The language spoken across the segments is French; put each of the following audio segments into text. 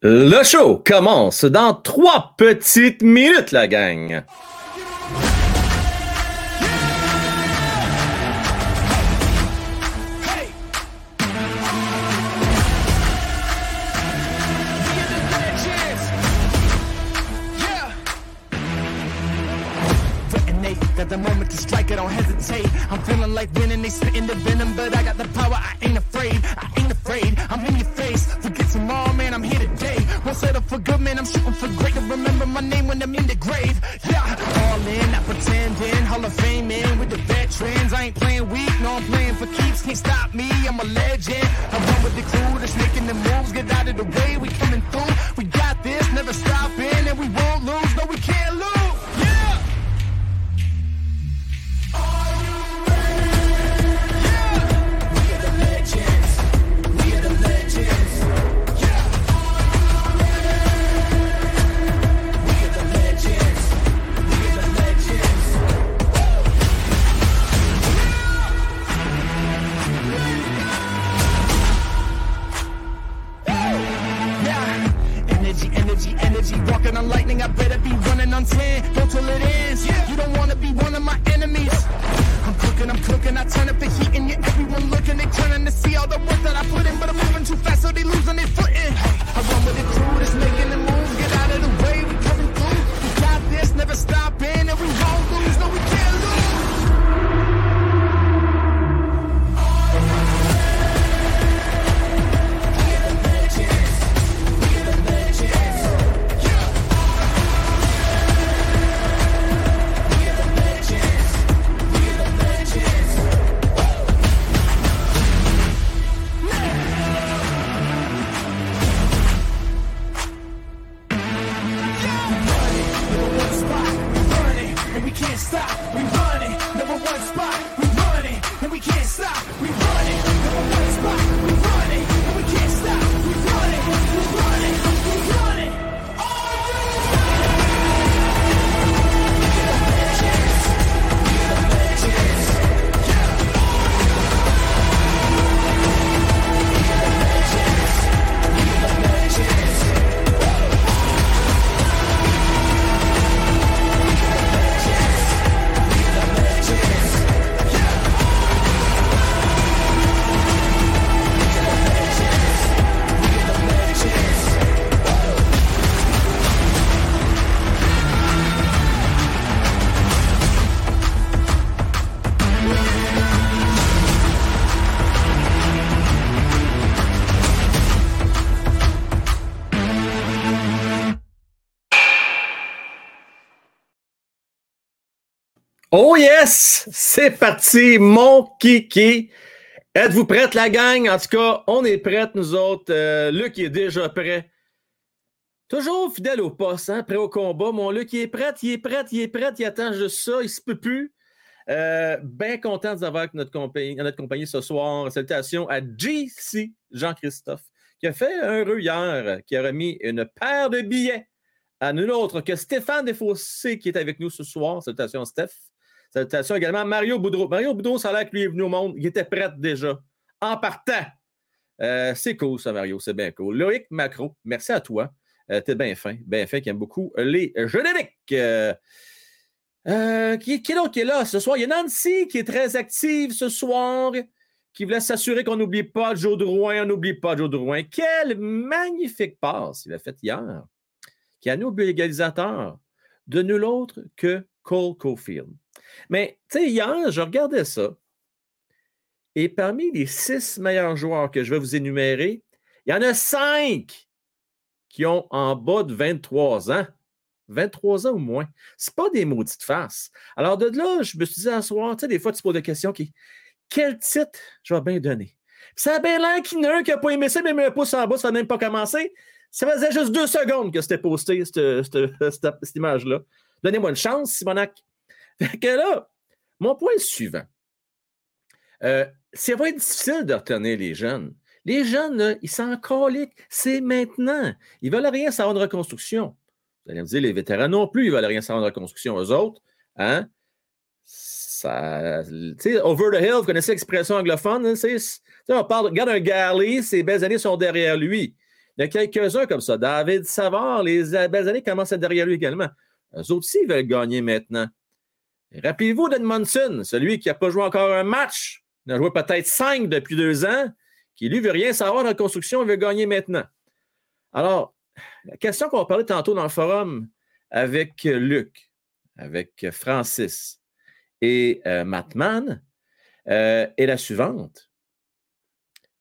Le show commence dans trois petites minutes, la gang. Moment strike, venom, but I got the power, I ain't afraid. I ain't afraid, I'm in your face. Forget tomorrow, Won't settle for good, man, I'm shooting for great. To remember my name when I'm in the grave. Yeah, all in, not pretending. Hall of Fame in with the veterans. I ain't playing weak, no, I'm playing for keeps. Can't stop me, I'm a legend. I run with the crew that's making the moves. Get out of the way, we coming through. We got this, never stopping, and we won't lose. No, we can't lose. Walking on lightning, I better be running on 10. Go till it ends. You don't wanna be one of my enemies. I'm cooking, I'm cooking. I turn up the heat and yeah, everyone looking. They turning to see all the work that I put in, but I'm moving too fast, so they losing their footing. I run with the crew that's making the moves. Get out of the way, we coming through. We got this, never stopping, and we Oh yes! C'est parti, mon kiki! Êtes-vous prête, la gang? En tout cas, on est prête, nous autres. Euh, Luc est déjà prêt. Toujours fidèle au poste, hein? prêt au combat. Mon Luc, il est prêt, il est prêt, il est prêt, il attend juste ça, il se peut plus. Euh, Bien content de vous avoir avec notre compagnie, notre compagnie ce soir. Salutations à JC Jean-Christophe, qui a fait un heureux hier, qui a remis une paire de billets à nul autre que Stéphane Desfossés, qui est avec nous ce soir. Salutations, Steph. Salutations également à Mario Boudreau. Mario Boudreau, ça a l'air que lui est venu au monde. Il était prêt déjà. En partant. Euh, c'est cool, ça, Mario. C'est bien cool. Loïc Macro, merci à toi. Euh, T'es bien fin. Bien fin, qui aime beaucoup les génériques. Euh, qui, est l'autre qui est là ce soir? Il y a Nancy qui est très active ce soir, qui voulait s'assurer qu'on n'oublie pas Joe Drouin. On n'oublie pas Joe Drouin. Quelle magnifique passe il a fait hier, qui a nous égalisateur de nul autre que Cole Caulfield. Mais, tu sais, hier, je regardais ça. Et parmi les six meilleurs joueurs que je vais vous énumérer, il y en a cinq qui ont en bas de 23 ans. 23 ans ou moins. Ce pas des maudites faces. Alors, de là, je me suis dit à soir, tu sais, des fois, tu poses des questions qui. Quel titre je vais bien donner? Puis ça a bien l'air qu'il y en a un qui n'a pas aimé ça, mais un pouce en bas, ça n'a même pas commencé. Ça faisait juste deux secondes que c'était posté, cette, cette- cette- cette image-là. Donnez-moi une chance, Simonac. Fait que là, mon point est suivant. Euh, ça va être difficile de retenir les jeunes. Les jeunes, là, ils s'en coliquent. C'est maintenant. Ils veulent rien savoir de reconstruction. Vous allez me dire, les vétérans non plus, ils veulent rien savoir de reconstruction. Eux autres, hein? Over the hill, vous connaissez l'expression anglophone, hein, on parle, regarde un Garley, ses belles années sont derrière lui. Il y a quelques-uns comme ça. David Savard, les belles années commencent à derrière lui également. Eux autres aussi veulent gagner maintenant. Rappelez-vous d'Edmondson, celui qui n'a pas joué encore un match, il a joué peut-être cinq depuis deux ans, qui lui veut rien savoir dans la construction, il veut gagner maintenant. Alors, la question qu'on parler tantôt dans le forum avec Luc, avec Francis et euh, Mattman euh, est la suivante.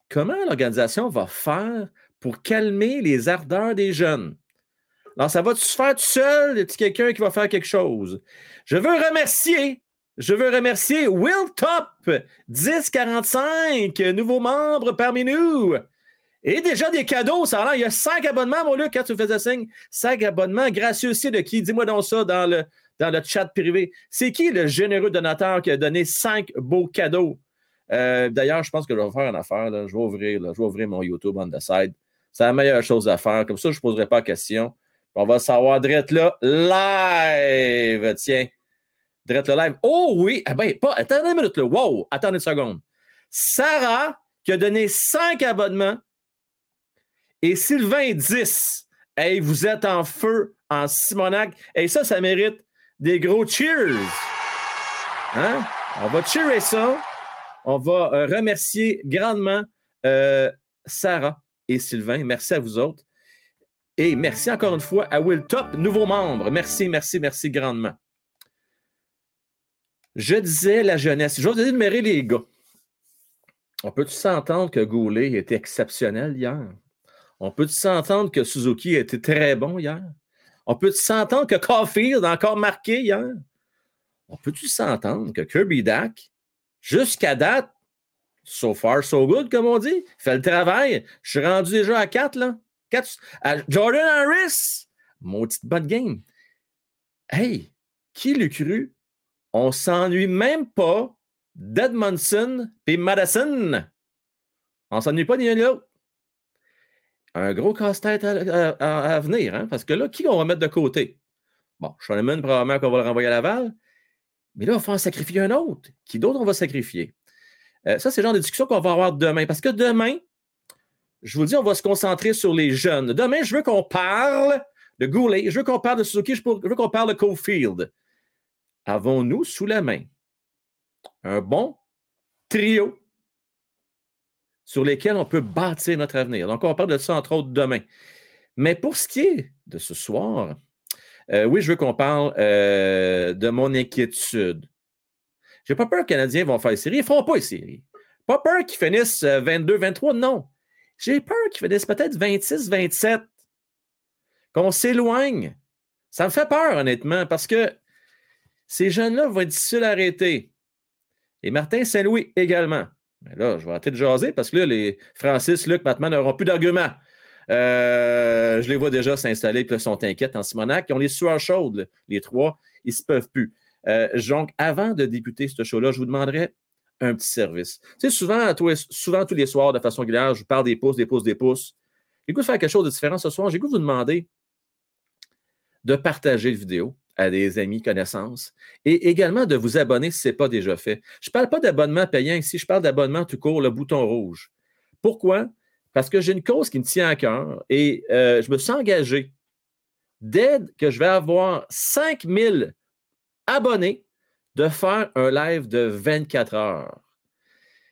Comment l'organisation va faire pour calmer les ardeurs des jeunes? Alors, ça va se faire tout seul? Y a quelqu'un qui va faire quelque chose? Je veux remercier, je veux remercier Will Top, 1045, nouveau membre parmi nous. Et déjà des cadeaux, ça a Il y a cinq abonnements, mon Luc, quand tu faisais signe. Cinq abonnements. Gracieux aussi de qui? Dis-moi donc ça dans le, dans le chat privé. C'est qui le généreux donateur qui a donné cinq beaux cadeaux? Euh, d'ailleurs, je pense que je vais faire une affaire. Je, vais ouvrir, je vais ouvrir mon YouTube on the side. C'est la meilleure chose à faire. Comme ça, je ne poserai pas de questions. On va savoir direct là, live. Tiens. Direct le live. Oh oui. Ah ben, pas. Attendez une minute là. Wow. Attendez une seconde. Sarah, qui a donné cinq abonnements et Sylvain 10. Hey, vous êtes en feu en Simonac. Et ça, ça mérite des gros cheers. Hein? On va cheerer ça. On va euh, remercier grandement euh, Sarah et Sylvain. Merci à vous autres. Et merci encore une fois à Will Top, nouveau membre. Merci, merci, merci grandement. Je disais la jeunesse. Je vais énumérer les gars. On peut-tu s'entendre que Goulet était exceptionnel hier? On peut s'entendre que Suzuki été très bon hier? On peut s'entendre que Caulfield a encore marqué hier? On peut-tu s'entendre que Kirby Dack, jusqu'à date, so far, so good, comme on dit, fait le travail. Je suis rendu déjà à 4, là. Jordan Harris, mon petit bonne game. Hey, qui l'eût cru? On s'ennuie même pas d'Edmondson et Madison. On s'ennuie pas ni l'un ni l'autre un gros casse-tête à, venir, hein, parce que là, qui on va mettre de côté? Bon, Schoenemann, probablement qu'on va le renvoyer à Laval, mais là, il va falloir sacrifier un autre. Qui d'autre on va sacrifier? Euh, ça, c'est le genre de discussion qu'on va avoir demain, parce que demain, je vous dis, on va se concentrer sur les jeunes. Demain, je veux qu'on parle de Goulet, je veux qu'on parle de Suzuki, je veux qu'on parle de Cofield. Avons-nous sous la main un bon trio sur lesquels on peut bâtir notre avenir? Donc, on parle de ça, entre autres, demain. Mais pour ce qui est de ce soir, euh, oui, je veux qu'on parle euh, de mon inquiétude. J'ai pas peur que les Canadiens vont faire les séries. Ils ne feront pas les séries. Pas peur qu'ils finissent 22-23, euh, non. J'ai peur qu'ils finissent peut-être 26-27. Qu'on s'éloigne. Ça me fait peur, honnêtement, parce que ces jeunes-là vont être difficiles à arrêter. Et Martin Saint-Louis également. Mais là, je vais arrêter de jaser parce que là, les Francis, Luc, Batman n'auront plus d'arguments. Euh, je les vois déjà s'installer puis sont inquiets en Simonac. Ils ont les sueurs chaudes, les trois. Ils ne se peuvent plus. Euh, donc, avant de débuter ce show-là, je vous demanderais un petit service. Tu sais, souvent, souvent, tous les soirs, de façon régulière, je vous parle des pouces, des pouces, des pouces. J'ai goût de faire quelque chose de différent ce soir. J'ai goût de vous demander de partager la vidéo, à des amis, connaissances, et également de vous abonner si ce n'est pas déjà fait. Je ne parle pas d'abonnement payant ici, je parle d'abonnement tout court, le bouton rouge. Pourquoi? Parce que j'ai une cause qui me tient à cœur et euh, je me suis engagé dès que je vais avoir 5000 abonnés de faire un live de 24 heures.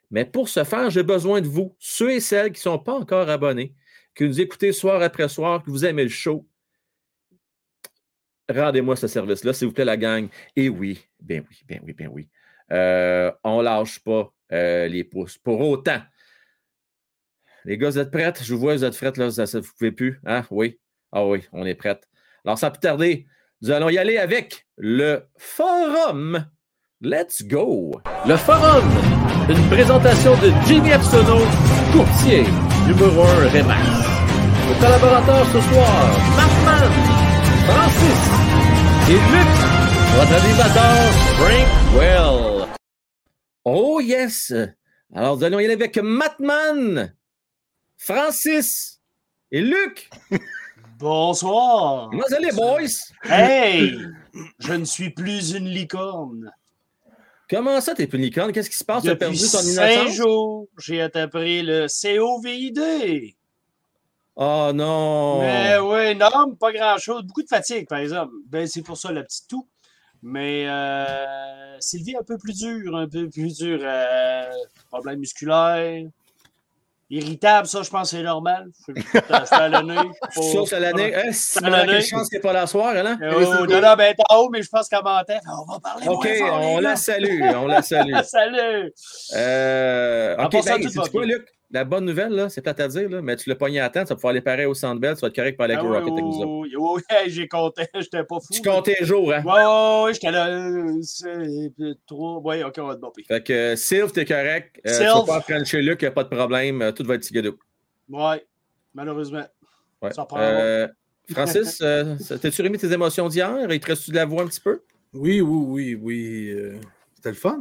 Mais pour ce faire, j'ai besoin de vous, ceux et celles qui ne sont pas encore abonnés, que nous écoutez soir après soir, que vous aimez le show, rendez-moi ce service-là, s'il vous plaît, la gang. Et oui, bien oui, bien oui, bien oui. Euh, on ne lâche pas euh, les pouces. Pour autant, les gars, vous êtes prêts? Je vous vois, vous êtes prêts, là, vous ne pouvez plus. Hein? Oui. Ah oui, on est prêts. Alors, sans plus tarder, nous allons y aller avec le forum. Let's go! Le forum, une présentation de Jimmy Epsono, courtier, numéro 1 Remax. Nos collaborateurs ce soir, Batman, Francis et Luc, votre animateur Frank Well. Oh yes! Alors, nous allons y aller avec Matman, Francis et Luc. Bonsoir. Comment allez, boys? Hey! Je ne suis plus une licorne. Comment ça, t'es plus une licorne? Qu'est-ce qui se passe? Tu as perdu ton innocence? cinq jours, j'ai attrapé le COVID. Oh non! Mais oui, non, pas grand-chose. Beaucoup de fatigue, par exemple. Ben, c'est pour ça le petit tout. Mais euh, Sylvie, un peu plus dur, un peu plus dur. Euh, problème musculaire. Irritable, ça, je pense que c'est normal. Je suis à l'année. Ça, c'est l'année. Si chance n'est pas là soir, hein? Oh, non, non, ben, en haut, mais je pense qu'elle m'entend. On va parler OK, on la salue. On la salue. Salut. Euh, OK, ben, c'est quoi, Luc? La bonne nouvelle, là, c'est plate à dire, là, mais tu l'as pogné à temps, tu vas pouvoir aller pareil au Centre Bell, tu vas être correct pour aller avec Ah le oui, Rocket avec nous autres. oui, oui, oui, j'ai compté, j'étais pas fou. Tu comptais les jours, hein? Ouais, ouais, j'étais là. euh, c'est- Trop. Ouais, ok, on va te bopper. Fait que euh, Sylve, t'es correct. Euh, tu Sylve. vas pas chez Luc, y a pas de problème. euh, tout va être tigadou. Ouais, malheureusement. Ouais. Ça prend Euh, Francis, euh, t'as-tu remis tes émotions d'hier? Il te reste-tu de la voix un petit peu? Oui, oui, oui, oui. euh, C'était le fun.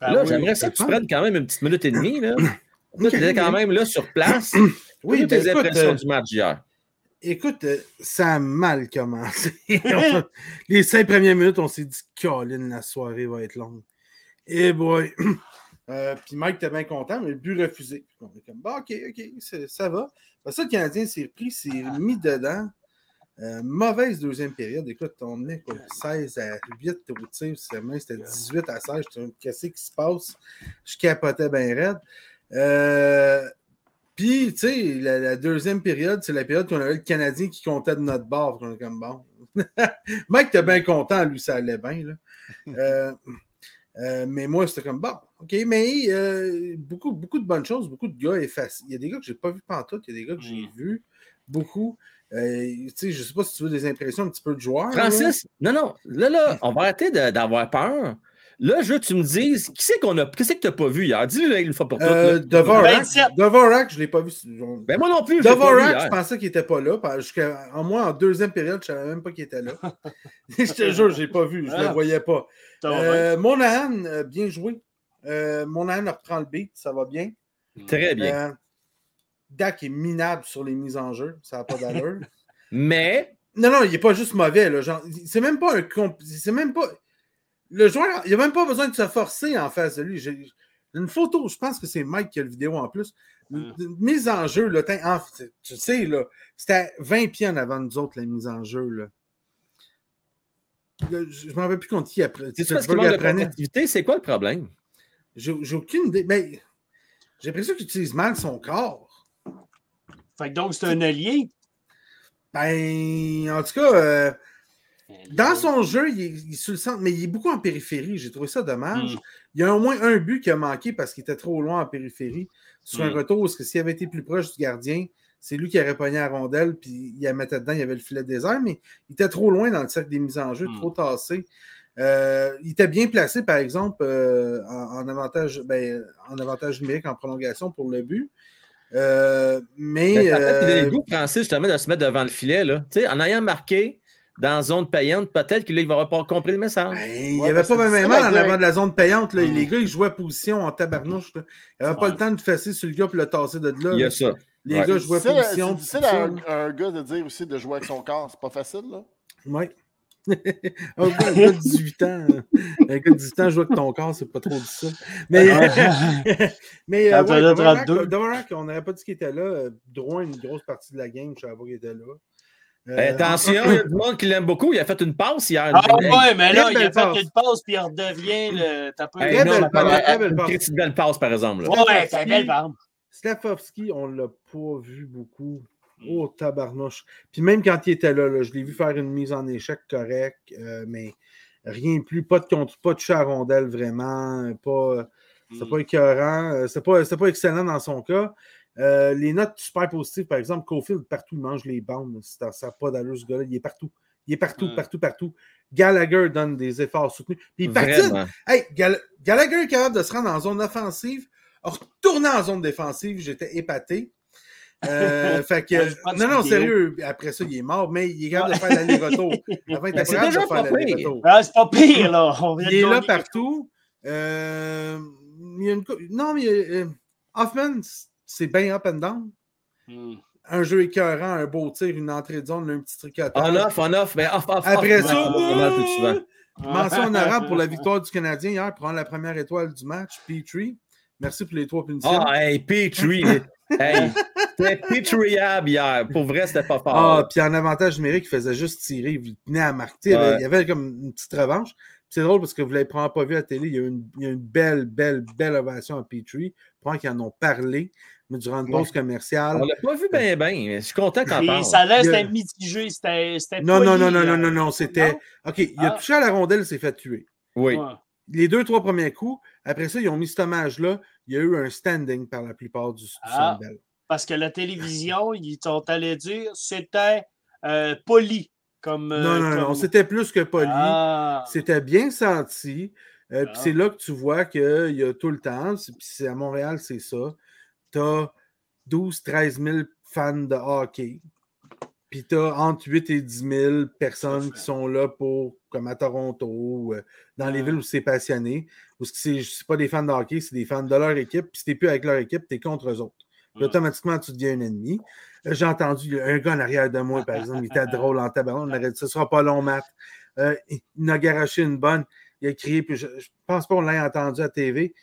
Ben là, oui, j'aimerais ça que tu prennes quand même une petite minute et demie. Là. Là, Ok, tu étais quand même là sur place. Oui, tes ben, impressions euh, du match d'hier. Écoute, euh, ça a mal commencé. Les cinq premières minutes, on s'est dit, Colin, la soirée va être longue. Et boy. Euh, puis Mike était bien content, mais le but refusé. On est comme, bah, OK, OK, ça va. Après ça, le Canadien s'est repris, s'est mis dedans. Euh, mauvaise deuxième période. Écoute, on est quoi, 16 à 8 au tir, c'était 18 à 16. J'étais, Qu'est-ce qui se passe? Je capotais bien raide. Euh, puis, tu sais, la, la deuxième période, c'est la période qu'on avait le Canadien qui comptait de notre bord. On est comme bon. Mike était bien content, lui, ça allait bien. Là. Euh, euh, mais moi, c'était comme bon. OK, mais euh, beaucoup, beaucoup de bonnes choses, beaucoup de gars effacés. Il y a des gars que j'ai pas vus pantoute, il y a des gars que j'ai Mm. vus beaucoup. Euh, tu sais, je sais pas si tu veux des impressions un petit peu de joueurs. là. Francis, non, non, là, là, on va arrêter d'avoir peur. Là, je veux que tu me dises, qui c'est qu'on a, qu'est-ce que tu n'as pas vu hier? Dis-le une fois pour toutes. Euh, là. Dvorak, 27. Dvorak, je ne l'ai pas vu. Ben, moi non plus, je l'ai pas vu Dvorak, hier. je pensais qu'il n'était pas là. En moi, en deuxième période, je ne savais même pas qu'il était là. je te jure, je ne l'ai pas vu. Je ne le Ah. voyais pas. Euh, Monahan, euh, bien joué. Euh, Monahan reprend le beat, ça va bien. Très bien. Euh, Dak est minable sur les mises en jeu. Ça n'a pas d'allure. Mais, non, non, il n'est pas juste mauvais. Là, genre, c'est même pas un comp- C'est même pas. Le joueur, il n'a même pas besoin de se forcer en face de lui. J'ai une photo, je pense que c'est Mike qui a la vidéo en plus. Une, une mise en jeu, là, t'in- en- tu sais, là, c'était à 20 pieds en avant nous autres, la mise en jeu. Là. Je ne m'en rappelle plus contre qui après. c'est parce qu'il manque de c'est quoi le problème? J'ai j'ai aucune idée. Mais j'ai l'impression qu'il utilise mal son corps. Fait que donc, c'est un allié? Ben, en tout cas, euh, dans son jeu, il est, il est sur le centre, mais il est beaucoup en périphérie. J'ai trouvé ça dommage. Mm. Il y a au moins un but qui a manqué parce qu'il était trop loin en périphérie. Sur un Mm. retour, parce que s'il avait été plus proche du gardien, c'est lui qui aurait pogné la rondelle, puis il la mettait dedans, il y avait le filet désert, mais il était trop loin dans le cercle des mises en jeu, Mm. trop tassé. Euh, il était bien placé, par exemple, euh, en, en avantage, ben, en avantage numérique en prolongation pour le but. Euh, mais. Ben, ça a le goût, Francis, justement, de se mettre devant le filet. Là. Tu sais, En ayant marqué dans la zone payante, peut-être qu'il va pas compris le message. Ben, il n'y avait pas même c'est mal en la avant de la zone payante. Là. Mm. Les gars, ils jouaient position en tabarnouche. là. Il n'avait pas Ouais. le temps de fesser sur le gars pour le tasser de là. Il y a ça. Les Ouais. gars jouaient C'est position. difficile tout à ça, un, un gars de dire aussi de jouer avec son corps. C'est pas facile, là. Ouais. un gars de 18 ans. Un gars de 18 ans jouer avec ton corps, c'est pas trop difficile. Mais, mais euh, Quand ouais, t'as Dvorak, 32. Dvorak, on n'aurait pas dit qu'il était là. euh, Drouin, une grosse partie de la game, je savais pas qu'il était là. Euh, Eh, attention, il y a du monde qui l'aime beaucoup. Il a fait une passe hier. Ah ouais, mais là, il a belle fait passe. une pause, puis il redevient le. T'as pas Hey, Très non, belle passe, belle une passe. petite belle passe, par exemple. là. Ouais, c'est belle barbe. Slavovski, on ne l'a pas vu beaucoup. Oh, tabarnouche. Puis même quand il était là, là, je l'ai vu faire une mise en échec correcte, euh, mais rien de plus. Pas de contre, pas de chat à rondelle vraiment. Pas, c'est Mm. pas écœurant. euh, C'est pas, c'est pas excellent dans son cas. Euh, les notes super positives, par exemple, Cofield, partout, il mange les bandes. Ça n'a pas d'allure, ce gars-là. Il est partout. Il est partout, Mm. partout, partout. Gallagher donne des efforts soutenus. Puis il patine. Hey, Gall- Gallagher est capable de se rendre en zone offensive, retourner en zone défensive, j'étais épaté. Euh, fait que, Ouais, non, non, sérieux, après ça, il est mort, mais il est capable de faire l'aller-retour. C'est déjà de faire pas pire. Ah, c'est pas pire, là. On Il est là partout. Euh, il y a une Non, mais euh, Hoffman, c'est bien up and down. Hmm. Un jeu écœurant, un beau tir, une entrée de zone, un petit tricotage. On off, on off, mais off, off. Après off, ça, souvent. Mention honorable pour la victoire du Canadien hier, prendre la première étoile du match, Petrie. Merci pour les trois punitions. Ah, hey, Petrie. hey, C'était rehab hier. Pour vrai, c'était pas fort. Ah, puis en avantage numérique, il faisait juste tirer, il tenait à marquer. Il y avait- Ouais. il y avait comme une petite revanche. Puis C'est drôle parce que vous ne l'avez probablement pas vu à la télé. Il y a eu une, il y a une belle, belle, belle ovation à Petrie. Probablement qu'ils en ont parlé, mais durant une pause commerciale. On l'a pas vu bien, bien. Je suis content qu'on Et parle. ça a- un mitigé. C'était c'était Non, non, non, non, euh, non, non, non, c'était. OK, il a Ah. touché à la rondelle, il s'est fait tuer. Oui. Ouais. Les deux, trois premiers coups, après ça, ils ont mis cet hommage-là. Il y a eu un standing par la plupart du, du Ah. Parce que la télévision, ils sont allés dire c'était euh, poli. Comme, euh, Non, non, non, c'était plus que poli. Ah. C'était bien senti. Euh, puis Ah. c'est là que tu vois qu'il y a tout le temps, puis c'est à Montréal, c'est ça. Tu as 12, 13 000 fans de hockey. Puis tu as entre 8 et 10 000 personnes qui sont là pour, comme à Toronto, ou, euh, dans les villes où c'est passionné. Que c'est pas des fans de hockey, c'est des fans de leur équipe. Puis si t'es plus avec leur équipe, tu es contre eux autres. Puis automatiquement, tu deviens un ennemi. Euh, J'ai entendu un gars en arrière de moi, par exemple, il était drôle en tabac. On aurait dit, ce sera pas long, Matt. Euh, il a garoché une bonne. Il a crié, puis je, je pense pas qu'on l'ait entendu à TV.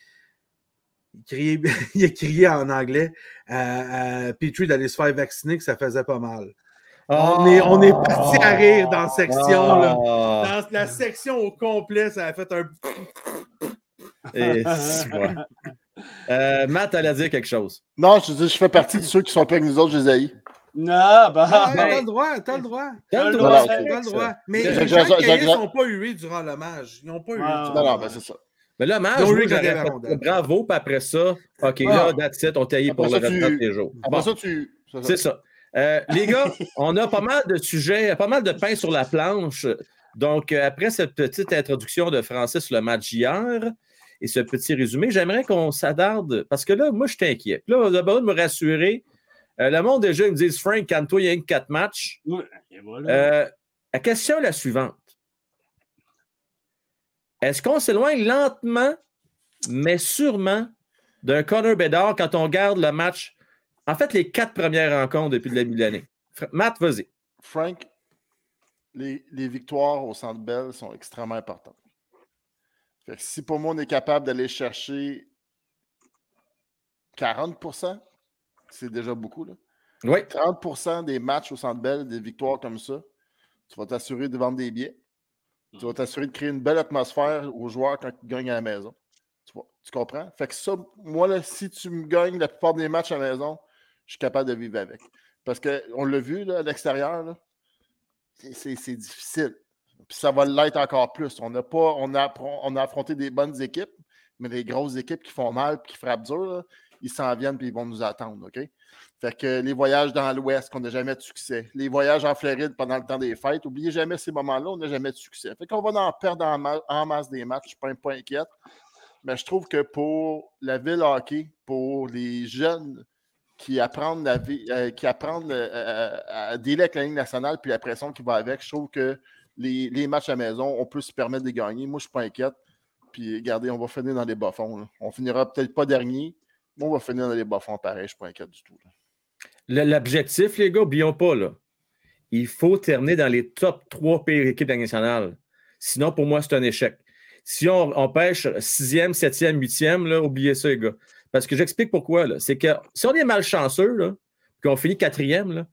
Il, criait- il a crié en anglais à, à Petrie d'aller se faire vacciner, que ça faisait pas mal. On est, on est parti à rire dans la section. là. Ah. Dans la section au complet, ça a fait un. Et. Euh, Matt, allait dire quelque chose. Non, je dis, je fais partie de ceux qui sont pas avec nous autres, je les haïs. Non, Ah, bah. t'as le droit, t'as le droit. T'as le le droit, T'as le droit. Mais les gens qui n'ont pas hué durant l'hommage. Ils n'ont pas hué. Ah. Non, non, ben c'est ça. Mais là, j'aurais derrière fait bravo, puis après ça, OK, Ah. là, that's it, on taillé pour le restant tu- des jours. Après Bon, ça, tu. c'est ça. Euh, les gars, on a pas mal de sujets, pas mal de pain sur la planche. Donc, euh, après cette petite introduction de français sur le match hier et ce petit résumé, j'aimerais qu'on s'attarde, parce que là, moi, je suis inquiet. Là, on a besoin de me rassurer. Euh, le monde déjà, ils me disent, Frank, calme-toi, il y a que quatre matchs. Ouais, voilà. Euh, la question est la suivante. Est-ce qu'on s'éloigne lentement, mais sûrement, d'un Connor Bedard quand on garde le match, en fait, les quatre premières rencontres depuis le début de l'année? Matt, vas-y. Frank, les, les victoires au Centre Bell sont extrêmement importantes. Fait que si pour moi, on est capable d'aller chercher 40% c'est déjà beaucoup. Là. Oui. 30% des matchs au Centre Bell, des victoires comme ça, tu vas t'assurer de vendre des billets. Tu vas t'assurer de créer une belle atmosphère aux joueurs quand ils gagnent à la maison. Tu, vois- tu comprends? Fait que ça, moi, là, si tu me gagnes la plupart des matchs à la maison, je suis capable de vivre avec. Parce qu'on l'a vu là, à l'extérieur, c'est- difficile. Puis ça va l'être encore plus. On, n'a pas, on, a, on a affronté des bonnes équipes, mais les grosses équipes qui font mal et qui frappent dur, ils s'en viennent et ils vont nous attendre. OK? Fait que les voyages dans l'Ouest, qu'on n'a jamais de succès. Les voyages en Floride pendant le temps des fêtes, oubliez jamais ces moments-là, on n'a jamais de succès. Fait qu'on va en perdre en, ma- en masse des matchs, je ne suis pas, pas inquiète. Mais je trouve que pour la ville hockey, pour les jeunes qui apprennent, la vie, euh, qui apprennent euh, euh, à dealer avec la Ligue nationale puis la pression qui va avec, je trouve que les, matchs à maison, on peut se permettre de les gagner. Moi, je ne suis pas inquiète. Puis regardez, on va finir dans les bas-fonds. On finira peut-être pas dernier, mais on va finir dans les bas-fonds pareil. Je ne suis pas inquiète du tout. L'objectif, les gars, oublions pas, là. Il faut terminer dans les top 3 pires équipes de la Ligue nationale. Sinon, pour moi, c'est un échec. Si on, pêche 6e, 7e, 8e, là, oubliez ça, les gars. Parce que j'explique pourquoi. C'est que si on est malchanceux, qu'on finit quatrième, là,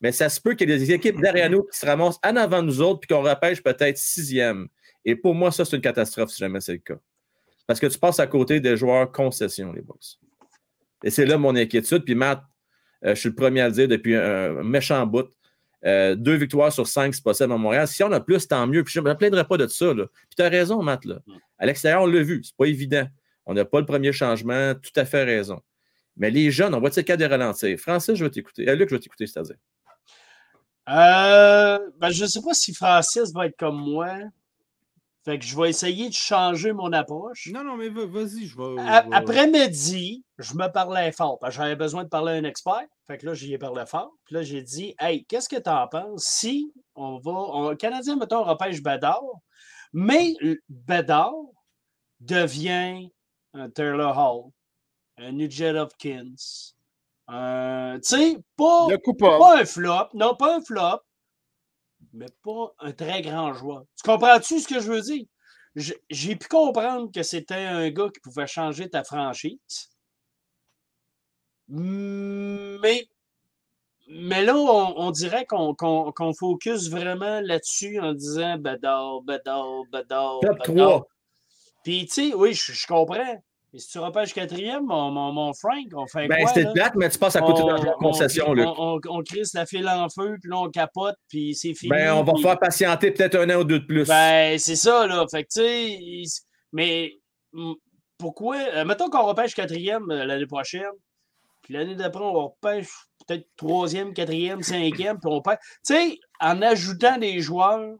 mais ça se peut qu'il y ait des équipes derrière nous qui se ramassent en avant nous autres, puis qu'on repêche peut-être sixième. Et pour moi, ça, c'est une catastrophe si jamais c'est le cas. Parce que tu passes à côté des joueurs concessions, les boss. Et c'est là mon inquiétude. Puis Matt, je suis le premier à le dire depuis un, méchant bout. Euh, deux victoires sur cinq, c'est possible à Montréal. Si on a plus, tant mieux. Puis je ne me plaindrai pas de ça. là. Puis tu as raison, Matt. Là. À l'extérieur, on l'a vu. C'est pas évident. On n'a pas le premier changement. Tout à fait raison. Mais les jeunes, on va être capable de ralentir. Francis, je vais t'écouter. Euh, Luc, je vais t'écouter, c'est-à-dire. Euh, ben, je ne sais pas si Francis va être comme moi. Fait que je vais essayer de changer mon approche. Non, non, mais va- vas-y, je vais. A- je vais- Après-midi, je me parlais fort. parce que J'avais besoin de parler à un expert. Fait que là, j'y ai parlé fort. Puis là, j'ai dit Hey, qu'est-ce que tu en penses si on va. On, le Canadien, mettons, on repêche Bedard, mais Bedard devient un Taylor Hall, un Nugent Hopkins. un- Tu sais, pas, pas un flop. Non, pas un flop, mais pas un très grand joueur. Tu comprends-tu ce que je veux dire? J'ai pu comprendre que c'était un gars qui pouvait changer ta franchise. Mais mais là, on, on dirait qu'on qu'on- qu'on focus vraiment là-dessus en disant Bedard, Bedard, Bedard. Top Bedard. 3. Puis, tu sais, oui, je, je comprends. Mais si tu repêches quatrième, mon, mon, mon Frank, on fait Ben, quoi? c'était plate, mais tu passes à côté de la concession, on, Luc. on, on, on crisse la file en feu, puis là, on capote, puis c'est fini. Ben, on va puis- faire patienter peut-être un an ou deux de plus. Ben, c'est ça, là. Fait que, tu sais, il- mais pourquoi? euh, mettons qu'on repêche quatrième euh, l'année prochaine, puis l'année d'après, on repêche peut-être troisième, quatrième, cinquième, puis on perd. Tu sais, en ajoutant des joueurs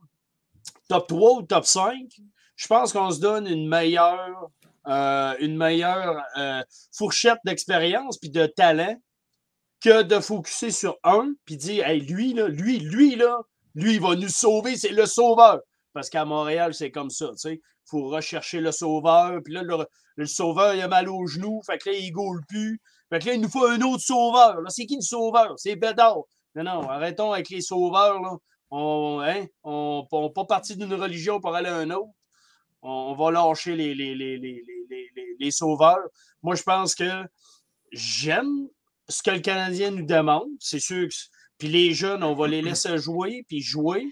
top 3 ou top 5, je pense qu'on se donne une meilleure, euh, une meilleure euh, fourchette d'expérience puis de talent que de focuser sur un puis dire hey, lui, là, lui, lui, là, lui, il va nous sauver, c'est le sauveur. Parce qu'à Montréal, c'est comme ça, tu sais. Il faut rechercher le sauveur. Puis là, le, sauveur, il a mal au genou. Fait que là, il goule plus. Fait que là, il nous faut un autre sauveur. Là, c'est qui le sauveur? C'est Bédard. Non, non, arrêtons avec les sauveurs. On hein, on, on pas parti d'une religion pour aller à un autre. On, va lâcher les, les, les, sauveurs. Moi, je pense que j'aime ce que le Canadien nous demande. C'est sûr Puis les jeunes, on va les laisser jouer, puis jouer,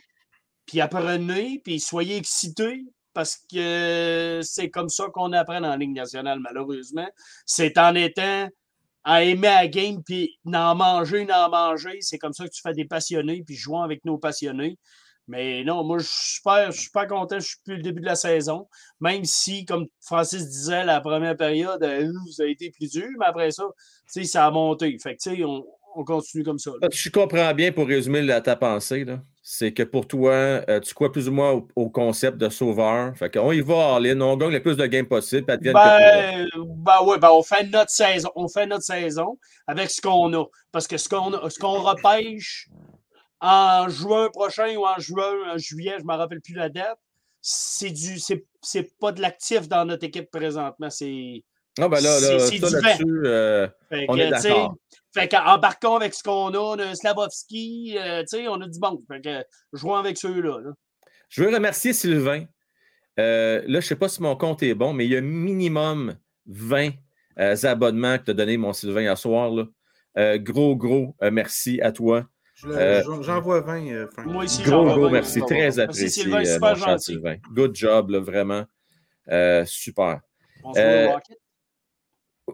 puis apprenez, puis soyez excités, parce que c'est comme ça qu'on apprend la Ligue nationale, malheureusement. C'est en étant à aimer la game, puis d'en manger, d'en manger. C'est comme ça que tu fais des passionnés, puis jouant avec nos passionnés. Mais non, moi, je suis super, je suis super content. Je suis plus le début de la saison. Même si, comme Francis disait, la première période, euh, ça a été plus dur, mais après ça, ça a monté. Fait que, tu sais, on, on continue comme ça. là. Je comprends bien pour résumer la- ta pensée. C'est que pour toi, euh, tu crois plus ou moins au, au concept de sauveur. Fait qu'on y va all in, on gagne le plus de games possible. Ben, ben ouais, ben on fait notre saison. On fait notre saison avec ce qu'on a. Parce que ce qu'on ce qu'on repêche en juin prochain ou en juin, en juillet, je ne me rappelle plus la date, c'est du c'est pas de l'actif dans notre équipe présentement. C'est. Ah, ben là, là, c'est- là-dessus, euh, Fait On que, est tu sais, d'accord. Fait qu'embarquons avec ce qu'on a, on a Slavovski, euh, tu sais, on a du bon. Fait que jouons avec ceux-là. là. Je veux remercier Sylvain. Euh, là, je ne sais pas si mon compte est bon, mais il y a minimum 20 euh, abonnements que tu as donné, mon Sylvain, à soir. là. Gros, gros merci à toi. Je le- Euh, j'en- J'envoie 20, euh, Frank. Moi aussi, Gros, gros merci. Très Merci, apprécié, Sylvain, euh, super mon cher gentil. Sylvain. Good job, là, vraiment. Euh, super. On se voit Euh, au Rocket?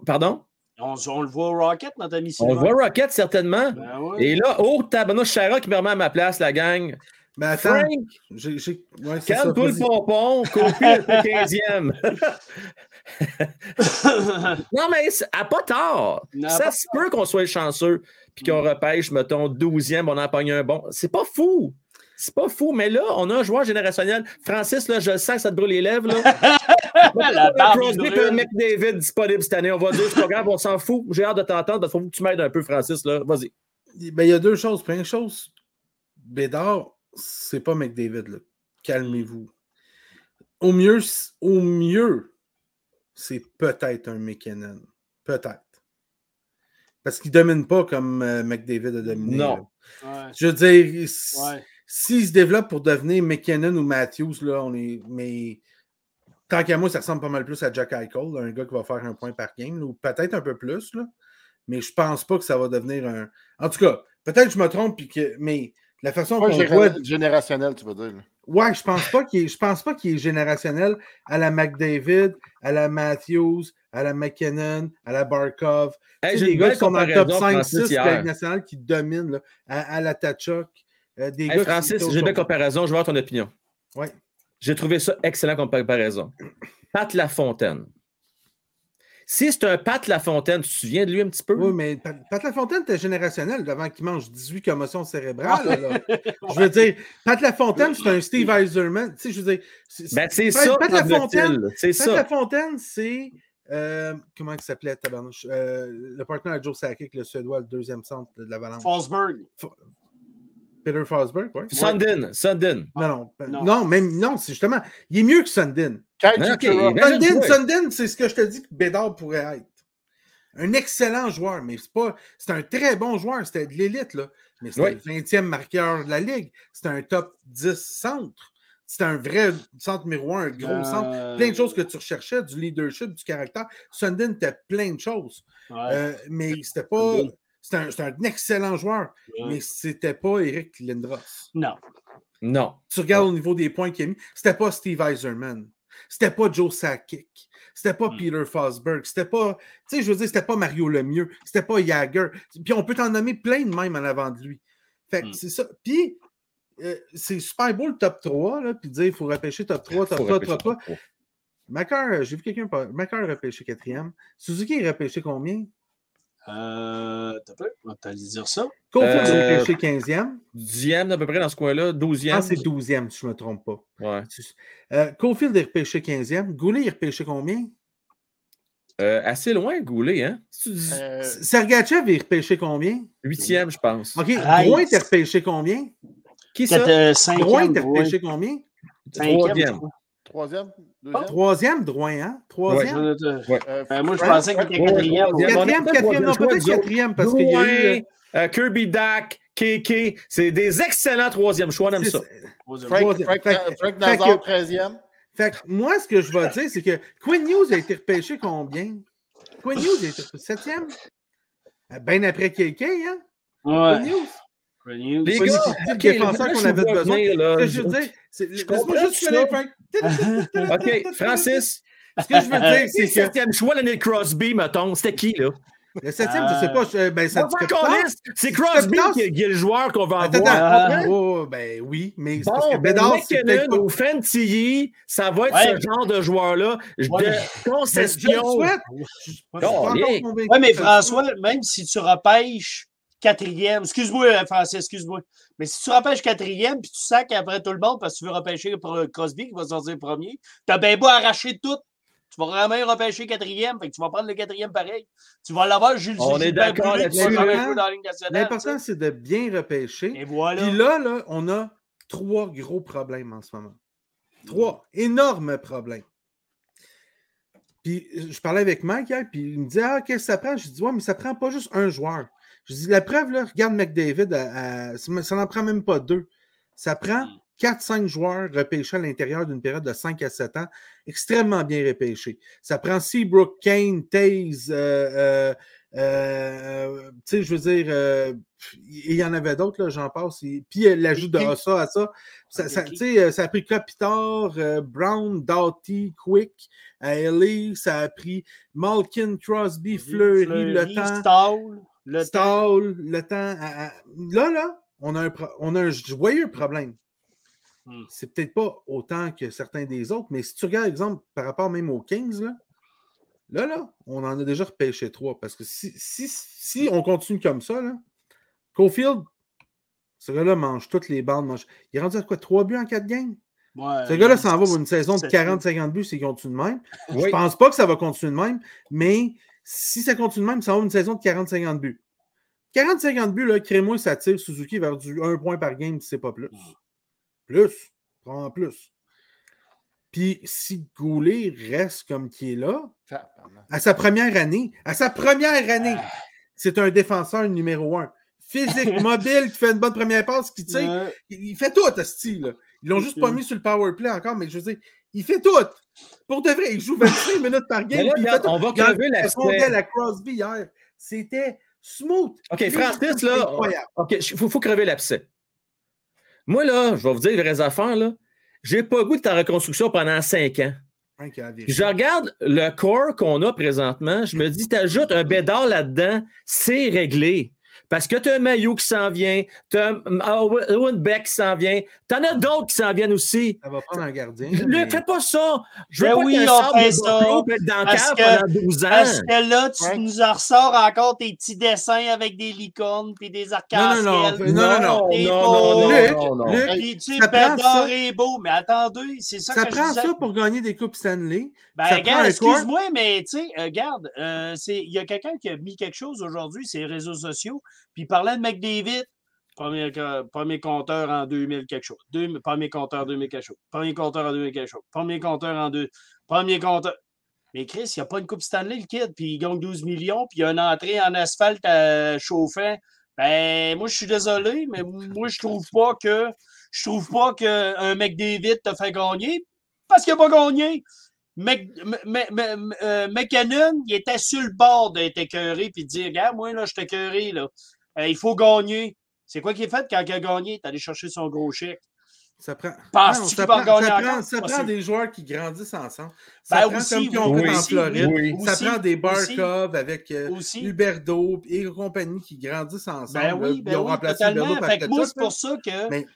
Pardon? On, on le voit au Rocket, notre ami On Sylvain? le voit Rocket, certainement. Ben. Et là, oh, tabarnouche, Chara qui me remet à ma place, la gang. Mais attends, Frank, j'ai- j'ai- ouais, c'est ça, calme-toi le pompon, Kofi le 15e. Non, mais à pas tard. Non, ça pas se peut qu'on soit chanceux puis qu'on repêche, mettons, 12e, on en pogne un bon. C'est pas fou. C'est pas fou, mais là, on a un joueur générationnel. Francis, là, je sens que ça te brûle les lèvres. Là. La Crosby et McDavid disponible cette année. On va dire, c'est pas grave, on s'en fout. J'ai hâte de t'entendre. Il faut que tu m'aides un peu, Francis. Là. Vas-y. Ben, il y a deux choses. Première chose, Bédard, c'est pas McDavid. Là. Calmez-vous. Au mieux, au mieux, c'est peut-être un McKinnon. Peut-être. Parce qu'il domine pas comme euh, McDavid a dominé. Non. Ouais, Je veux dire, s- ouais. s'il se développe pour devenir McKinnon ou Matthews, là, on est. Mais tant qu'à moi, ça ressemble pas mal plus à Jack Eichel, là, un gars qui va faire un point par game, là, ou peut-être un peu plus, là. Mais je pense pas que ça va devenir un. En tout cas, peut-être que je me trompe, puis que. Mais la façon qu'on voit. générationnel, tu veux dire. là. Ouais, je pense pas qu'il est, je pense pas qu'il est générationnel à la McDavid, à la Matthews, à la McKinnon, à la Barkov. Hey, Tu sais, j'ai des gars qui sont dans le top comparaison, 5, Francis, 6 de la hier. Ligue nationale qui dominent, là, à, à la Tachok. euh, des Hey, gars Francis, j'ai une belle comparaison. Je veux avoir ton opinion. Ouais. J'ai trouvé ça excellent comme comparaison. Pat Lafontaine. Si c'est un Pat Lafontaine, tu te souviens de lui un petit peu? Oui, mais Pat Pat Lafontaine était générationnel avant qu'il mange 18 commotions cérébrales. là, là. Je veux dire, Pat Lafontaine, c'est un Steve Eiserman. Tu sais, je veux dire, c'est- Ben, c'est Pat- ça, Pat. Lafontaine, C'est Pat ça. Lafontaine, c'est. euh, comment il s'appelait, tabarnouche? Euh, le partenaire de Joe Sakic, le Suédois, le deuxième centre de l'Avalanche. Forsberg. Peter Forsberg, oui. Sundin, Sundin. Non, non, Non. non, même, non, c'est justement, il est mieux que Sundin. Ah, ben- Sundin, c'est ce que je te dis que Bédard pourrait être. Un excellent joueur, mais c'est pas. C'est un très bon joueur, c'était de l'élite, là. Mais c'était Oui. le 20e marqueur de la Ligue. C'était un top 10 centre. C'était un vrai centre numéro un, un gros centre. Euh, Plein de choses que tu recherchais, du leadership, du caractère. Sundin était plein de choses. ouais. Euh, mais c'était pas. C'est un, excellent joueur, mais c'était pas Eric Lindros. Non. Non. Tu regardes au niveau des points qu'il a mis, c'était pas Steve Eiserman. C'était pas Joe Sakic. C'était pas Hmm. Peter Fosberg. C'était pas, tu sais, je veux dire, c'était pas Mario Lemieux. C'était pas Jagger. Puis on peut t'en nommer plein de même en avant de lui. Fait que Hmm. c'est ça. Puis euh, c'est super beau le top 3, là, puis dire il faut repêcher top 3, top Faut 3, repêcher top 3. top trois. Macar, j'ai vu quelqu'un. Macar a repêché quatrième. Suzuki est repêché combien? Euh, on va dire ça? Confus euh, est 15e. 10e, à peu près, dans ce coin-là. 12e. Ah, c'est 12e, si je ne me trompe pas. Ouais. Euh, Cofield est repêché 15e. Goulet est repêché combien? Euh, assez loin, Goulet, hein? Sergachev est repêché combien? 8e, je pense. OK. Drouin est repêché combien? Qui ça? Drouin est repêché combien? 5e. 3e troisième, deuxième? Troisième, Drouin, hein? Troisième? Te- Euh, Euh, moi, je pensais qu'il était Ouais, quatrième. Quatrième, quatrième, non, peut-être quatrième, parce qu'il y a eu... Euh, Kirby Dak, KK, c'est des excellents troisième choix, on aime C'est- ça. Frank, Nazar, que- 13e. Fait que moi, ce que je vais dire, c'est que Quinn News a été repêché combien? Quinn News a été repêché septième? Bien après KK, hein? Ouais. Quinn News? Les gars, le ok, de défenseur qu'on je avait besoin. je veux dire, c'est- laisse-moi juste finir, Frank. OK, Francis, Ce que je veux dire, c'est septième choix, l'année Crosby, mettons. C'était qui, là? le septième, je sais pas, je- ben, ça liste. C'est Crosby qui, qui est le joueur qu'on va Attends, avoir. Ah. attends. Oh, ben oui, mais c'est parce Bon, que ben, Bédard, c'est peut-être McKinnon pas. ou Fantilly, ça va être Ouais. ce genre de joueur-là Ouais, de mais- Je le concession. souhaite. Je je suis pas Oh, encore yeah. convaincu Ouais, mais François, même si tu repêches quatrième, excuse-moi, euh, Français, excuse-moi, mais si tu repêches quatrième puis tu sacs après tout le monde parce que tu veux repêcher euh, Crosby qui va sortir premier, t'as bien beau arracher tout. Tu vas vraiment repêcher quatrième, fait que tu vas prendre le quatrième pareil. Tu vas l'avoir, Jules On est d'accord. L'important, c'est de bien repêcher. Et voilà. Puis là, là, on a trois gros problèmes en ce moment. Trois énormes problèmes. Puis je parlais avec Mike hier, puis il me dit Ah, qu'est-ce que ça prend Je dis Ouais, mais ça prend pas juste un joueur. Je dis La preuve, là, regarde McDavid, à- à- ça n'en prend même pas deux. Ça prend Mm. 4-5 joueurs repêchés à l'intérieur d'une période de 5 à 7 ans, extrêmement bien repêchés. Ça prend Seabrook, Kane, Taze, euh, euh, euh, tu sais, je veux dire, euh, il y en avait d'autres, là, j'en passe. Et- Puis euh, l'ajout de ça à ça, ça, ça, Qui? tu sais, ça a pris Kopitar, Brown, Doughty, Quick, LA, ça a pris Malkin, Crosby, Fleury, le temps. Stall, le temps. Le temps. à- à- Là, là, on a un, pro- on a un joyeux problème. Hmm. C'est peut-être pas autant que certains des autres, mais si tu regardes, exemple, par rapport même aux Kings, là, là, là, on en a déjà repêché trois. Parce que si, si, si on continue comme ça, là, Cofield, ce gars-là mange toutes les bandes. Mange... Il est rendu à quoi? Trois buts en quatre games? Ouais, Ce gars-là s'en va pour une saison de c'est- 40-50 buts s'il continue de même. Je Oui. pense pas que ça va continuer de même, mais si ça continue même, ça va une saison de 40-50 buts. 40-50 buts, là, crée-moi, ça tire Suzuki vers du 1 point par game, c'est pas plus. Plus. Prends plus. Puis si Goulet reste comme qui est là, à sa première année, à sa première année, c'est un défenseur numéro un. Physique, mobile, qui fait une bonne première passe, qui tire. Il fait tout, à style. là. Ils l'ont juste pas mis sur le power play encore, mais je veux dire, il fait tout. Pour de vrai, il joue 25 minutes par game. Mais là, puis il regarde, fait tout. on va crever l'aspect. aile à Crosby hier. C'était smooth. OK, Francis, là. OK, il faut, faut crever l'abcès. Moi, là, je vais vous dire les vraies affaires, là. J'ai pas goût de ta reconstruction pendant cinq ans. Je regarde le corps qu'on a présentement, je me dis, t'ajoutes un bédard là-dedans, c'est réglé. Parce que tu as un Maillot qui s'en vient, tu as Owen Beck qui s'en vient, tu en as d'autres qui s'en viennent aussi. Ça va prendre un gardien. Ne mais- fais pas ça. Je veux Ben pas oui, on fait de ça. Buffalo peut être dans le Parce que- pendant 12 ans. Parce que là, tu Ouais. nous en ressors encore tes petits dessins avec des licornes puis des arcs-en-ciel. Non, non, non, non, non, non, non, tu Ça prend ça. est beau, mais attendez, c'est ça, ça que je prend disais. ça pour gagner des Coupes Stanley. Ben, ça prend regarde, excuse-moi, mais tu sais, euh, regarde, euh, c'est- il y a quelqu'un qui a mis quelque chose aujourd'hui sur les réseaux sociaux, puis il parlait de McDavid, premier, co- premier compteur en 2000 quelque chose, Deux- premier compteur en 2000 quelque chose, premier compteur en 2000 quelque chose, premier compteur en deux, premier compteur. Mais Chris, il n'y a pas une Coupe Stanley, le kid, puis il gagne 12 millions, puis il y a une entrée en asphalte à chauffant. Ben, moi, je suis désolé, mais moi, je trouve pas que je trouve pas qu'un McDavid te fait gagner parce qu'il n'a pas gagné. Mc- euh, McKinnon, il était sur le bord d'être écœuré puis de dire Regarde, moi, là, je suis écœuré, là. Euh, il faut gagner. C'est quoi qu'il a fait quand il a gagné? Est allé chercher son gros chèque. Ça prend, Penses-tu Non, ça prend, gagner ça prend, ça prend des joueurs qui grandissent ensemble. Ben, Ça prend aussi, comme ils ont oui, fait en aussi, Floride. oui. Ça Aussi, prend des. Barkov avec euh. Huberdo et compagnie qui grandissent ensemble. Ben oui, Ils ben ont oui, remplacé totalement. Fait que moi, c'est pour ça que Mais-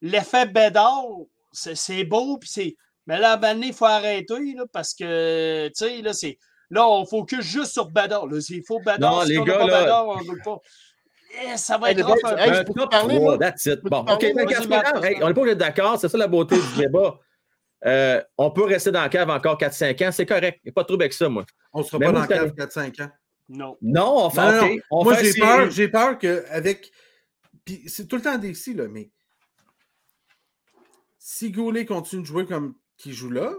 l'effet Bédard, c'est c'est beau, puis c'est. Mais là, à il faut arrêter, là, parce que, tu sais, là, c'est. Là, on focus juste sur Bédard. Là, s'il faut Bédard, Non, si les on gars, pas là- Bédard, on ne veut pas. Eh, ça va Hey, être hey, Un peux te top parler, 3, moi? that's it. Bon, OK, mais? Hey, on n'est pas obligé d'être d'accord, c'est ça la beauté du débat. Euh, on peut rester dans la cave encore 4-5 ans, c'est correct. Il n'y a pas de trouble avec ça, moi. On ne sera Mais pas moi, dans le ça- cave 4-5 ans. Non. Non, OK, on Moi, fait j'ai série. peur, j'ai peur qu'avec. Puis c'est tout le temps si, là, mais. Si Goulet continue de jouer comme qu'il joue là,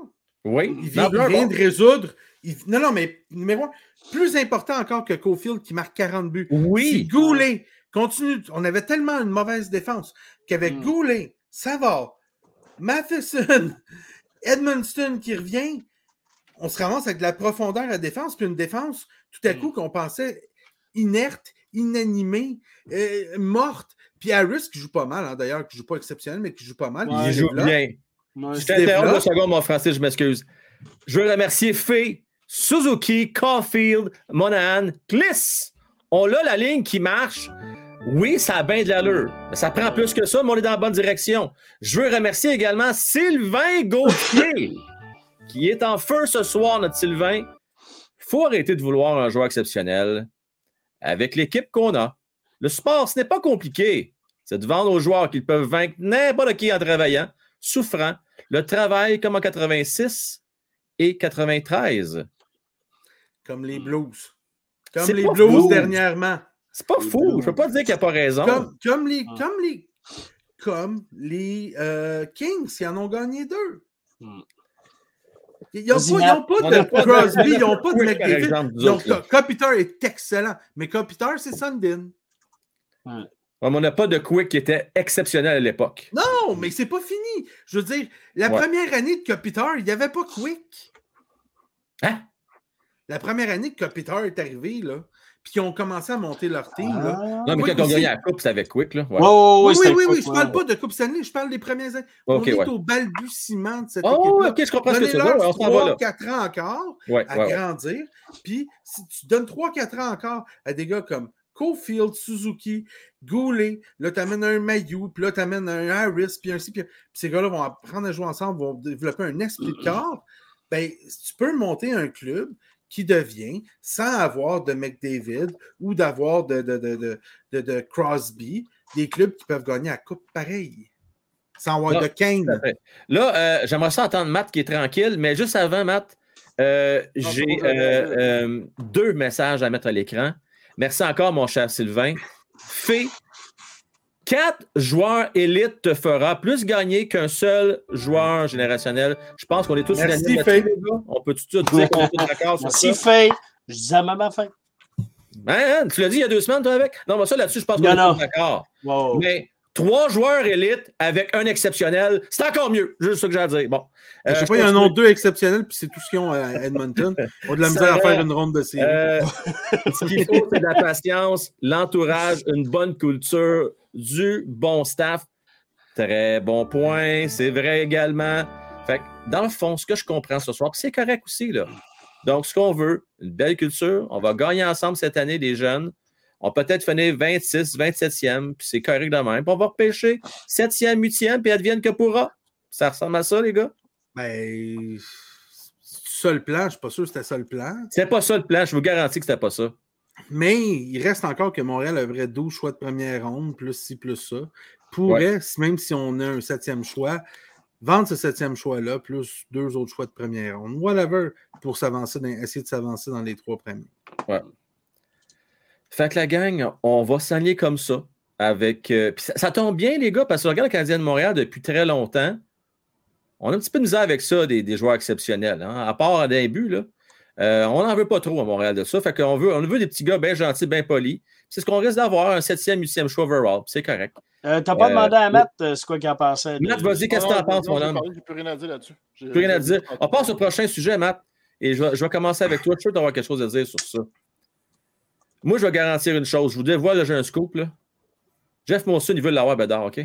Oui, il vient, Non, il là, vient bon. de résoudre. il- Non, non, mais numéro un, plus important encore que Cofield qui marque 40 buts. Oui, Goulet continue, on avait tellement une mauvaise défense qu'avec Mm. Goulet, Savard, Matheson, Edmundston qui revient, on se ramasse avec de la profondeur à défense, puis une défense tout à Mm. coup qu'on pensait inerte, inanimée, euh, morte. Puis Harris qui joue pas mal, hein, d'ailleurs, qui joue pas exceptionnel, mais qui joue pas mal. Ouais, il joue bien. Je t'interromps deux secondes, mon français, je m'excuse. Je veux remercier Fay, Suzuki, Caulfield, Monahan, Kliss. On a la ligne qui marche. Oui, ça a bien de l'allure. Ça prend plus que ça, mais on est dans la bonne direction. Je veux remercier également Sylvain Gauthier, qui est en feu ce soir, notre Sylvain. Il faut arrêter de vouloir un joueur exceptionnel avec l'équipe qu'on a. Le sport, ce n'est pas compliqué. C'est de vendre aux joueurs qu'ils peuvent vaincre n'importe qui en travaillant, souffrant, le travail comme en 86 et 93. Comme les Blues. Comme C'est les Blues fou. dernièrement. C'est pas fou. Je peux pas dire qu'il n'y a pas raison. Comme, comme les, Ah. comme les, comme les euh, Kings qui en ont gagné deux. Hmm. Ils n'ont pas, ils Matt. ont pas On de a pas de- Crosby, ils n'ont pas de McDavid. Donc, est excellent. Mais Kopitar, c'est Sundin. Ouais, mais on n'a pas de Quick qui était exceptionnel à l'époque. Non, mais c'est pas fini. Je veux dire, la Ouais. première année de Kopitar, il n'y avait pas Quick. Hein? La première année que Kopitar est arrivé, là, puis qu'ils ont commencé à monter leur team, là. Ah. Non, mais Oui, quand on gagnait la Coupe, c'était avec Quick. Là. Ouais. Oui, oui, oui, oui, je quoi. parle pas de Coupe Stanley, je parle des premières années. On est ouais. au balbutiement de cette Oh, équipe-là. ok, je comprends ce que tu veux Ouais, On s'en va là. 3-4 ans encore Ouais, à grandir. Puis, si tu donnes 3-4 ans encore à des gars comme Cofield, Suzuki, Goulet, là, tu amènes un Mayu, puis là, tu amènes un Harris, puis un ci, puis puis ces gars-là vont apprendre à jouer ensemble, vont développer un esprit de corps. Ben, tu peux monter un club qui devient, sans avoir de McDavid ou d'avoir de, de, de, de, de- de Crosby, des clubs qui peuvent gagner la Coupe pareil. Sans avoir Non, de Kane. À. Là, euh, j'aimerais ça entendre Matt qui est tranquille, mais juste avant, Matt, euh, j'ai euh, deux messages à mettre à l'écran. Merci encore, mon cher Sylvain. Fait quatre joueurs élites te fera plus gagner qu'un seul joueur générationnel. Je pense qu'on est tous Merci, gars. On peut tout de suite dire qu'on est d'accord sur ça? Merci, Faye. Je disais à maman fin. Hein, hein, tu l'as dit il y a deux semaines, toi, avec? Non, mais ça, là-dessus, je pense qu'on est tous d'accord. Wow. Mais trois joueurs élites avec un exceptionnel, c'est encore mieux. Juste ça que j'ai à dire. Bon. Je sais Euh, pas, il y en a deux exceptionnels, puis c'est tout ce qu'ils ont à Edmonton. On a de la misère à faire une ronde de série. Euh, ce qu'il faut, c'est de la patience, l'entourage, une bonne culture, du bon staff. Très bon point, c'est vrai également. Fait que, dans le fond, ce que je comprends ce soir, puis c'est correct aussi, là. Donc, ce qu'on veut, une belle culture, on va gagner ensemble cette année, les jeunes. On peut peut-être finir 26, 27e, puis c'est correct de même. Puis on va repêcher 7e, 8e, puis advienne que pourra. Ça ressemble à ça, les gars? Ben, ça le plan? Je suis pas sûr que c'était ça le plan. C'est pas ça le plan, je vous garantis que c'était pas ça. Mais il reste encore que Montréal aurait 12 choix de première ronde, plus ci, plus ça. Pourrait, même si on a un septième choix, vendre ce septième choix-là, plus deux autres choix de première ronde. Whatever, pour s'avancer essayer de s'avancer dans les trois premiers. Fait que la gang, on va s'aligner comme ça. Avec, euh, ça, ça tombe bien, les gars, parce que je regarde le Canadien de Montréal depuis très longtemps. On a un petit peu de misère avec ça, des, des joueurs exceptionnels. hein. À part d'un but, là. Euh, on n'en veut pas trop à Montréal de ça. Fait qu'on veut, on veut des petits gars bien gentils, bien polis. C'est ce qu'on risque d'avoir, un septième, huitième choix overall. C'est correct. Euh, T'as pas Euh, demandé à Matt euh, quoi qu'il en pensait. Matt, vas-y, qu'est-ce que t'en penses, mon homme? J'ai plus rien à dire là-dessus. J'ai- Plus rien à dire. On passe au prochain sujet, Matt. Et je vais, je vais commencer avec toi. Je suis sûr d'avoir quelque chose à dire sur ça. Moi, je vais garantir une chose. Je vous dévoile, j'ai un scoop. Là. Jeff Monson, il veut l'avoir, Bédard, OK?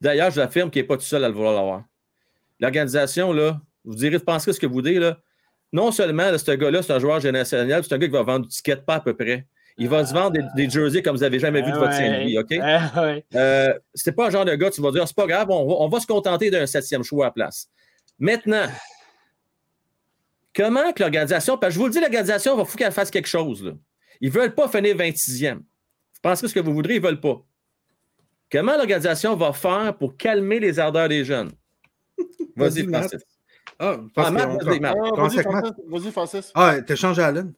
D'ailleurs, je l'affirme qu'il n'est pas tout seul à le vouloir l'avoir. L'organisation, là, vous direz, penserez ce que vous dites, là? Non seulement, là, ce gars-là, c'est un joueur générationnel, c'est un gars qui va vendre du ticket pas à peu près. Il va se vendre des, des jerseys comme vous n'avez jamais vu de votre Saint-Louis, OK? Ah. Euh, c'est pas un genre de gars, tu vas dire, c'est pas grave, on va, on va se contenter d'un septième choix à place. Maintenant, comment que l'organisation, parce que je vous le dis, l'organisation, il faut qu'elle fasse quelque chose. Là. Ils ne veulent pas finir 26e. Vous pensez ce que vous voudrez, ils ne veulent pas. Comment l'organisation va faire pour calmer les ardeurs des jeunes? Vas-y. Francis. Ah, Ah, vas-y. Ah, Matt. Francis. Vas-y, Francis. Ah, t'échanges à Allen.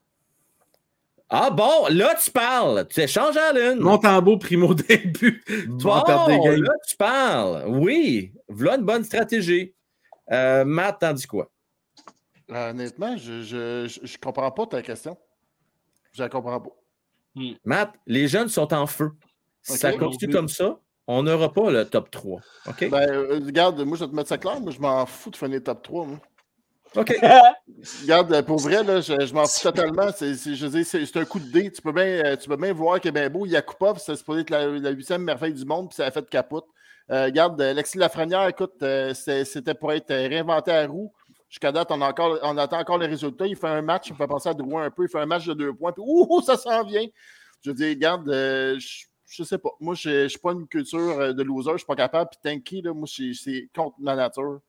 Ah bon, là, tu parles. Tu échanges à l'une. Montembeau, primo début. Tu vas en perdre des Bon, games. là, tu parles. Oui, voilà une bonne stratégie. Euh, Matt, t'en dis quoi? Euh, honnêtement, je, je, je, je comprends pas ta question. Je la comprends pas. Matt, les jeunes sont en feu. Si ça continue comme ça, on n'aura pas le top 3. OK? Ben, euh, regarde, moi, je vais te mettre ça clair. Moi, je m'en fous de finir top 3. Moi. OK. Regarde, euh, pour vrai, là, je, je m'en fous totalement. C'est, un coup de dé. Tu peux bien, euh, tu peux bien voir est bien beau. Yakupov, c'est supposé être la, la huitième merveille du monde, puis ça a fait capote. Euh, regarde, Alexis Lafrenière, écoute, euh, c'était pour être réinventé à roue. Jusqu'à date, on, on attend encore les résultats. Il fait un match, on fait penser à Drouin un peu. Il fait un match de deux points, puis ouh, ça s'en vient. Je dire, regarde, euh, je, je sais pas. Moi, je ne suis pas une culture euh, de loser, je suis pas capable. Puis Tanky, moi, c'est, contre ma nature.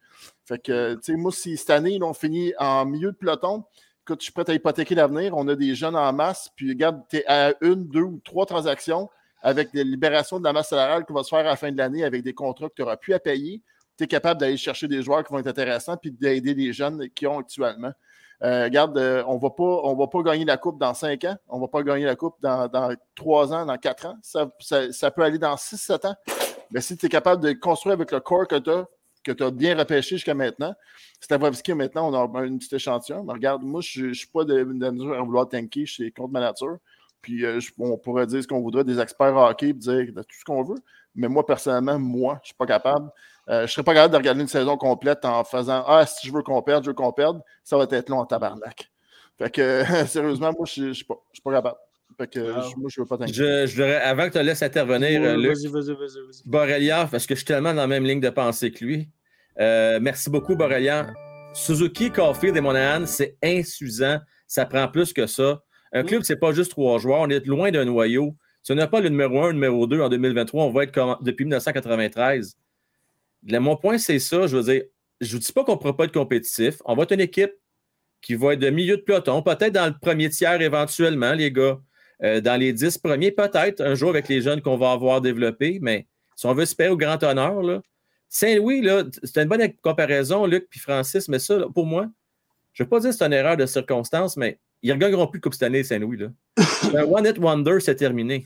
Fait que, tu sais, moi, si cette année, là, on finit en milieu de peloton, écoute, je suis prêt à hypothéquer l'avenir. On a des jeunes en masse, puis regarde, tu es à une, deux ou trois transactions avec des libérations de la masse salariale qui va se faire à la fin de l'année avec des contrats que tu n'auras plus à payer. Tu es capable d'aller chercher des joueurs qui vont être intéressants puis d'aider les jeunes qui ont actuellement. Euh, regarde, euh, on va pas, on va pas gagner la Coupe dans cinq ans. On va pas gagner la Coupe dans, dans trois ans, dans quatre ans. Ça, ça- peut aller dans six, sept ans. Mais si tu es capable de construire avec le corps que tu as, que tu as bien repêché jusqu'à maintenant, Stavrovski, maintenant, on a un petit échantillon. Mais regarde, moi, je ne suis pas de, mesure à vouloir tanker, je suis contre ma nature. Puis euh, on pourrait dire ce qu'on voudrait, des experts hockey, dire tout ce qu'on veut. Mais moi, personnellement, moi, je ne suis pas capable. Euh, je ne serais pas capable de regarder une saison complète en faisant Ah, si je veux qu'on perde, je veux qu'on perde. Ça va être long en tabarnak. Fait que, sérieusement, moi, je ne suis pas, je suis pas capable. Fait que, Wow. je- moi, je ne veux pas. Je, je voudrais- avant que tu te laisses intervenir, euh, Luc. Borrelia, parce que je suis tellement dans la même ligne de pensée que lui. Euh, merci beaucoup, Borrelia. Suzuki, Caulfield et Monahan, c'est insuffisant. Ça prend plus que ça. Un club, c'est pas juste trois joueurs. On est loin d'un noyau. Si on n'a pas le numéro 1, le numéro 2 en 2023, on va être comme depuis 1993. Mon point, c'est ça. Je veux dire, je ne vous dis pas qu'on ne pourra pas être compétitif. On va être une équipe qui va être de milieu de peloton, peut-être dans le premier tiers éventuellement, les gars. Euh, dans les dix premiers, peut-être, un jour avec les jeunes qu'on va avoir développés, mais si on veut se payer au grand honneur, Saint-Louis, c'est une bonne comparaison, Luc puis Francis, mais ça, là, pour moi, je ne veux pas dire que c'est une erreur de circonstance, mais ils ne regagneront plus de Coupe cette année, Saint-Louis. là. un One-Hit Wonder, c'est terminé.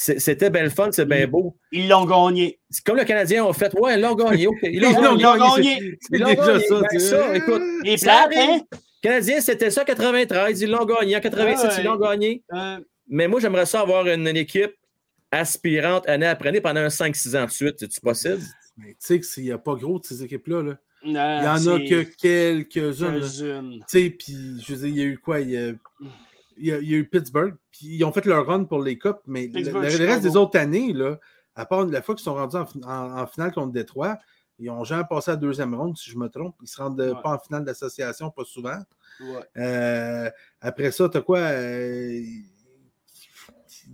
C'était bien le fun, c'est bien beau. Ils l'ont gagné. C'est comme le Canadien ont fait. Ouais, ils l'ont gagné. Ils l'ont Ils l'ont gagné. gagné. c'est- C'est Ils l'ont déjà gagné. ça. Ben, ça, écoute, Les Ça plates, arrive. hein? Canadien, c'était ça, 93. Ils l'ont gagné. En 86, Ah ouais. ils l'ont gagné. Euh, Mais moi, j'aimerais ça avoir une, une équipe aspirante année après année pendant un 5-6 ans de suite. C'est-tu possible? Mais tu sais qu'il n'y a pas gros de ces équipes-là. là. non, Il y en a que quelques-unes. Tu sais, puis je veux dire, il y a eu quoi? Il y a, il y a- il y a eu Pittsburgh, puis ils ont fait leur run pour les Cups, mais le, reste des autres années, là, à part la fois qu'ils sont rendus en, fin- en- en finale contre Détroit, ils ont jamais passé à la deuxième ronde, si je me trompe. Ils se rendent euh, Ouais. pas en finale d'association, pas souvent. Ouais. Euh, après ça, t'as quoi? euh,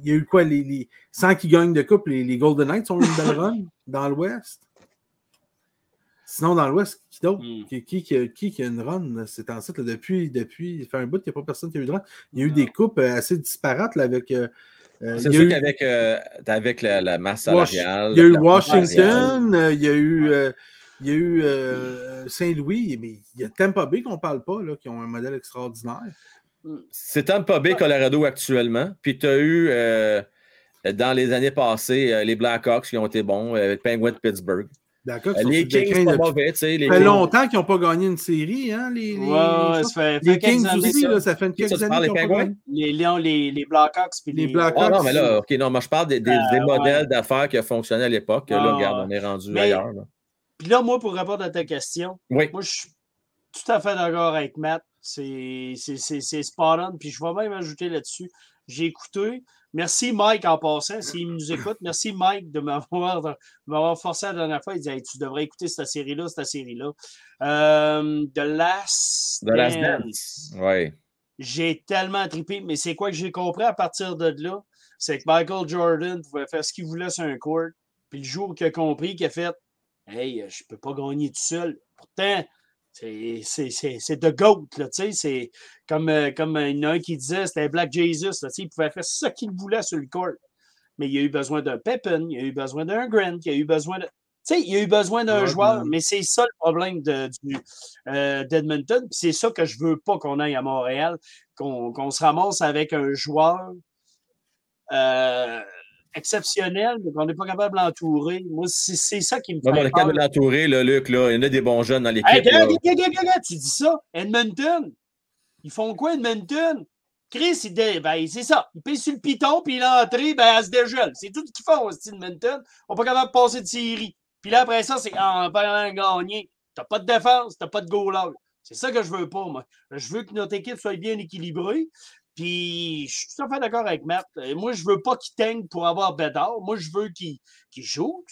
il y a eu quoi? Les, les, sans qu'ils gagnent de coupe, les, les Golden Knights ont eu une belle run dans l'Ouest? Sinon, dans l'Ouest, qui d'autre? Hmm. Qui, qui, qui a- qui qui a une run? C'est en site, là, depuis, depuis, il fait un bout qu'il n'y a pas personne qui a eu de run. Il y a eu Non. des coupes euh, assez disparates là, avec. euh, euh, C'est sûr eu, qu'avec euh, avec la, la masse salariale. il y a eu Washington, il y a eu, euh, il y a eu euh, Saint-Louis, mais il y a Tampa Bay qu'on ne parle pas, là, qui ont un modèle extraordinaire. C'est Tampa Bay, Colorado actuellement. Puis tu as eu, euh, dans les années passées, les Blackhawks qui ont été bons, euh, Penguin de Pittsburgh. D'accord, Euh, Les Kings, c'est pas mauvais, Ça fait Kings. longtemps qu'ils n'ont pas gagné une série, hein, les, les, Ouais, ouais, ça fait, les fait quelques Kings années, aussi, ça. là, ça fait une ça, quelques tu années parles, qu'ils pas. Les Lions, les, les Blackhawks. puis Les les Blackhawks. Ah non, mais là, OK, non, moi je parle des, des- des Euh, modèles d'affaires qui ont fonctionné à l'époque. Là, Ah, regarde, on est rendu Mais- ailleurs. là. Puis là, moi, pour répondre à ta question, Oui. moi, je suis tout à fait d'accord avec Matt. C'est c'est- c'est- c'est spot on. Puis je vais même ajouter là-dessus. J'ai écouté. Merci Mike en passant, s'il nous écoute. Merci Mike de m'avoir forcé la dernière fois. Il dit Hey, Tu devrais écouter cette série-là, cette série-là. Euh, The Last The Last Dance. Dance. Oui. J'ai tellement trippé, mais c'est quoi que j'ai compris à partir de là? C'est que Michael Jordan pouvait faire ce qu'il voulait sur un court. Puis le jour qu'il a compris qu'il a fait Hey, je peux pas gagner tout seul. Pourtant, c'est c'est- c'est- c'est The GOAT, là, tu sais. C'est comme, euh, comme il y en a un qui disait, c'était Black Jesus, là, tu sais, il pouvait faire ce qu'il voulait sur le court. Mais il a eu besoin d'un Peppin, il a eu besoin d'un Grant, il a eu besoin de. Tu sais, il a eu besoin d'un joueur, mais c'est ça le problème de, du, euh, d'Edmonton. Puis c'est ça que je veux pas qu'on aille à Montréal, qu'on, qu'on se ramasse avec un joueur euh, exceptionnel, mais qu'on n'est pas capable d'entourer. Moi, c'est, ça qui me fait on est capable de l'entourer, là, Luc. Là. Il y en a des bons jeunes dans l'équipe. Hey, tu dis ça. Edmonton, ils font quoi, Edmonton? Chris, il dé- ben, c'est ça. Il pèse sur le piton, puis l'entrée, ben, elle se dégèle. C'est tout ce qu'ils font, Edmonton. On n'est pas capable de passer de série. Puis là, après ça, c'est en perdant gagner. T'as pas de défense, t'as pas de goaler. C'est ça que je veux pas, moi. Je veux que notre équipe soit bien équilibrée. Puis, je suis tout à fait d'accord avec Matt. Euh, Moi, je veux pas qu'il teigne pour avoir Bédard. Moi, je veux qu'il joue,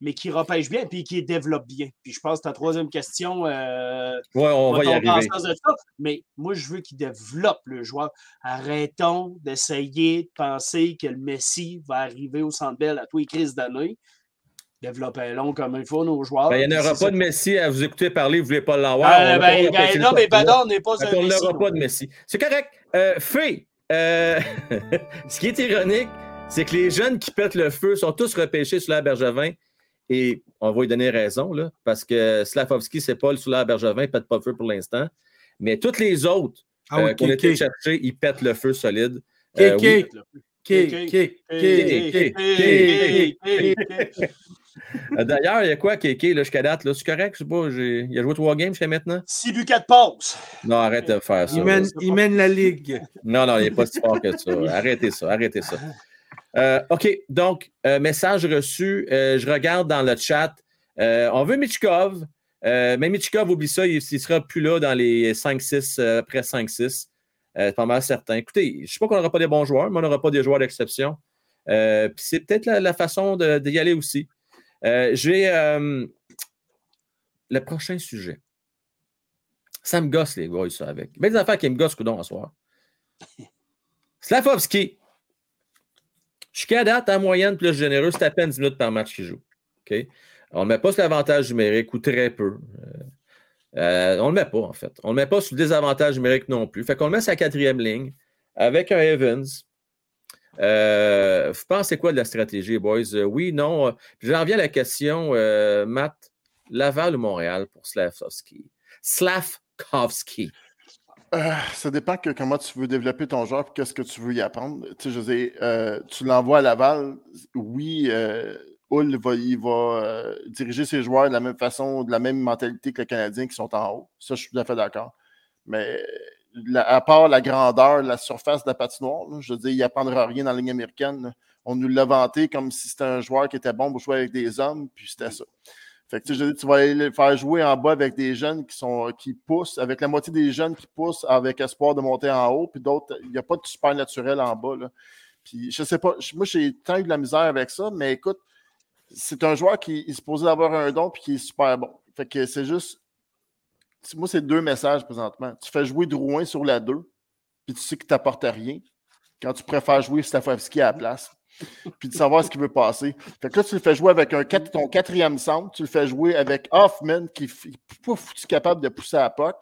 mais qu'il repêche bien, puis qu'il développe bien. Puis, je pense que ta troisième question, euh, Ouais, on va y arriver. de ça. Mais moi, je veux qu'il développe le joueur. Arrêtons d'essayer de penser que le Messi va arriver au Centre Bell à tous les crises d'année. Développez-le comme il faut, nos joueurs. Ben, il n'y en aura pas de Messi à vous écouter parler, vous ne voulez pas l'avoir. Euh, ben, pas ben, le non, mais n'est pas un n'aura pas de. Messi. C'est correct. Euh, Fé, euh, ce qui est ironique, c'est que les jeunes qui pètent le feu sont tous repêchés sur la Bergevin. Et on va lui donner raison, là, parce que Slavovski, c'est pas le sur la Bergevin, il pète pas le feu pour l'instant. Mais tous les autres Ah euh, oui, qu'on a été KK. chercher, ils pètent le feu solide. Euh, Euh, D'ailleurs, il y a quoi, Kéké, là, jusqu'à date? là? C'est correct? Je sais pas, j'ai- il a joué trois games jusqu'à maintenant? Six buts, quatre passes. Non, arrête de faire ça. Il mène, il mène la ligue. Non, non, il n'est pas si fort que ça. Arrêtez ça, arrêtez ça. Euh, OK, donc, euh, message reçu. Euh, je regarde dans le chat. Euh, on veut Michkov, euh, mais Michkov, oublie ça, il ne sera plus là dans les 5-6, euh, après 5-6. Euh, pas mal certain. Écoutez, je ne sais pas qu'on n'aura pas des bons joueurs, mais on n'aura pas des joueurs d'exception. Euh, Puis c'est peut-être la, la façon de- d'y aller aussi. Euh, J'ai euh, le prochain sujet. Ça me gosse, les gars, ça, avec. Ben, des affaires qui me gossent, coudon, à soir. Slavovski. Jusqu'à date, en moyenne plus généreux, c'est à peine 10 minutes par match qu'il joue. On ne met pas sur l'avantage numérique ou très peu. Euh, euh, on ne le met pas, en fait. On ne le met pas sur le désavantage numérique non plus. Fait qu'on le met sur la quatrième ligne avec un Evans. Euh, vous pensez quoi de la stratégie, boys? Euh, oui, non. euh, J'en viens à la question, euh, Matt, Laval ou Montréal pour Slavkovski? Slavkovski. Ça dépend que comment tu veux développer ton joueur et qu'est-ce que tu veux y apprendre. Tu sais, tu l'envoies à Laval, oui, Hull va, va diriger ses joueurs de la même façon, de la même mentalité que les Canadiens qui sont en haut. Ça, je suis tout à fait d'accord. Mais à part la grandeur, la surface de la patinoire, je veux dire, il n'apprendra rien dans la ligne américaine. On nous l'a vanté comme si c'était un joueur qui était bon pour jouer avec des hommes, puis c'était ça. Fait que, je veux tu vas aller le faire jouer en bas avec des jeunes qui sont qui poussent, avec la moitié des jeunes qui poussent avec espoir de monter en haut, puis d'autres, il n'y a pas de super naturel en bas. Puis je sais pas, moi j'ai tant eu de la misère avec ça, mais écoute, c'est un joueur qui est supposé avoir un don puis qui est super bon. Fait que c'est juste. Moi, c'est deux messages présentement. Tu fais jouer Drouin sur la 2, puis tu sais qu'il t'apporte rien. Quand tu préfères jouer Stafovski à la place puis de savoir ce qui veut passer. Fait que là, tu le fais jouer avec un, ton quatrième centre, tu le fais jouer avec Hoffman qui n'est pas foutu capable de pousser à POC.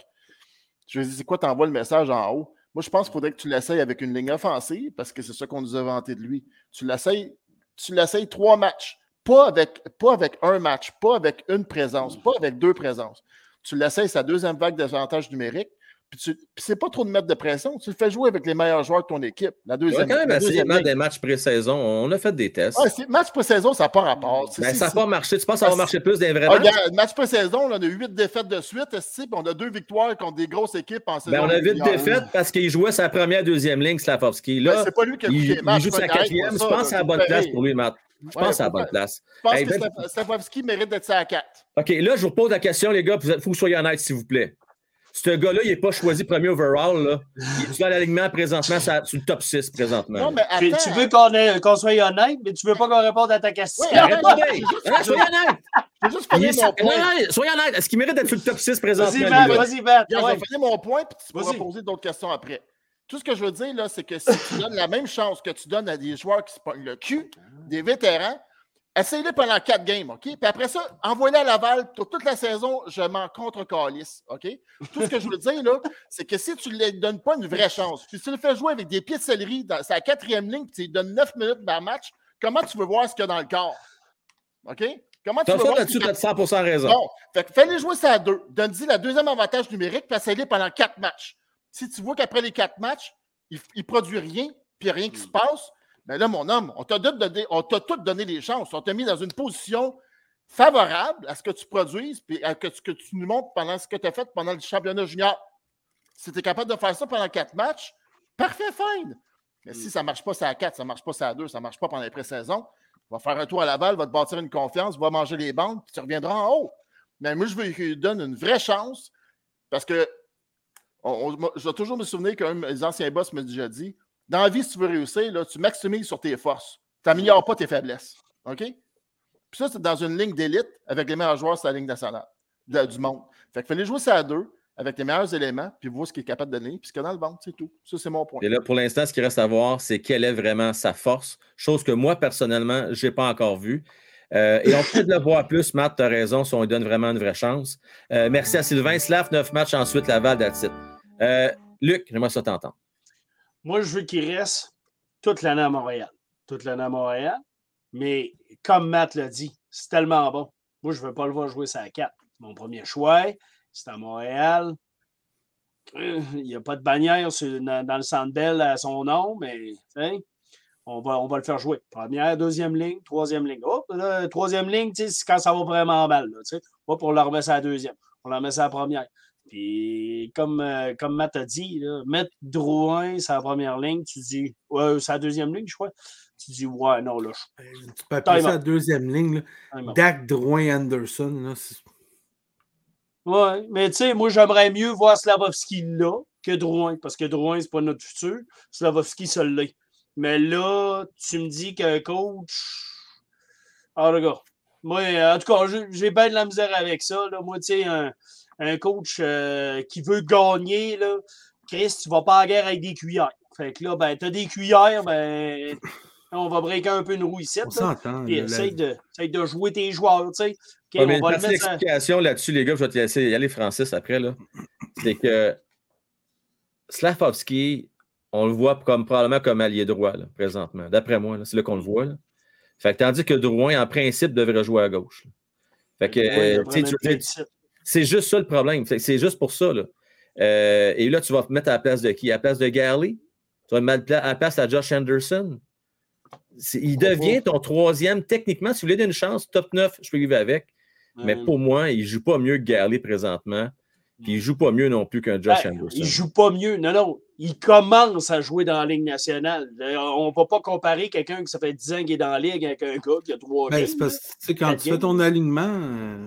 Je vais dire, c'est quoi, t'envoies le message en haut? Moi, je pense qu'il faudrait que tu l'essayes avec une ligne offensive parce que c'est ça qu'on nous a vanté de lui. Tu l'essayes, tu l'essayes trois matchs, pas avec, pas avec un match, pas avec une présence, pas avec deux présences. Tu l'essayes sa deuxième vague d'avantage numérique, Puis, tu- puis c'est pas trop de mettre de pression. Tu le fais jouer avec les meilleurs joueurs de ton équipe. La On a deuxième, quand même essayé deuxième des matchs pré-saison. On a fait des tests. Ouais, match pré-saison, ça n'a pas rapport. Ben, ça n'a pas marché. Tu penses que ça va Ah, marcher plus des vrais Ah, matchs? regarde, match pré-saison, on a huit défaites de suite, puis on a deux victoires contre des grosses équipes en saison. Ben, on a vite régulière. défaite parce qu'il jouait sa première, deuxième ligne, Slavovski. Ben, Là, c'est pas lui qui a il, il joue sa quatrième. Je pense que c'est la bonne place pour lui, Matt. Je pense Ouais, que c'est la bonne place. Je pense Hey, que ben- Stefanski mérite d'être ça à 4. OK, là, je vous pose la question, les gars. Il faut que vous soyez honnêtes, s'il vous plaît. Ce gars-là, il n'est pas choisi premier overall. Là. Il est dans l'alignement présentement, sur le top 6 présentement. Non, mais Tu, attends. tu veux qu'on soit honnête, mais tu veux pas qu'on réponde à ta question. Oui, Arrête juste- hein, Soyez honnête. Je vais juste Il finir est- mon point. Non, non, Soyez honnête. Est-ce qu'il mérite d'être sur le top 6 présentement? Vas-y, Matt, vas-y, Matt. Je vais finir mon point, puis tu pourras poser d'autres questions après. Tout ce que je veux dire, là, c'est que si tu donnes la même chance que tu donnes à des joueurs qui se pognent le cul, des vétérans, essaye-le pendant quatre games, OK? Puis après ça, envoie-le à Laval. Pour toute la saison, je m'en contre calice, OK? Tout ce que je veux dire, là, c'est que si tu ne lui donnes pas une vraie chance, puis si tu le fais jouer avec des pieds de céleri dans sa quatrième ligne, puis tu lui donnes 9 minutes par match, comment tu veux voir ce qu'il y a dans le corps? OK? Comment tu veux voir là-dessus, tu as 100 raison. Bon, fait fallait jouer ça à deux. Donne-y la deuxième avantage numérique, puis essaye pendant quatre matchs. Si tu vois qu'après les quatre matchs, il ne produit rien, puis rien qui se passe, ben là, mon homme, on t'a tout donné, on t'a tout donné les chances. On t'a mis dans une position favorable à ce que tu produises, puis à tu- que tu nous montres pendant ce que tu as fait pendant le championnat junior. Si tu es capable de faire ça pendant quatre matchs, parfait, fine. Mais si ça ne marche pas, c'est à 4, ça ne marche pas, c'est à 2, ça ne marche pas pendant les pré-saisons, va faire un tour à Laval, va te bâtir une confiance, va manger les bandes, puis tu reviendras en haut. Mais moi, je veux qu'il lui donne une vraie chance parce que on- on- je vais toujours me souvenir que les anciens boss m'ont déjà dit dans la vie, si tu veux réussir, là, tu maximises sur tes forces. Tu n'améliores pas tes faiblesses. OK? Puis ça, c'est dans une ligne d'élite avec les meilleurs joueurs sur la ligne nationale du monde. Fait qu'il fallait jouer ça à deux avec les meilleurs éléments, puis voir ce qu'il est capable de donner, puis ce qu'il y a dans le ventre, c'est tout. Ça, c'est mon point. Et là, pour l'instant, ce qui reste à voir, c'est quelle est vraiment sa force, chose que moi, personnellement, je n'ai pas encore vue. Euh, et on peut le voir plus, Matt, tu as raison, si on lui donne vraiment une vraie chance. Euh, merci à Sylvain. Slav, 9 matchs, ensuite Laval, that's it. Euh, Luc, j'aimerais ça t'entendre. Moi, je veux qu'il reste toute l'année à Montréal. Toute l'année à Montréal. Mais comme Matt l'a dit, c'est tellement bon. Moi, je ne veux pas le voir jouer à 4. Mon premier choix, c'est à Montréal. Euh, Il n'y a pas de bannière dans, le centre à son nom, mais sais, on va, on va le faire jouer. Première, deuxième ligne, troisième ligne. Oh, là, troisième ligne, c'est quand ça va vraiment mal. Là, pas pour le remettre à la deuxième. On la remet à la première. Puis, comme, euh, comme Matt a dit, là, mettre Drouin sur la première ligne, tu dis, ouais, c'est la deuxième ligne, je crois. Tu dis, ouais, non, là, je Tu peux appeler ça la deuxième ligne. là. Dak Drouin Anderson. là, Ouais, mais tu sais, moi, j'aimerais mieux voir Slavovski là que Drouin, parce que Drouin, c'est pas notre futur. Slavovski, ça l'est. Mais là, tu me dis qu'un coach. Ah, le gars. Moi, en tout cas, j'ai- j'ai bien de la misère avec ça. Là. Moi, tu sais, un, un coach euh, qui veut gagner, là, Chris, tu vas pas à la guerre avec des cuillères. Fait que là, ben, t'as des cuillères, ben, on va breaker un peu une roue ici. On s'entend. La- essaye de, essaye de jouer tes joueurs, tu sais. OK, Ouais, mais on une va le partie mettre. sur- d'explication là-dessus, les gars, je vais te laisser y aller, Francis, après. là. C'est que Slavovski, on le voit comme, probablement comme allié droit, là, présentement. D'après moi, c'est là qu'on le voit. là. Fait que, tandis que Drouin, en principe, devrait jouer à gauche. là. Fait que, Ouais, euh, tu sais, c'est juste ça le problème. C'est juste pour ça. Là. Euh, et là, tu vas te mettre à la place de qui? À la place de Garley? Tu vas te mettre à la place à Josh Anderson? Il devient ton troisième, techniquement, si vous voulez donner une chance, top 9, je peux vivre avec. Mais Hum. pour moi, il ne joue pas mieux que Garley présentement. Puis il ne joue pas mieux non plus qu'un Josh Ben, Anderson. il joue pas mieux. Non, non. Il commence à jouer dans la Ligue nationale. On ne va pas comparer quelqu'un qui ça fait 10 ans qu'il est dans la Ligue avec un gars qui a trois Ben, games, c'est parce là. tu quand tu fais ton alignement, euh,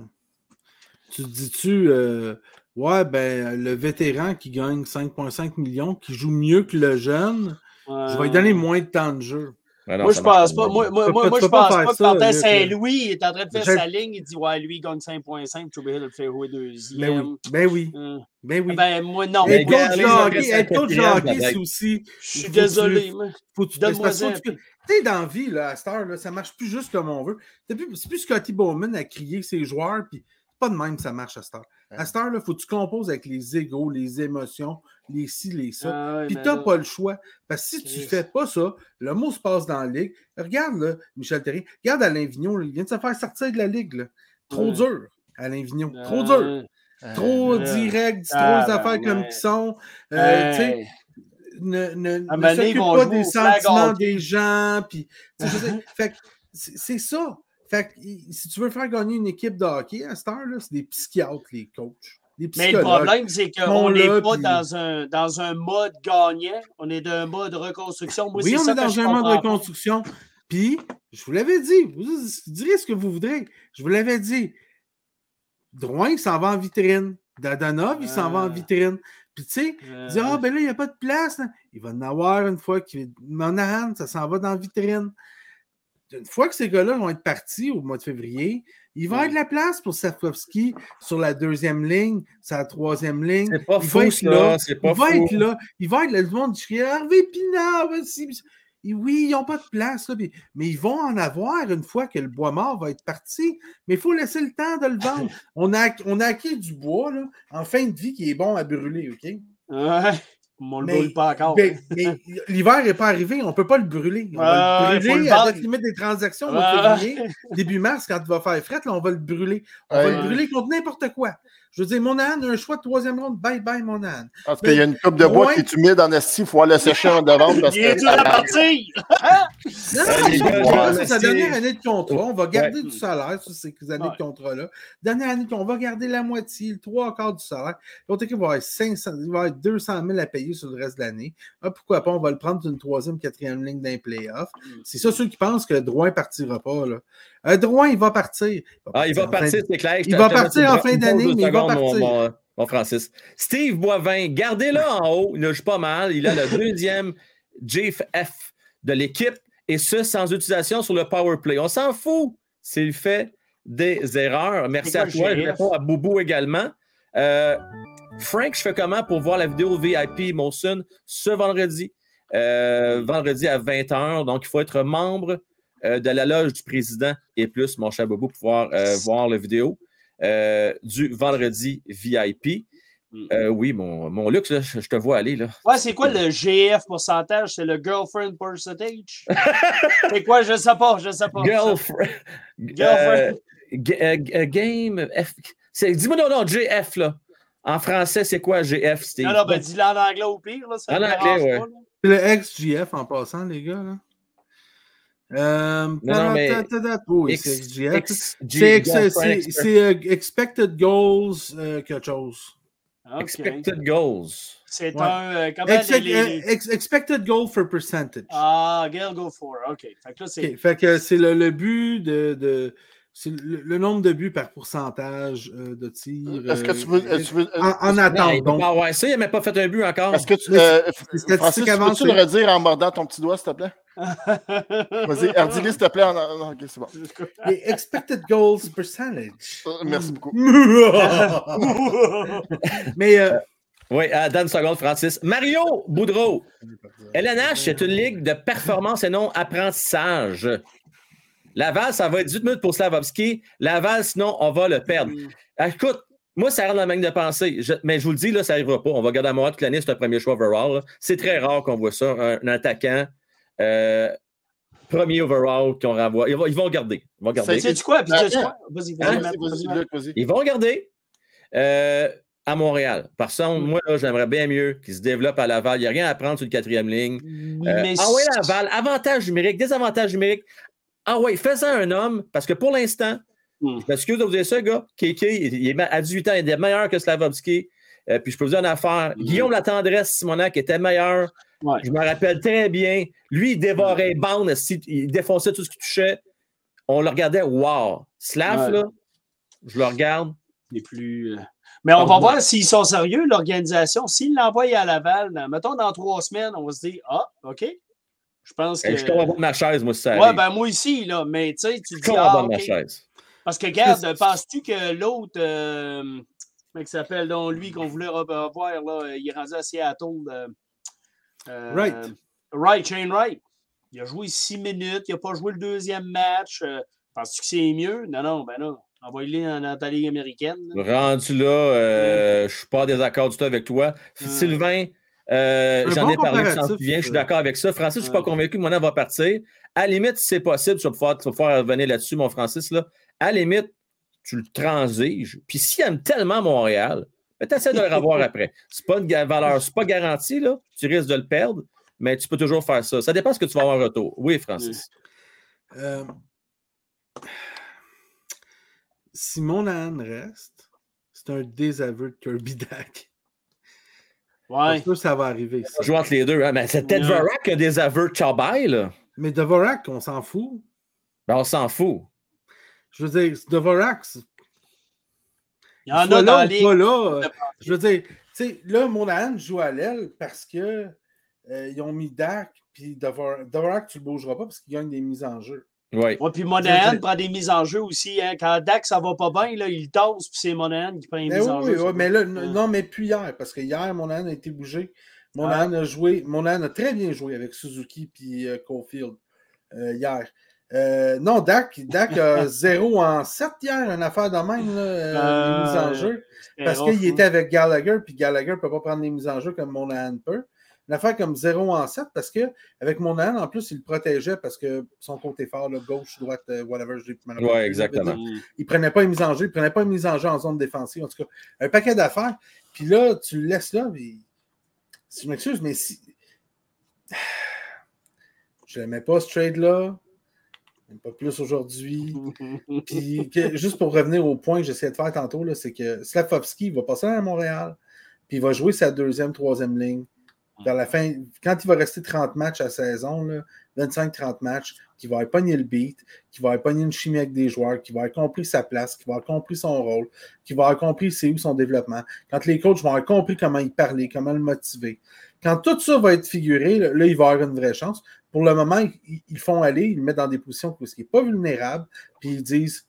tu te dis-tu, euh, ouais, ben, le vétéran qui gagne 5,5 millions, qui joue mieux que le jeune, je vais lui donner Euh, moins de temps de jeu. Non, Moi, je pense pas. Moi, moi, moi, pas je pense faire pas que Martin Luc. Saint-Louis il est en train de faire sa ligne. Il dit Ouais, lui, il gagne 5,5. Tu es obligé de le faire jouer deuxième. Ben oui, ben oui, Euh, ben oui. Ben, moi, non. Coach c'est aussi. je suis désolé. Faut que tu sais, dans la vie, là, à cette heure, là, ça marche plus juste comme on veut. C'est plus, Scotty Bowman à crier ses joueurs, puis pas de même que ça marche à cette heure. À cette heure, il faut que tu composes avec les égaux, les émotions, les ci, les ça. Ah Puis t'as là- pas le choix. Parce que si tu Chris. fais pas ça, le mot se passe dans la ligue. Regarde, là, Michel Terrien, regarde Alain là, il vient de se faire sortir de la ligue. là. Trop dur, Alain Vigneault. Trop Euh, dur. Trop Euh, direct, trop ah, les affaires comme qui sont. Euh, tu sais, Hey. ne, ne, ne s'occupe pas des sentiments des gens. Puis, tu c'est ça. Fait que, i- si tu veux faire gagner une équipe de hockey à cette heure-là, c'est des psychiatres, les coachs. Mais le problème, c'est qu'on n'est pas puis- dans, un, dans un mode gagnant. On est dans un mode reconstruction. Moi, oui, on ça est dans un mode reconstruction. Puis, je vous l'avais dit, vous direz ce que vous voudrez. Je vous l'avais dit. Drouin, il s'en va en vitrine. Dadanov, il s'en va en Ah. vitrine. Puis, tu sais, Euh, Dire, ah, ben là, il n'y a pas de place. là. Il va en avoir une fois qu'il. Monahan, ça s'en va dans la vitrine. Une fois que ces gars-là vont être partis au mois de février, il va y avoir de la place pour Safkovski sur la deuxième ligne, sur la troisième ligne. C'est pas il fou, va être là. c'est pas il va fou. être là. Il va être là. Le monde dit Hervé Pinard. Et oui, ils n'ont pas de place, là, mais ils vont en avoir une fois que le bois mort va être parti. Mais il faut laisser le temps de le vendre. On a, on a acquis du bois là, en fin de vie qui est bon à brûler, OK? Ouais. On le Mais- brûle pas encore. Mais, mais l'hiver n'est pas arrivé, on ne peut pas le brûler. On va Ouais, le brûler le à date limite des transactions Ouais. février, début mars, quand il va faire fret, là, on va le brûler. On va le brûler contre n'importe quoi. Je veux dire, mon âne a un choix de troisième ronde. Bye bye, mon âne. Parce qu'il y a une coupe de bois qui est humide en esti, il faut aller le sécher en devant parce Il est dur à partir! Non, non, les c'est sa dernière année de contrat. On va garder Ouais. du salaire sur ces années Ouais. de contrat-là. Dernière année, on va garder la moitié, le trois quarts du salaire. L'autre équipe va avoir, 500, il va avoir 200 000 à payer sur le reste de l'année. Ah, pourquoi pas? On va le prendre d'une troisième, quatrième ligne d'un playoff. C'est ça ceux qui pensent que Drouin ne partira pas. Là. Euh, Drouin, il va partir. Ah, il va partir, c'est clair. Il va partir en fin d'année, mais il va partir. Mon Francis. Steve Boivin, gardez-le en haut. Il nage pas mal. Il a le deuxième GFF de l'équipe et ce, sans utilisation sur le power play. On s'en fout s'il fait des erreurs. Merci à toi. Je réponds à Boubou également. Euh, Frank, je fais comment pour voir la vidéo VIP Molson ce vendredi? Euh, vendredi à 20h. Donc, il faut être membre euh, de la loge du président et plus, mon cher Bobo, pour pouvoir euh, voir la vidéo euh, du vendredi VIP. Euh, oui, mon, mon Luxe, je, je te vois aller. Là. Ouais, c'est quoi le GF pourcentage? C'est le girlfriend percentage? c'est quoi? Je sais pas, je sais pas. Girlfriend. Girlfriend. Euh, ga- euh, ga- game. F. Dis-moi non, non, GF, là. En français, c'est quoi GF, Steve? Non, non, ben dis-le en anglais au pire. Là, ça En anglais, ouais. C'est le ex-GF en passant, les gars. Là. Euh, non, mais- Oui, c'est euh, expected goals euh, quelque chose. Expected goals. C'est Ouais. un. comment Ex- les- les- ex- expected goal for percentage. Ah, girl go for. OK. Fait que c'est. Le, le but de. le, le nombre de buts par pourcentage euh, de tir. Est-ce que tu veux. euh, tu veux- en, en attente. donc, pas avoir ça, il n'a même pas fait un but encore. Est-ce que tu. Euh, Francis, peux-tu le redire en mordant ton petit doigt, s'il te plaît? Vas-y, Ardili, s'il te plaît. En... en- Ok, c'est bon. les expected goals percentage. Euh, Merci beaucoup. Mais euh, Oui, dans une seconde, Francis. Mario Boudreau. LNH, c'est une ligue de performance et non apprentissage. Laval, ça va être 18 minutes pour Slavovski. Laval, sinon, on va le perdre. Ah, Écoute, moi, ça rentre dans ma ligne de pensée. Je- mais je vous le dis, là, ça n'arrivera pas. On va garder à moi toute l'année, c'est un premier choix overall. C'est très rare qu'on voit ça. Un, un attaquant, euh, premier overall qu'on renvoie. Ils vont, ils vont garder. Ils vont garder. Sais-tu quoi? Puis sais-tu Attends. quoi? Vas-y, Vas-y, vas-y, Matt, vas-y, vas-y, Matt. Luc, vas-y. Ils vont regarder euh, à Montréal. Par contre, moi, j'aimerais bien mieux qu'ils se développent à Laval. Il n'y a rien à prendre sur le quatrième ligne. Euh, Mais ah oui, Laval, avantage numérique, désavantage numérique. Ah oui, fais-ça un homme, parce que pour l'instant, Hmm. je m'excuse de vous dire ça, gars, Kéké, il est à 18 ans, il est meilleur que Slavovski. Euh, puis je peux vous dire une affaire. Guillaume La Tendresse, Simonac était meilleur. Ouais. Je me rappelle très bien. Lui, il dévorait bandes, si- il défonçait tout ce qui touchait. On le regardait, wow. Slav, Ouais. là, je le regarde. les plus. euh, Mais on va voir s'ils sont sérieux, l'organisation. S'ils l'envoient à Laval, dans- mettons dans trois semaines, on va se dire Ah, OK. Je pense que. Je tombe en bas de ma chaise, moi, si ça Ouais, ben moi aussi, là. Mais tu sais, tu je dis tombe en Ah, bas de ma OK. chaise. Parce que, regarde, penses-tu que l'autre, euh, comment il s'appelle, donc lui qu'on voulait revoir, là, il est rendu à Seattle. euh, euh, Wright. Wright, Shane Wright. Il a joué six minutes, il n'a pas joué le deuxième match. euh, Penses-tu que c'est mieux? Non, non, ben non. Envoie-le dans dans ta ligue américaine. là. Rendu là, euh, je suis pas en désaccord du tout avec toi. Sylvain, euh, j'en bon ai parlé, tu t'en comparatif, souviens, je suis euh. d'accord avec ça. Francis, je suis pas convaincu que Monin va partir. À la limite, si c'est possible, tu vas pouvoir, tu vas pouvoir revenir là-dessus, mon Francis. Là. À la limite, tu le transiges. Puis s'il aime tellement Montréal, ben, tu essaies de le revoir après. C'est pas une valeur, c'est pas garanti, là. Tu risques de le perdre, mais tu peux toujours faire ça. Ça dépend de ce que tu vas avoir en retour. Oui, Francis. Euh, si Monahan reste, c'est un désaveu de Kirby Dak. Ouais. Sûr ça va arriver. ça. Joue entre les deux. hein, mais c'est Ted Ouais. Varak qui a des aveux de Chabai, là. Mais Dvorak, on s'en fout. Ben, on s'en fout. Je veux dire, Dvorak, c'est- Il y en soit a dans les. là, euh, je veux dire, tu sais, là, Monahan joue à l'aile parce que euh, ils ont mis Dak, puis Dvorak, tu le bougeras pas parce qu'il gagne des mises en jeu. Oui. Ouais, puis Monahan prend des mises en jeu aussi. Hein. Quand Dak, ça va pas bien, là, il tasse, puis c'est Monahan qui prend les Ben mises oui, en oui, jeu. oui, mais là, Ouais. non, mais plus hier, parce que hier, Monahan a été bougé. Monahan a joué, Monahan a très bien joué avec Suzuki puis euh, Caulfield euh, hier. Euh, non, Dak, Dak a 0 en 7 hier, une affaire de même, là, euh, les mises en Euh, jeu. Parce qu'il était avec Gallagher, puis Gallagher ne peut pas prendre les mises en jeu comme Monahan peut. Une affaire comme 0 en 7, parce qu'avec Monahan, en plus, il le protégeait parce que son côté fort, là, gauche, droite, euh, whatever, je rappelé, exactement. Il ne prenait pas une mise en jeu, il ne prenait pas une mise en jeu en zone défensive. En tout cas, un paquet d'affaires. Puis là, tu le laisses là. Puis... Si je m'excuse, mais si. Je n'aimais pas ce trade-là. Même pas plus aujourd'hui. Puis que- juste pour revenir au point que j'essayais de faire tantôt, là, c'est que Slavovski va passer à Montréal, puis il va jouer sa deuxième, troisième ligne. Vers la fin, quand il va rester 30 matchs à saison, là, 25-30 matchs, qu'il va pogné le beat, qu'il va pogné une chimie avec des joueurs, qu'il va avoir compris sa place, qu'il va avoir compris son rôle, qu'il va avoir compris c'est où son développement. Quand les coachs vont avoir compris comment il parlait, comment le motiver. Quand tout ça va être figuré, là, là, il va avoir une vraie chance. Pour le moment, ils, ils font aller, ils le mettent dans des positions où il n'est pas vulnérable, puis ils disent,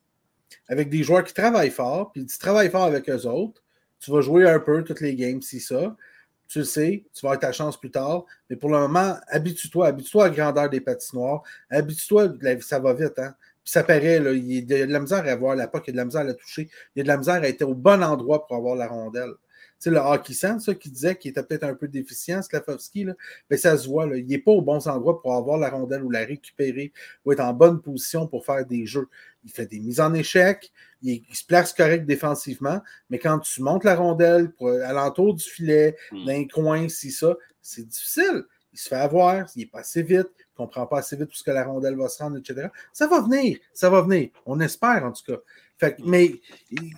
avec des joueurs qui travaillent fort, puis tu travailles fort avec eux autres, tu vas jouer un peu toutes les games, si ça. Tu le sais, tu vas avoir ta chance plus tard. Mais pour le moment, habitue-toi, habitue-toi à la grandeur des patinoires. Habitue-toi, ça va vite, hein. Puis ça paraît, là, il y a de la misère à avoir la puck, il y a de la misère à la toucher, il y a de la misère à être au bon endroit pour avoir la rondelle. Tu sais, le hockey sense, ça, qui disait qu'il était peut-être un peu déficient, Slavovski, là, ben, ça se voit, là, il n'est pas au bon endroit pour avoir la rondelle ou la récupérer ou être en bonne position pour faire des jeux. Il fait des mises en échec, il, il se place correct défensivement, mais quand tu montes la rondelle pour, alentour du filet, Mm. d'un coin, si ça, c'est difficile. Il se fait avoir, il n'est pas assez vite, il ne comprend pas assez vite où ce que la rondelle va se rendre, etc. Ça va venir, ça va venir. On espère en tout cas. Fait que- mais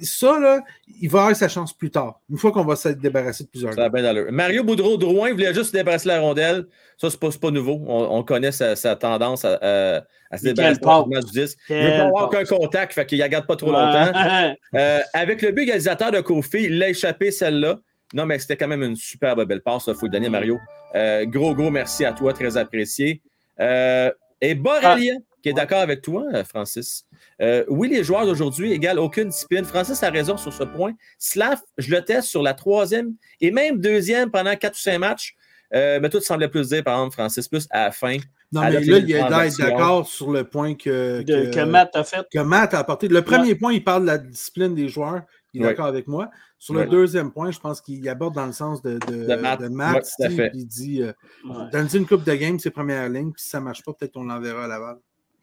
ça, là, il va avoir sa chance plus tard, une fois qu'on va s'être débarrassé de plusieurs Ça a bien d'allure. Mario Boudreau-Drouin voulait juste se débarrasser de la rondelle. Ça, c'est pas, pas nouveau. On, on connaît sa, sa tendance à, à- à se débarrasser du disque. Il ne veut pas avoir aucun contact, fait qu'il ne la garde pas trop longtemps. Euh, avec le but égalisateur de Kofi, il l'a échappé celle-là. Non, mais c'était quand même une superbe belle passe. Il faut le donner, Mario. Euh, gros, gros merci à toi, très apprécié. Euh, et Borrelia, qui est d'accord avec toi, euh, Francis. Euh, oui, les joueurs d'aujourd'hui égalent aucune discipline. Francis a raison sur ce point. Slav, je le teste sur la troisième et même deuxième pendant quatre ou cinq matchs. Euh, mais toi, tu semblais plus dire, par exemple, Francis, plus à la fin. Non, mais là, il est d'accord sur le point que, De- que, que Matt a fait. que Matt a apporté. Le premier point, il parle de la discipline des joueurs. Il est Ouais. d'accord avec moi. Sur Ouais. le deuxième point, je pense qu'il aborde dans le sens de, de, De Matt. de Matt, Ouais, tout à Steve, fait. puis il dit euh, Ouais. donne-lui une coupe de game, ses premières lignes, puis si ça ne marche pas, peut-être qu'on l'enverra à Laval.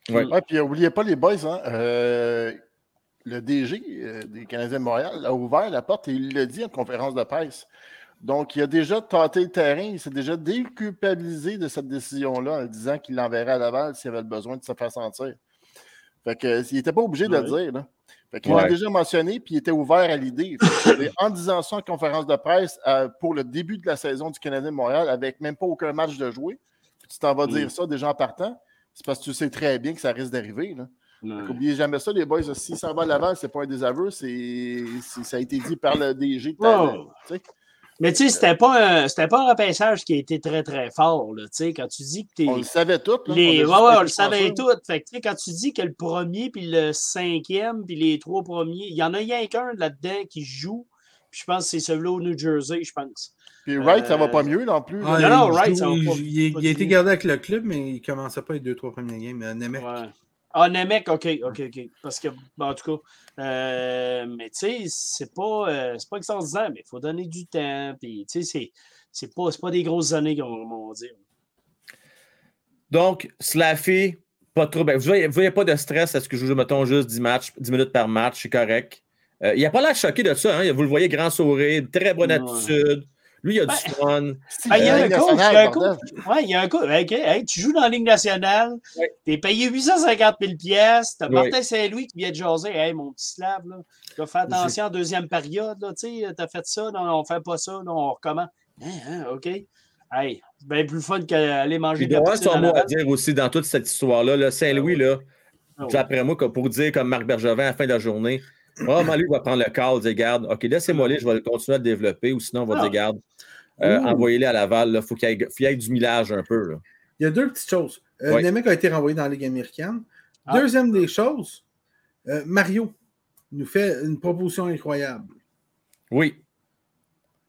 Ouais. Ouais, puis n'oubliez pas les boys, hein, euh, le DG euh, des Canadiens de Montréal a ouvert la porte et il l'a dit en conférence de presse. Donc, il a déjà tâté le terrain, il s'est déjà déculpabilisé de cette décision-là en disant qu'il l'enverrait à Laval s'il avait besoin de se faire sentir. Fait que, euh, il n'était pas obligé de le dire. Là. Fait qu'il Ouais. l'a déjà mentionné, puis il était ouvert à l'idée. En disant ça en conférence de presse euh, pour le début de la saison du Canadien de Montréal, avec même pas aucun match de jouer, puis tu t'en vas Mm. dire ça déjà en partant, c'est parce que tu sais très bien que ça risque d'arriver. N'oubliez jamais ça, les boys. Si ça va à Laval, c'est pas un désaveu, c'est, ça a été dit par le DG. de ta-. Mais tu sais, c'était pas, un- pas un repêchage qui a été très, très fort. Là, quand tu dis que t'es. On le savait tout. là. Les... On Ouais, ouais, on le savait tout. Fait que, quand tu dis que le premier, puis le cinquième, puis les trois premiers, il y en a rien qu'un là-dedans qui joue. Puis je pense que c'est celui-là au New Jersey, je pense. Puis Wright, ça va Euh, pas mieux non plus. non, non, il right, joue- ça va il, pas- il- il- pas il a été gardé avec le club, mais il ne commençait pas les deux, trois premiers games. Euh, Nemec. Ouais. Ah, Nemec, OK, OK, OK. Parce que, bon, en tout cas, euh, mais tu sais, c'est pas, euh, c'est pas extraordinaire, mais il faut donner du temps. Puis, tu sais, c'est, c'est pas, c'est pas des grosses années, qu'on va dire. Donc, Slaffy, Pas trop. Ben, vous voyez, vous voyez pas de stress à ce que je joue, mettons, juste 10, matchs, 10 minutes par match, c'est correct. Euh, il n'a pas l'air choqué de ça. Hein? Vous le voyez, grand sourire, très bonne Ouais. attitude. Lui, il a Ben, du fun. Ah, il y a Euh, un Ligue coach, il y a un coach. Ouais, il y a un coach. Hey, tu joues dans la Ligue nationale, Ouais. t'es payé 850 000 pièces, t'as Ouais. Martin Saint-Louis qui vient de jaser. Hey, mon petit slave, là, tu vas faire attention en deuxième période, là, tu sais, t'as fait ça, non, on fait pas ça, non, on recommence. Hein, hein, OK. Hey, c'est bien plus fun qu'aller manger Il de la doit avoir poutine son mot à dire aussi dans toute cette histoire-là. là. Saint-Louis, là, Ah ouais. d'après moi, pour dire comme Marc Bergevin à la fin de la journée, probablement lui va prendre le call, dire garde, OK, laissez-moi aller, je vais continuer à le développer, ou sinon on va Ah. dire garde, euh, envoyez-les à Laval, il faut qu'il y, ait- faut qu'il y ait du millage un peu. là. Il y a deux petites choses. Euh, Ouais. Nemec a été renvoyé dans la Ligue américaine. Ah. Deuxième des choses, euh, Mario nous fait une proposition incroyable. Oui.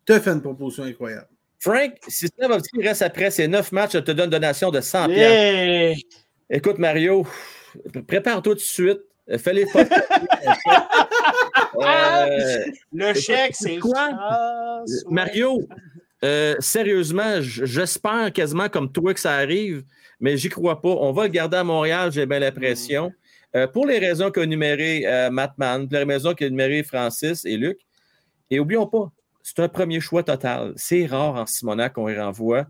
Te fait une proposition incroyable. Frank, si Slavovski reste après ces neuf matchs, je te donne une donation de 100 piastres. Yeah! Écoute, Mario, prépare-toi tout de suite. Euh, Fais-les pas. Euh, Le chèque, c'est quoi? Ouais. Mario, euh, sérieusement, j'espère quasiment comme toi que ça arrive, mais j'y crois pas. On va le garder à Montréal, j'ai bien l'impression. Euh, pour les raisons qu'a numéré euh, Mattman, pour les raisons qu'a numéré Francis et Luc. Et oublions pas, c'est un premier choix total. C'est rare en Simonac qu'on y renvoie.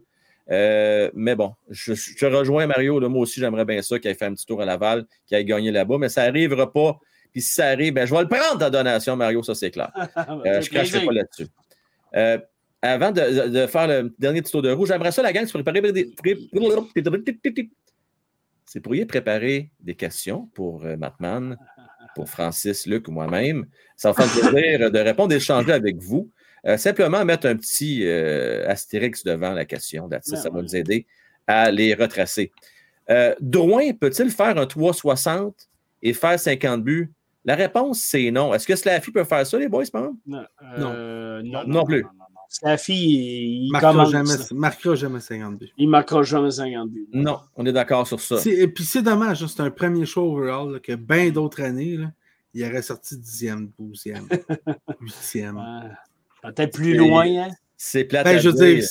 Euh, mais bon, je, je te rejoins, Mario. là, moi aussi, j'aimerais bien ça qu'il ait fait un petit tour à Laval, qu'il ait gagné là-bas, mais ça n'arrivera pas. Puis si ça arrive, ben, je vais le prendre ta donation, Mario, ça c'est clair. Euh, fait je ne cracherai pas là-dessus. Euh, avant de, faire le dernier petit tour de roue, j'aimerais ça, la gang, se préparer. C'est pourriez préparer des questions pour Matman, pour Francis, Luc ou moi-même. Ça va faire plaisir de répondre et d'échanger avec vous. Euh, simplement mettre un petit euh, astérix devant la question. it. Ouais, ça va ouais. nous aider à les retracer. Euh, Drouin peut-il faire un 360 et faire 50 buts? La réponse, c'est non. Est-ce que Slaffy peut faire ça, les boys, par exemple? Non, euh, non, Non plus. non, non. La fille, il, Marquera commence. jamais, marquera jamais 50 buts. Il marquera jamais 50 buts. Non, on est d'accord sur ça. Et puis c'est dommage, hein, c'est un premier show overall là, que bien d'autres années, là, il aurait sorti 10e, 12e, 8e. Peut-être plus C'est- loin, hein? C'est plate Ben, à je veux dire.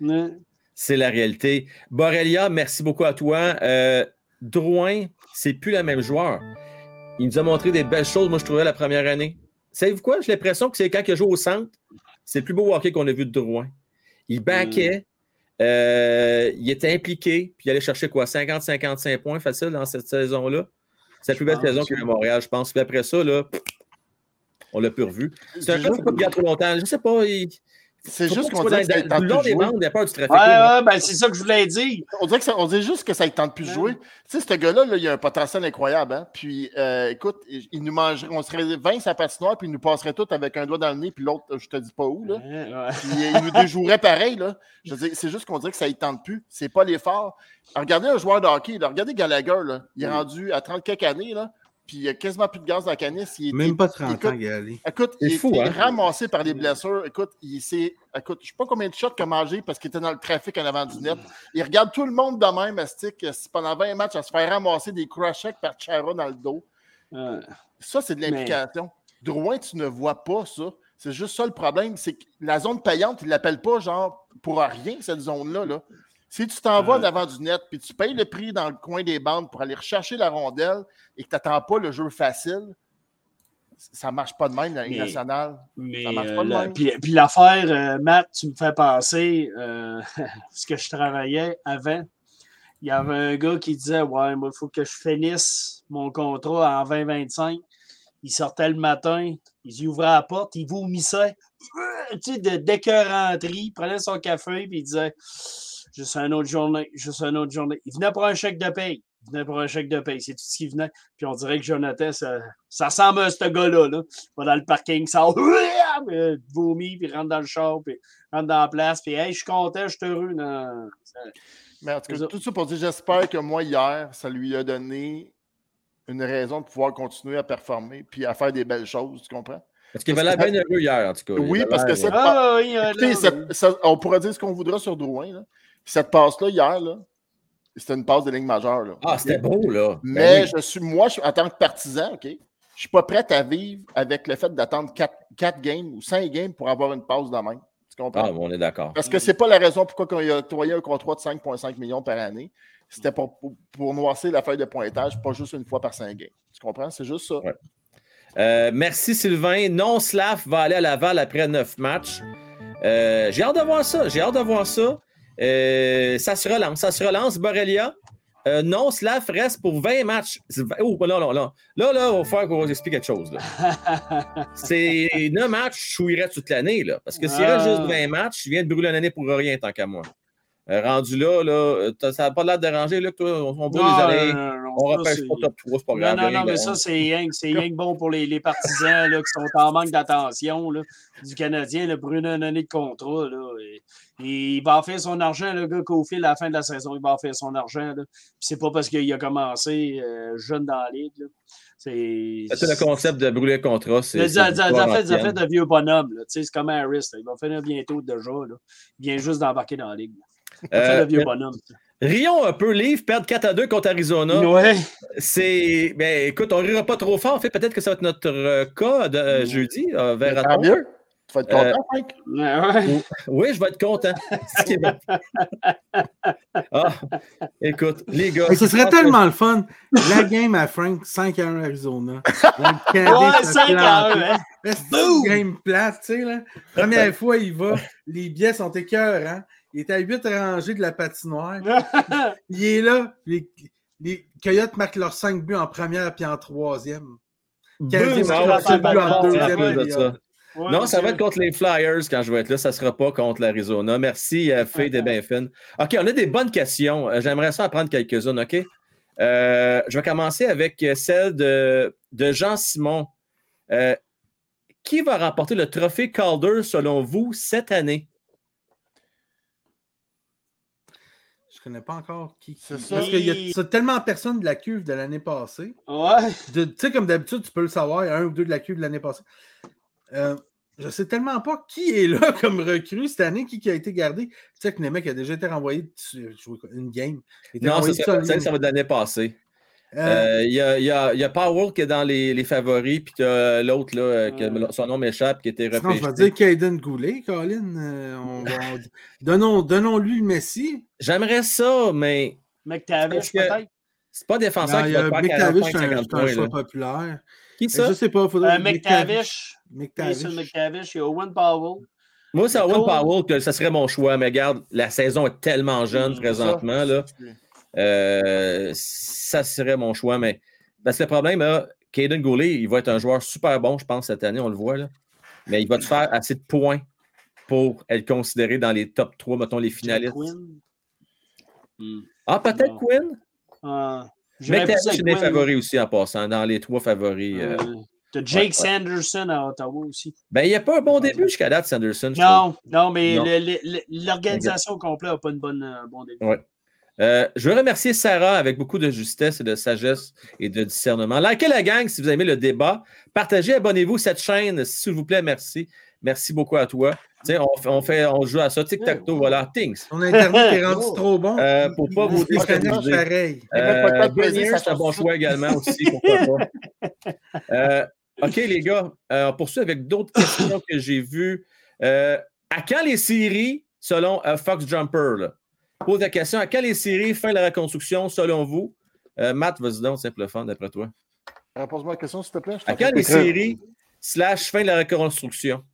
dire, c'est- la réalité. Borrelia, merci beaucoup à toi. Euh, Drouin, c'est plus le même joueur. Il nous a montré des belles choses, moi, je trouvais, la première année. Savez-vous quoi? J'ai l'impression que c'est quand il a joué au centre, c'est le plus beau hockey qu'on a vu de Drouin. Il baquait, euh, il était impliqué, puis il allait chercher quoi? 50-55 points facile dans cette saison-là. C'est la plus belle saison qu'il y a eu à Montréal, je pense. Puis après ça, là, on l'a plus revu. C'est un gars qui peut pas trop longtemps. Je sais pas. Il... C'est juste qu'on dirait que ça dans- ne long plus des de jouer. bandes, il a peur du trafic. Ouais, ouais, ben c'est ça que je voulais dire. On dirait que ça, on dirait juste que ça ne tente plus de jouer. Tu sais, ce gars-là, là, il a un potentiel incroyable. Hein? Puis, euh, écoute, il nous mangerait, on serait 20 sa patinoire, puis il nous passerait tout avec un doigt dans le nez, puis l'autre, je te dis pas où. Là. Ouais, ouais. Puis, il nous déjouerait pareil. Là. Je veux dire, c'est juste qu'on dirait que ça ne tente plus. C'est pas l'effort. Regardez un joueur de hockey. Là. Regardez Gallagher. Là. Il est rendu à 30 quelques années. Là. Puis, il n'y a quasiment plus de gaz dans la canisse. Il est- même pas 30 écoute, ans, Gali. Écoute, il fou, est hein? ramassé par des blessures. Écoute, il s'est. Écoute, je ne sais pas combien de shots qu'il a mangé parce qu'il était dans le trafic en avant du net. Il regarde tout le monde de même, Astic, pendant 20 matchs, à se faire ramasser des crochets par Chara dans le dos. Ça, c'est de l'implication. Drouin, tu ne vois pas ça. C'est juste ça le problème. C'est que la zone payante, il ne l'appelle pas genre pour rien, cette zone-là. Là. Si tu t'en vas Ouais. devant du net, puis tu payes le prix dans le coin des bandes pour aller rechercher la rondelle et que tu n'attends pas le jeu facile, ça ne marche pas de même dans la Ligue nationale. Mais Ça marche euh, pas de la- même. puis, puis l'affaire, euh, Matt, tu me fais penser, euh, ce que je travaillais avant, il y avait un gars qui disait Ouais, moi, il faut que je finisse mon contrat en 2025. Il sortait le matin, il ouvrait la porte, il vomissait, euh, tu sais, de, d'écœuranterie, il prenait son café, puis il disait Juste une autre journée, juste une autre journée. Il venait pour un chèque de paye. Il venait pour un chèque de paye. C'est tout ce qui venait. Puis on dirait que Jonathan, ça, ça ressemble à ce gars-là. Là. Il va dans le parking, ça euh, vomit, puis rentre dans le char, puis rentre dans la place, puis hey, je suis content, je suis heureux. Non, ça- Mais en tout cas, ça. tout ça pour dire, j'espère que moi, hier, ça lui a donné une raison de pouvoir continuer à performer puis à faire des belles choses, tu comprends? Parce qu'il avait l'air bien heureux hier, en tout cas. Oui, parce que euh, Ah oui, Écoutez, là, cette- ça- on pourrait dire ce qu'on voudra sur Drouin. Là. Cette passe-là, hier, là, c'était une passe de ligne majeure. Là. Ah, c'était beau, là. Ben Mais oui. je suis, moi, je, en tant que partisan, OK, je suis pas prêt à vivre avec le fait d'attendre 4, games ou 5 games pour avoir une passe même. Tu comprends? Ah, bon, on est d'accord. Parce que c'est pas la raison pourquoi on a octroyé un contrat de 5,5 millions par année. c'était pour, pour, pour noircir la feuille de pointage, pas juste une fois par cinq games. Tu comprends? C'est juste ça. Ouais. Euh, merci Sylvain. Non, Slav va aller à Laval après neuf matchs. Euh, j'ai hâte de voir ça. J'ai hâte de voir ça. Euh, ça se relance. Ça se relance. Borrelia. Euh, non, Slav reste pour 20 matchs. Oh, là, là, là. Là, là, il va falloir qu'on vous explique quelque chose. C'est 9 matchs, je chouillerais toute l'année. là. Parce que s'il reste Ah. juste 20 matchs, je viens de brûler une année pour rien, tant qu'à moi. Euh, rendu là, là ça n'a pas l'air de déranger, là, que toi, on, on brûle Non, les années. Non, non, non, on ça, repêche c'est- pas top 3, c'est pas Non, grave. non, non, mais ça, c'est rien, que- c'est rien que bon pour les, les partisans là, qui sont en manque d'attention là, du Canadien. Une, une année de contrat, là, et, et il va en faire son argent, le gars, qu'au fil à la fin de la saison, il va en faire son argent. là. Puis c'est pas parce qu'il a commencé euh, jeune dans la ligue. là. C'est C'est le concept de brûler le contrat. C'est a- ancienne. affaires de vieux bonhomme. là. Tu sais, C'est comme Harris. là. Il va finir bientôt déjà. Là. Il vient juste d'embarquer dans la ligue. là. Affaire Euh, de vieux bonhomme. Rions un peu, Livre, perdre 4 à 2 contre Arizona. Ouais. C'est. Ben, écoute, on rira pas trop fort. En fait, peut-être que ça va être notre euh, cas de euh, jeudi. euh, Mais vers Tant mieux. Tu vas être content, Euh, Frank? Ouais, ouais. Oui, je vais être content. C'est bon. Ah, écoute, les gars. Hey, ce serait tellement le fun. La game à Frank, 5 à 1 Arizona. Ouais, se 5 à plante. 1. Hein? Boom! game plate, tu sais, là? Première fois, il va. Les billets sont écœurants. Il est à 8 rangées de la patinoire. Il est là. Les, les Coyotes marquent leurs 5 buts en première puis en troisième. Canadien Boom, marque ah, leurs ouais, 5 buts en deuxième ouais. Non, ça va être contre les Flyers quand je vais être là. Ça ne sera pas contre l'Arizona. Merci, euh, Faye de bien fine. OK, on a des bonnes questions. Euh, J'aimerais ça en prendre quelques-unes, OK? Euh, je vais commencer avec euh, celle de, de Jean Simon. Euh, qui va remporter le trophée Calder selon vous cette année? Je connais pas encore qui. C'est qui- ça. Parce qu'il y a tellement personne de la cuve de l'année passée. Ouais. Tu sais, comme d'habitude, tu peux le savoir, il y a un ou deux de la cuve de l'année passée. Euh, je sais tellement pas qui est là comme recrue cette année, qui, qui a été gardé. Tu sais que Nemec a déjà été renvoyé une game. Non, ça, ça, ça va de l'année passée. Euh, Euh, Il y, a, il y a- il y a Powell qui est dans les, les favoris, puis tu as l'autre, là, euh, que son nom m'échappe, qui était sinon, je vais repêché. dire Caden Goulet, Colin. euh, on va- on- donnons, donnons-lui le Messi. J'aimerais ça, mais McTavish, peut-être? c'est pas défenseur Non, qui il va faire McTavish, 45 c'est un, 50 c'est un points. choix là. populaire. Qui Je ça? sais pas, il faudrait. Euh, McTavish. McTavish. Mason McTavish. Il y a Owen Powell. Moi, c'est Owen. Powell que ça serait mon choix, mais regarde, la saison est tellement jeune présentement. Là, Euh, ça serait mon choix, mais parce que le problème, là, Caden Goulet, il va être un joueur super bon, je pense, cette année, on le voit. Là. Mais il va te faire assez de points pour être considéré dans les top 3, mettons les finalistes. Quinn? Hmm. Ah, peut-être. Quinn? J'irais Mais c'est des favoris aussi en passant, dans les trois favoris. euh. Euh, T'as Jake ouais. Sanderson à Ottawa aussi. Ben, il n'y a pas un bon début jusqu'à date, Sanderson. Non, non, mais l'organisation complète n'a pas une bonne, euh, bon début. Ouais. Euh, je veux remercier Sarah avec beaucoup de justesse et de sagesse et de discernement. Likez la gang si vous aimez le débat. Partagez, abonnez-vous à cette chaîne, s'il vous plaît. Merci. Merci beaucoup à toi. On, fait- on, fait, on joue à ça. Tic-tac-toe, voilà. Things. Ton Internet est rendu Oh. trop bon. Euh, pour pas vous déstabiliser. pareil. Euh, Bernier, ça c'est un bon choix également aussi. Pourquoi pas. Euh, OK, les gars, euh, on poursuit avec d'autres questions que j'ai vues. Euh, à quand les séries, selon euh, Fox Jumper? Là? Pose la question. À quand les séries, fin de la reconstruction, selon vous? Euh, Matt, vas-y donc, simple fun, d'après toi. Euh, Pose-moi la question, s'il te plaît. À quand les séries, slash fin de la reconstruction?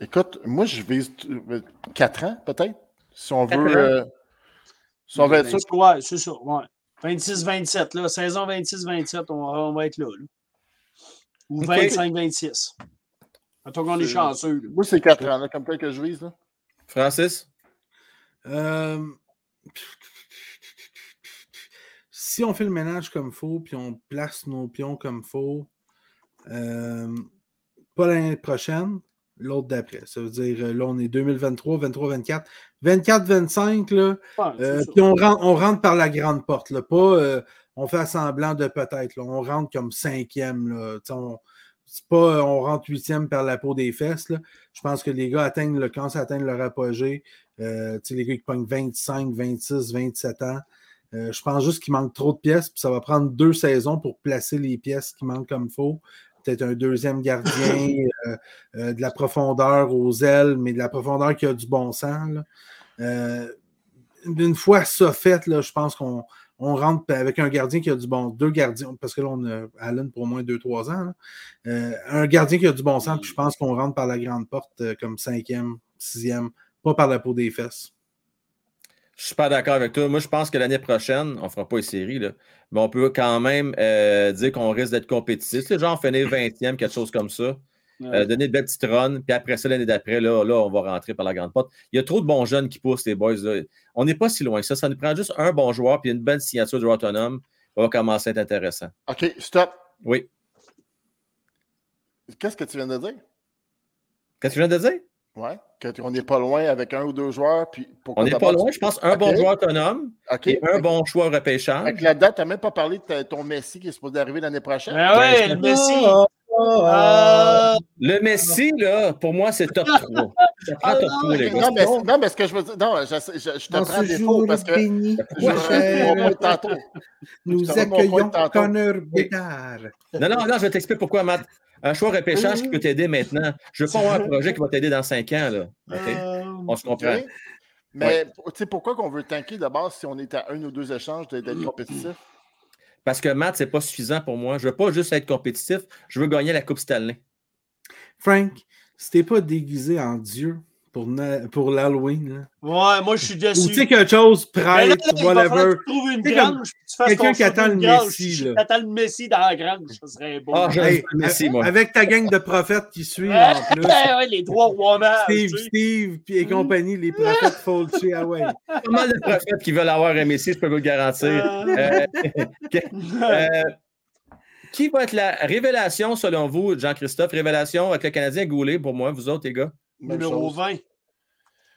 Écoute, moi, je vise 4 ans, peut-être. Si on veut. euh, si on veut être sûr. Ouais, c'est ça. Ouais. 26-27, là. Saison 26-27, on, va- on va être là. là. Ou Ok. 25-26. Mettons qu'on est C'est- chanceux. là. Moi, c'est 4 ans, là, comme tel que je vise. Là. Francis? Euh, Si on fait le ménage comme il faut, puis on place nos pions comme il faut, euh, pas l'année prochaine, l'autre d'après. Ça veut dire, euh, là, on est 2023, 23, 24. 24, 25, là, euh, puis on rentre, on rentre par la grande porte, là, pas euh, on fait semblant de peut-être, là, on rentre comme cinquième, là, tu sais, on, c'est pas euh, on rentre huitième par la peau des fesses, là. Je pense que les gars atteignent le, quand ça atteint leur apogée, euh, les gars qui pognent 25, 26, 27 ans, euh, je pense juste qu'il manque trop de pièces, puis ça va prendre deux saisons pour placer les pièces qui manquent comme il faut. peut-être un deuxième gardien, euh, de la profondeur aux ailes, mais de la profondeur qui a du bon sens. là. Une fois ça fait, là, je pense qu'on on rentre avec un gardien qui a du bon. Deux gardiens, parce que là, on a Allen pour au moins 2-3 ans. Euh, un gardien qui a du bon sens, puis je pense qu'on rentre par la grande porte euh, comme cinquième, sixième, pas par la peau des fesses. Je suis pas d'accord avec toi. Moi, je pense que l'année prochaine, on ne fera pas une série, là, mais on peut quand même euh, dire qu'on risque d'être compétitif. C'est genre finir 20e, quelque chose comme ça. Euh, donner de belles petites runs, puis après ça, l'année d'après, là, là, on va rentrer par la grande porte. Il y a trop de bons jeunes qui poussent, les boys. là. On n'est pas si loin que ça. Ça nous prend juste un bon joueur, puis une belle signature de joueur autonome. Ça va commencer à être intéressant. OK, stop. Oui. Qu'est-ce que tu viens de dire? Qu'est-ce que je viens de dire? Ouais. Qu'on n'est pas loin avec un ou deux joueurs. Puis pourquoi On n'est pas loin. tu- Je pense un bon joueur autonome OK. et un bon repêchage. Avec la date, tu n'as même pas parlé de ton Messi qui est supposé arriver l'année prochaine. Ben ouais, le Messi. Ah, Ah, Le Messi, là, pour moi, c'est top 3. Ça prend top 3, les gars. Non mais, non, mais ce que je veux dire, non, je, je- je te Dans prends faux parce que béni, je cher, mon point tantôt. nous accueillons. Connor Bédard. Non, non, non, je vais t'expliquer pourquoi, Matt. Un choix repêchage qui peut t'aider maintenant. Je veux pas avoir un projet qui va t'aider dans 5 ans. Là. Euh, On se comprend. Mais tu sais, pourquoi qu'on veut tanker de base si on est à un ou deux échanges d'être compétitif? Parce que Matt, c'est pas suffisant pour moi. Je veux pas juste être compétitif, je veux gagner la Coupe Stanley. Frank, si t'es pas déguisé en Dieu pour, Na- pour l'Halloween, là, Ouais, moi, je suis ou déçu. tu sais quelque chose, prêtre, là, il va falloir que whatever. tu trouves une comme tu quelqu'un qui attend le grange. Messi, Si là. T'attends le Messi dans la grange, ça serait beau. Ah, j'aime Hey, le Messi, moi. Avec ta gang de prophètes qui suivent en plus. ouais, les trois rois Steve, tu sais. Steve, puis et compagnie, les prophètes Fulci, ah ouais. pas mal de prophètes qui veulent avoir un Messi, je peux vous le garantir. Euh, Euh, euh, qui va être la révélation, selon vous, Jean-Christophe? Révélation avec le Canadien Goulet, pour moi, vous autres, les gars? Même Numéro chose. 20.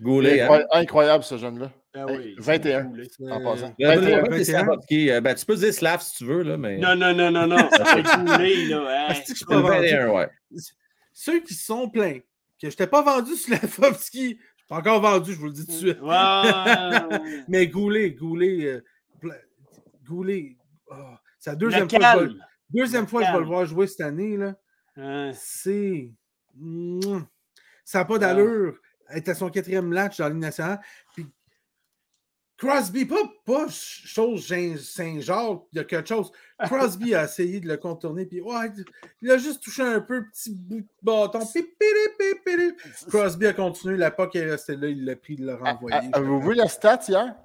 Goulet, hein? Incroy- Incroyable, ce jeune-là. Ben oui. 21. Euh, En passant. Le 21. numéro 20, c'est 21. Slavkovski. Euh, ben, tu peux dire Slav si tu veux, là, mais. Non, non, non, non, non. C'est là. hein. Que je suis C'est pas le vendu? 21, ouais. Ceux qui sont plaints que je n'étais pas vendu sur la Fovski, je suis pas encore vendu, je vous le dis tout de suite. Ouais. Mais Goulet, Goulet, euh, Goulet, oh, c'est la deuxième fois, que je vais, deuxième fois que je vais le voir jouer cette année. Là. Hein. C'est. Mouah. Ça n'a pas d'allure. Elle est à son quatrième match dans Ligue nationale. Puis Crosby, pas, pas chose Jean- Saint-Jacques, il y a quelque chose. Crosby a essayé de le contourner, puis ouais, il a juste touché un peu, petit bout de bâton. Pip, pip, pip, pip. Crosby a continué, la POC est restée là, il l'a pris, il l'a Ah, renvoyé. ah, Avez-vous vu la stat hier?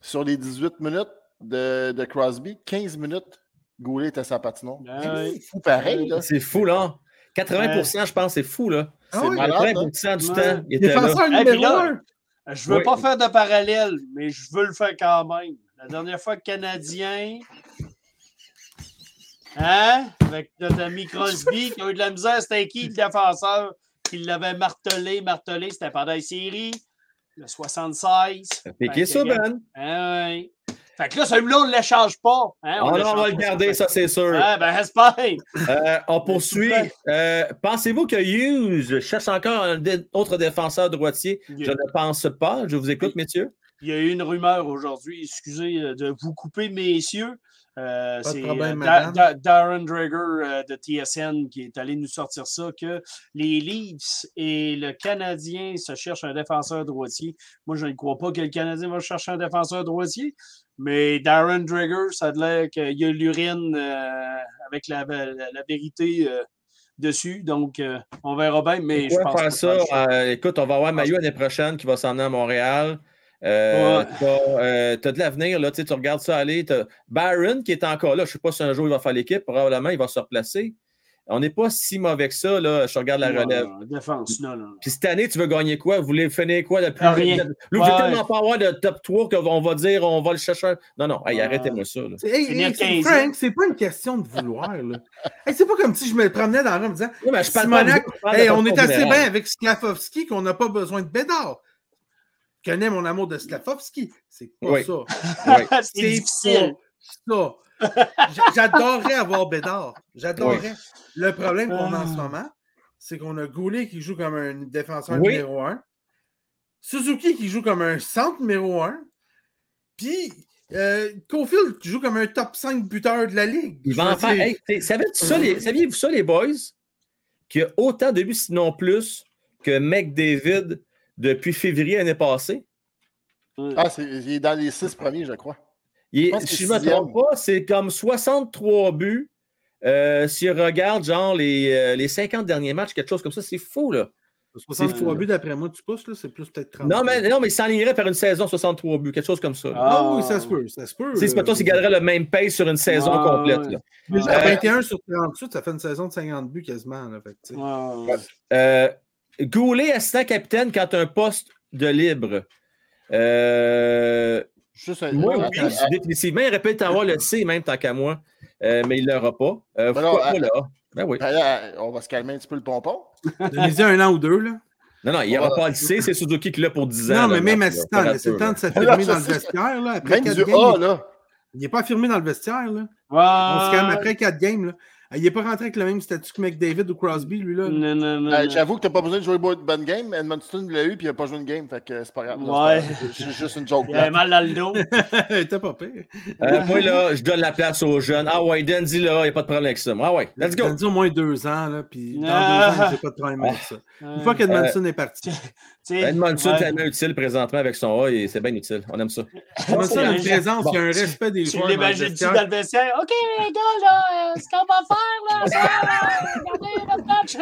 Sur les 18 minutes de, de Crosby, 15 minutes, Goulet était à sa patinoire. Ben. C'est fou pareil, là. C'est fou, là. 80% je pense, c'est fou, là. Ah C'est malade, hein? 80 du Ouais. temps, il était là. Défenseur Hey, puis numéro là, un. Je veux Oui. pas faire de parallèle, mais je veux le faire quand même. La dernière fois que Canadien. Hein? Avec notre ami Crosby qui a eu de la misère, c'était qui le défenseur qui l'avait martelé, martelé? C'était pendant la série. Le 76. Piqué Fait ça, Ben. Hein, ouais. Fait que là, celui-là, on ne l'échange pas. Hein? Oh non, on va le garder, ça, c'est sûr. Ah, ben, j'espère. Euh, on poursuit. Euh, Pensez-vous que Hughes cherche encore un dé- autre défenseur droitier? Je ne pense pas. Je vous écoute, messieurs. Il y a eu une rumeur aujourd'hui, excusez euh, de vous couper, messieurs. Euh, c'est Da-. Da- Darren Drager euh, de TSN qui est allé nous sortir ça, que les Leafs et le Canadien se cherchent un défenseur droitier. Moi, je ne crois pas que le Canadien va chercher un défenseur droitier, mais Darren Drager, ça a l'air qu'il y a l'urine euh, avec la, la- la vérité euh, dessus. Donc, euh, on verra bien, mais je pense faire ça? écoute, on va avoir Maillot l'année prochaine qui va s'en aller à Montréal. Tu as de l'avenir, là, tu regardes ça aller. t'as Byron qui est encore là. Je ne sais pas si un jour il va faire l'équipe. Probablement, il va se replacer. On n'est pas si mauvais que ça. Là. Je regarde la Non, relève. non, défense, non, non. Puis cette année, tu veux gagner quoi? Vous voulez finir quoi de plus? Rien. Là, vous voulez tellement pas avoir de top 3 qu'on va dire on va le chercher. Non, non, hey, arrêtez-moi ça. là. C'est- hey, hey, c'est- 15e. Frank, c'est pas une question de vouloir. là. Hey, c'est pas comme si je me promenais dans la rue en me disant Non, mais je parle pas de Simonac, parle de hey, on est assez bien avec Sklafovski qu'on n'a pas besoin de Bédard. Je connais mon amour de Sklafovski. C'est pas Oui. ça. Oui. c'est C'est difficile. pas ça. J'adorerais avoir Bédard. J'adorerais. Le problème qu'on a en ce Ah. moment, c'est qu'on a Goulet qui joue comme un défenseur Oui. numéro un. Suzuki qui joue comme un centre numéro un. Puis Euh, Cofield joue comme un top 5 buteur de la ligue. Il va en faire. Hey, savais-tu ça, les- saviez-vous ça, les boys? Qu'il y a autant de buts, sinon plus, que McDavid depuis février l'année passée? Ah, c'est, il est dans les six premiers, je crois. Il si je ne me trompe pas, c'est comme 63 buts. Euh, si on regarde, genre, les, euh, les 50 derniers matchs, quelque chose comme ça, c'est fou, là. 63 buts d'après moi, tu pousses, là, c'est plus peut-être 30. Non, mais, non, mais il s'enlignerait par une saison 63 buts, quelque chose comme ça. Ah oui, ça se peut, ça se peut. C'est pas toi qui garderait le même pace sur une saison Ah, complète. ouais. là. Déjà, Euh, 21 sur 38, ça fait une saison de 50 buts quasiment. Là, fait. Ouais. Euh, Goulet, assistant capitaine, quand tu as un poste de libre. Euh, Juste un- moi, oui, attends, définitivement. Il aurait pu avoir le C, même tant qu'à moi. Euh, mais il ne l'aura pas. Euh, Ben pourquoi non, pas là? Ben oui. attends, on va se calmer un petit peu le pompon. Donnez-y un an ou deux. Là. Non, non, il n'y aura Ouais. pas le C, c'est Suzuki qui l'a pour 10 ans. Non, mais là, même assistant, laissez le temps de s'affirmer dans le c'est- vestiaire. Là, après Même 4 du games, A, il- là. il n'est pas affirmé dans le vestiaire. Là. Ouais. On se calme après 4 games. Là. Il n'est pas rentré avec le même statut que McDavid ou Crosby, lui. là. Non, non, non. Euh, non. J'avoue que t'as pas besoin de jouer une bonne game. Edmonton l'a eu puis il a pas joué une game. Fait que c'est pas grave. Ouais. C'est juste une joke. Il avait mal dans le dos. T'es pas pire. Euh, moi, là, je donne la place aux jeunes. Ah ouais, Dan, dis là, il n'y a pas de problème avec ça. Ah ouais, let's go. Ça dit au moins deux ans, là, puis dans Ah. deux ans, j'ai pas de problème avec ça. Une Euh, fois qu'Edmondson est parti. Tu sais, Edmondson, ouais. tellement utile présentement avec son A et c'est bien utile. On aime ça. Edmondson a une c'est- présence, bon. il y a un respect des Tu joueurs. le l'imagines-tu dans le vestiaire? OK, les gars, là, ce qu'on va faire, là, regardez notre match.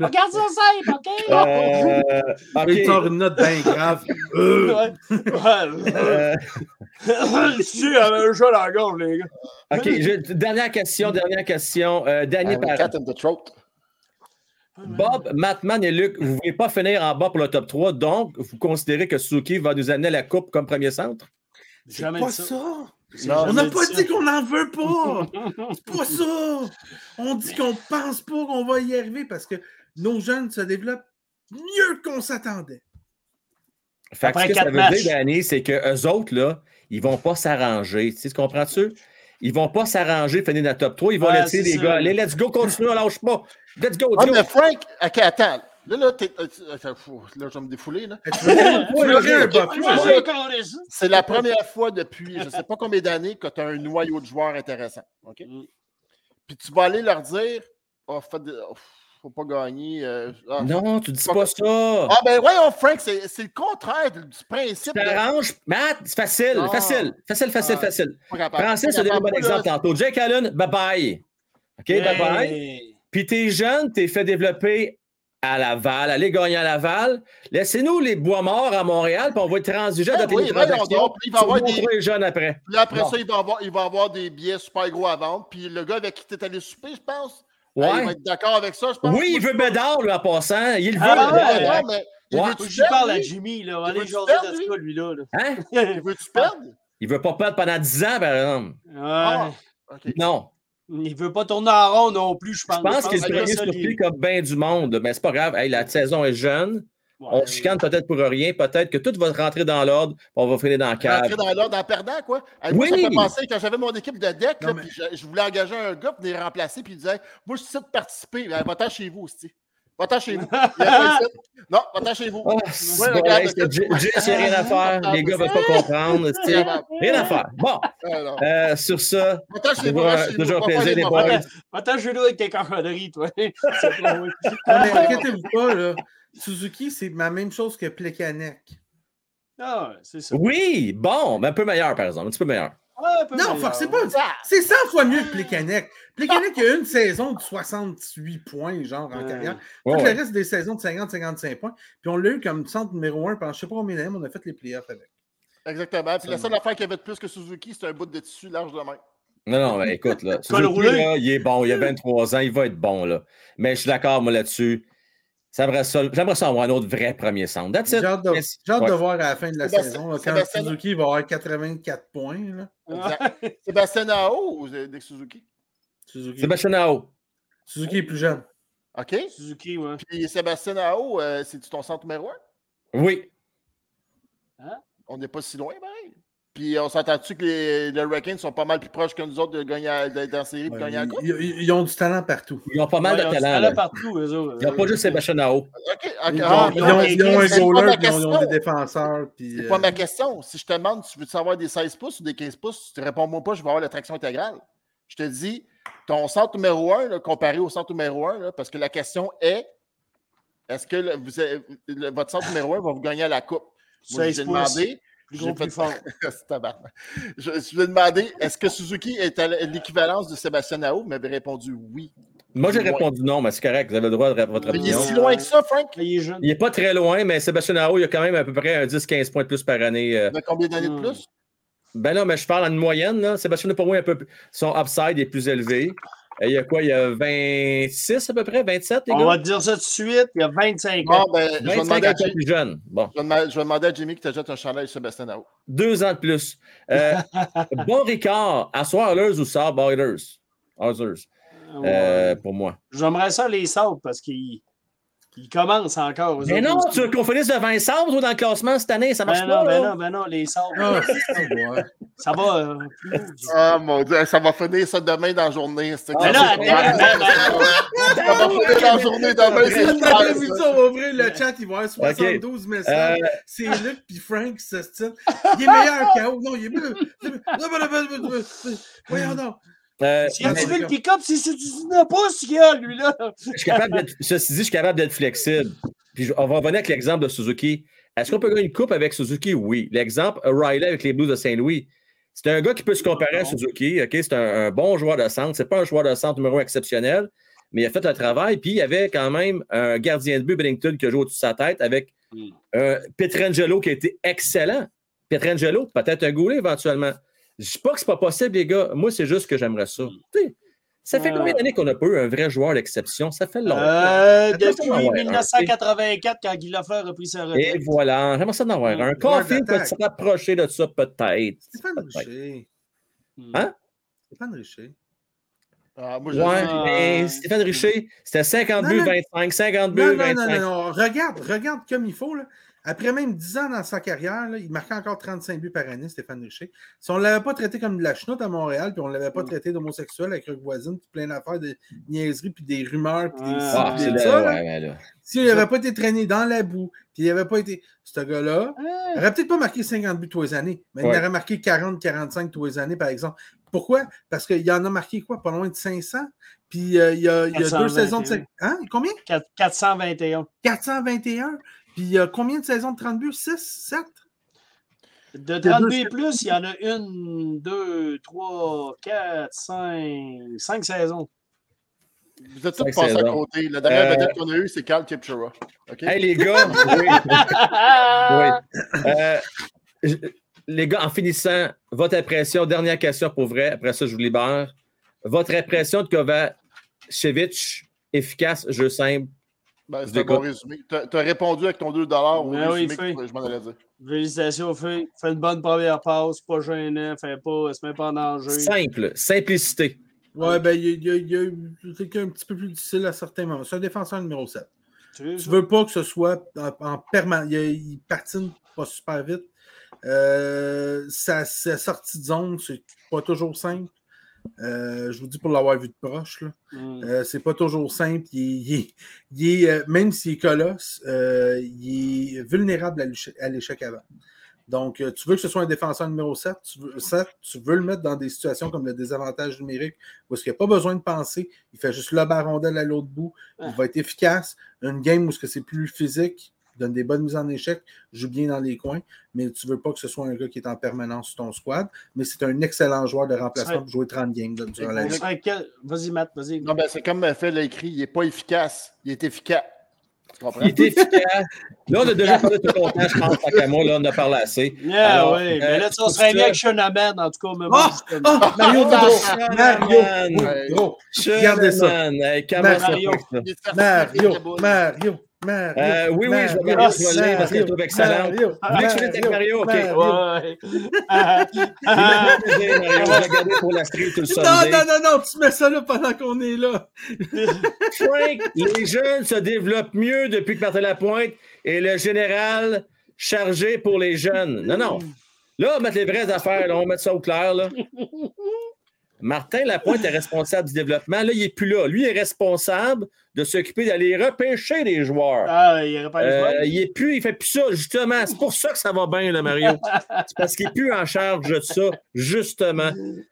Regarde ça simple, OK? Euh, Il sort une note bien grave. Euh, Ouais. Ouais. Euh, un dans la gorge, les gars. ok, je- dernière question, dernière question. Euh, dernier Avec par- cat in the throat. Bob, Mattman et Luc, vous ne voulez pas finir en bas pour le top 3, donc vous considérez que Suzuki va nous amener la coupe comme premier centre? C'est Jamais pas ça. Non, On n'a pas dit qu'on n'en veut pas. C'est pas ça. On dit qu'on pense pas qu'on va y arriver parce que nos jeunes se développent mieux qu'on s'attendait. Fait que ce que ça veut matchs. dire, Danny, c'est qu'eux autres, là, ils vont pas s'arranger. Tu sais, tu comprends-tu? Ils vont pas s'arranger, finir dans le top 3. Ils vont Ouais, laisser les ça. gars. Allez, let's go, continue, on lâche pas. Let's go, Ah, let's go. mais Frank, ok, attends. Là, là, t'es- euh, fou, là, je vais me défouler. Là. C'est la première fois depuis je ne sais pas combien d'années que tu as un noyau de joueurs intéressant. OK? Mm. Puis tu vas aller leur dire oh, des- oh, faut pas gagner. euh, ah. Non, tu dis pas ça. Ah, ben voyons, Frank, c'est c'est le contraire du principe. Tu de- t'arranges. Matt, c'est facile, Ah. facile, facile, facile, Ah. facile. Francis, te donne un bon exemple tantôt. Jake Allen, bye-bye. OK, bye-bye. Hey. Puis tes jeunes, t'es fait développer à Laval, allez gagner à Laval. Laissez-nous les bois morts à Montréal, puis on va être transiger Ah dans tes oui, il va avoir Tu vas des- les jeunes après. Puis après Bon. ça, il va, avoir, il va avoir des billets super gros à vendre. Puis le gars avec qui tu es allé souper, je pense, Ouais. il va être d'accord avec ça, je pense. Oui, il veut Bédard, lui, en passant. Il le veut. Ah, Ah, Bédard. ouais, non, mais il Ouais. j'y parle à? Jimmy, là. Jaser de lui? ça, là. Hein? Il veut-tu perdre? Il veut pas perdre pendant 10 ans, par exemple. Ah. Non. Il veut pas tourner en rond non plus, je pense. Je pense qu'il est que le premier ça, surpris comme bien du monde. Mais c'est pas grave. Hey, la saison est jeune. Ouais, On chicane peut-être pour rien. Peut-être que tout va rentrer dans l'ordre. On va finir dans le Rentrer cave. dans l'ordre en perdant, quoi. Hey, moi, Oui. ça me fait penser, quand j'avais mon équipe de deck, là, Non, mais- puis je, je voulais engager un gars pour les remplacer, puis il disait Moi, je suis de participer. Ben, Va-t'en chez vous, aussi. Va-t'en chez vous. Non, va-t'en chez vous. Ah, Ouais, regarde, hey, c'est- J- Jess, il n'y a rien à faire. Les gars ne veulent pas comprendre. Rien à faire. Bon, euh, sur ça, Va-t'en chez vous. toujours, chez plaisir, les boys. Attends, je vais avec tes cochonneries, toi. Non, mais inquiétez-vous pas, là. Suzuki, c'est la même chose que Plekanec. Ah, c'est ça. Oui, bon, mais un peu meilleur, par exemple. Un petit peu meilleur. Ouais, un peu Non, c'est pas. C'est 100 fois mieux que Plekanec. Plekanec a eu une saison de 68 points, genre, en carrière. Tout ouais. le reste des saisons de 50-55 points. Puis on l'a eu comme centre numéro 1 pendant je sais pas combien d'années, on a fait les playoffs avec. Exactement. Puis la seule affaire qu'il y avait de plus que Suzuki, c'est un bout de tissu large de main. Non, non, mais écoute, là, Suzuki, là, il est bon, il a 23 ans, il va être bon, là. Mais je suis d'accord, moi, là-dessus. J'aimerais ça, ça avoir un autre vrai premier centre. J'ai hâte, de, Ouais. de voir à la fin de la Sébastien- saison, là, quand Sébastien- Suzuki va avoir 84 points. Sébastien Nao ou Dick Suzuki? Suzuki. Sébastien Nao. Suzuki est plus jeune. OK. Suzuki, ouais. Puis Sébastien Nao, euh, c'est-tu ton centre numéro 1? Oui. On n'est pas si loin, pareil. Puis on s'entend-tu que les, les Hurricanes sont pas mal plus proches que nous autres de gagner à- d'être en série et de Ouais, gagner la coupe? ils, ils- ils ont du talent partout. Ils ont pas mal Ouais, de ils ont du talent. talent là. partout, eux autres. Il n'y a pas juste Sébastien Nao. OK, OK. Ils ah, ont, ils ils un des- c'est pas goaler, puis ils ont, ils des défenseurs. puis, C'est euh, pas ma question. Si je te demande, tu veux savoir des 16 pouces ou des 15 pouces, tu réponds-moi pas, je vais avoir la traction intégrale. Je te dis, ton centre numéro 1, comparé au centre numéro 1, parce que la question est est-ce que le- vous avez- le- votre centre numéro 1 va vous gagner à la coupe? Moi, je 16 vous ai pouces. demandé. Plus j'ai gros, fait- plus fort. C'est tabarnak. je, je vous ai demandé est-ce que Suzuki est à l'équivalence de Sébastien Nao? Vous m'avez répondu oui? Moi, j'ai répondu non, mais c'est correct. Vous avez le droit de votre Mais il est opinion. si loin que ça, Frank? Il est jeune. Il n'est pas très loin, mais Sébastien Nao, il a quand même à peu près un 10-15 points de plus par année. euh. De combien d'années de Hmm. plus? Ben non, mais je parle en moyenne. Là. Sébastien, pour moi, un peu, son upside est plus élevé. Euh, Il y a quoi? Il y a 26 à peu près? 27, les On gars? va te dire ça tout de suite. Il y a 25 ans. Bon, ben, je vais 25 demander à Jimmy. plus jeune. Bon, Je vais demander- je vais demander à Jimmy qui t'achète un chandail Sébastien Nao. deux ans de plus. Euh, bon Ricard, à Oilers ou Saab Oilers? Oilers, euh, pour moi. J'aimerais ça les sables parce qu'ils ils commencent encore. Mais non, tu veux qu'on finisse devant les Sabres toi, dans le classement cette année? Ça marche Ben pas, non, ben là. non, ben non, les. Ah, ouais. Ça va euh, plus. Ah mon dieu, ça va finir ça demain dans la journée. Ah, là, ça, attends, va finir dans la journée demain. c'est Cet super, après-midi, ça. on va ouvrir le chat, il va y avoir 72 messages. Euh, C'est Luc puis Frank qui se tiennent. Il est meilleur qu'Ao. Non, il est mieux. Voyons donc. Euh, Si tu veux le pick-up, c'est c'est 19 pouces qu'il y a, lui, là. je suis capable d'être, ceci dit, je suis capable d'être flexible. Puis on va revenir avec l'exemple de Suzuki. Est-ce qu'on peut gagner une coupe avec Suzuki? Oui. L'exemple, Riley avec les Blues de Saint-Louis. C'est un gars qui peut se comparer à Suzuki. OK? C'est un, un bon joueur de centre. C'est pas un joueur de centre numéro un exceptionnel, mais il a fait le travail. Puis il y avait quand même un gardien de but, Bennington, qui a joué au-dessus de sa tête avec Mm. un Pietrangelo qui a été excellent. Pietrangelo, peut-être un goulet éventuellement. Je dis pas que c'est pas possible, les gars. Moi, c'est juste que j'aimerais ça. Tu sais, Ça fait Ah. combien d'années qu'on n'a pas eu un vrai joueur d'exception? Ça fait longtemps. Euh, depuis en avoir un. 1984, quand Guy Lafleur a pris sa Et retraite. voilà, j'aimerais ça en avoir un. Joueur Caulfield peut se rapprocher de ça, peut-être. Stéphane Peut-être. Richer. Hein? Stéphane Richer. Ah, moi, je Ouais, mais Stéphane Richer, c'était 50 Non, buts, non. 25, 50 buts, Non, non, 25. non, non, non. Regarde, regarde comme il faut. Là. Après même 10 ans dans sa carrière, là, il marquait encore 35 buts par année, Stéphane Richer. Si on ne l'avait pas traité comme de la chenoute à Montréal, puis on ne l'avait pas Mm. traité d'homosexuel avec Rock Voisine, puis plein d'affaires, de niaiseries, puis des rumeurs, puis des Ah, Ah, puis des là, ça, là, ouais, ouais, là. s'il n'avait pas été traîné dans la boue, puis il n'avait pas été. Ce gars-là, il n'aurait peut-être pas marqué 50 buts tous les années, mais il aurait marqué 40, 45 tous les années, par exemple. Pourquoi? Parce qu'il en a marqué quoi? Pas loin de 500. Puis euh, il y a, il y a deux 421. saisons de. Hein? Combien? 4- 421. 421. Puis il y a combien de saisons de 30 buts? 6, 7? De deux 30 buts et plus, il y en a une, deux, trois, quatre, cinq, cinq saisons. Vous êtes tous passés à côté. La dernière Euh, vedette qu'on a eue, c'est Carl Kipchura. Hey, les gars, oui, oui. Euh, je- les gars, en finissant, votre impression, dernière question pour vrai, après ça, je vous libère. Votre impression de Kovacevic, efficace, jeu simple. Ben, c'est un bon résumé. Tu as répondu avec ton 2 au Ben oui, résumé fait. que je m'en allais dire. Félicitations, fait. Fait une bonne première passe, pas gênant, fait pas, se met pas en danger. Simple, simplicité. Ouais, ben il y a, il y a- il y a eu quelqu'un un petit peu plus difficile à certains moments. C'est un défenseur numéro 7. Tu Tu veux pas que ce soit en, en permanence. Il, il patine pas super vite. Euh, sa, sa sortie de zone, c'est pas toujours simple. Euh, je vous dis pour l'avoir vu de proche. Mm. Euh, c'est pas toujours simple. Il il euh, même s'il est colosse, euh, il est vulnérable à l'échec- avant. Donc, tu veux que ce soit un défenseur numéro 7, tu veux, 7, tu veux le mettre dans des situations comme le désavantage numérique où il n'y a pas besoin de penser, il fait juste le rondelle à l'autre bout, il va être efficace. Une game où ce que c'est plus physique, donne des bonnes mises en échec, joue bien dans les coins, mais tu veux pas que ce soit un gars qui est en permanence sur ton squad, mais c'est un excellent joueur de remplacement pour jouer 30 games là, durant la On vie. serait quel- Vas-y, Matt, vas-y. Non, ben, c'est comme Phil l'a écrit, il n'est pas efficace. Il est efficace. Tu comprends? Il est efficace. Là, on a déjà parlé tout longtemps, je pense, qu'à moi, là, on a parlé assez. Yeah, Alors, oui. euh, mais là, serais ce- mieux avec Shonaman, en tout cas. Mais bon, Ah! c'est comme- Ah! Mario Boudreau! Mario Man. Boudreau! Regardez ça. Mario. ça fait ça? Mario! Mario! Mario! Euh, oui, oui, je vais regarder, je vais le lire parce que je trouve excellent. Mario, Vous voulez que je finisse avec Mario? OK. Ouais. Ah, Mario. Je vais regarder pour la street tout le Non, Sunday. non, non, non, tu mets ça là pendant qu'on est là. Frank, les jeunes se développent mieux depuis que Martin Lapointe est le général chargé pour les jeunes. Non, non. Là, on va mettre les vraies affaires, là, on va mettre ça au clair. Là. Martin Lapointe est responsable du développement. Là, il n'est plus là. Lui est responsable de s'occuper d'aller repêcher des joueurs. Ah, il les Euh, joueurs? il est plus, il fait plus ça, justement. C'est pour ça que ça va bien, là, Mario. C'est parce qu'il n'est plus en charge de ça, justement.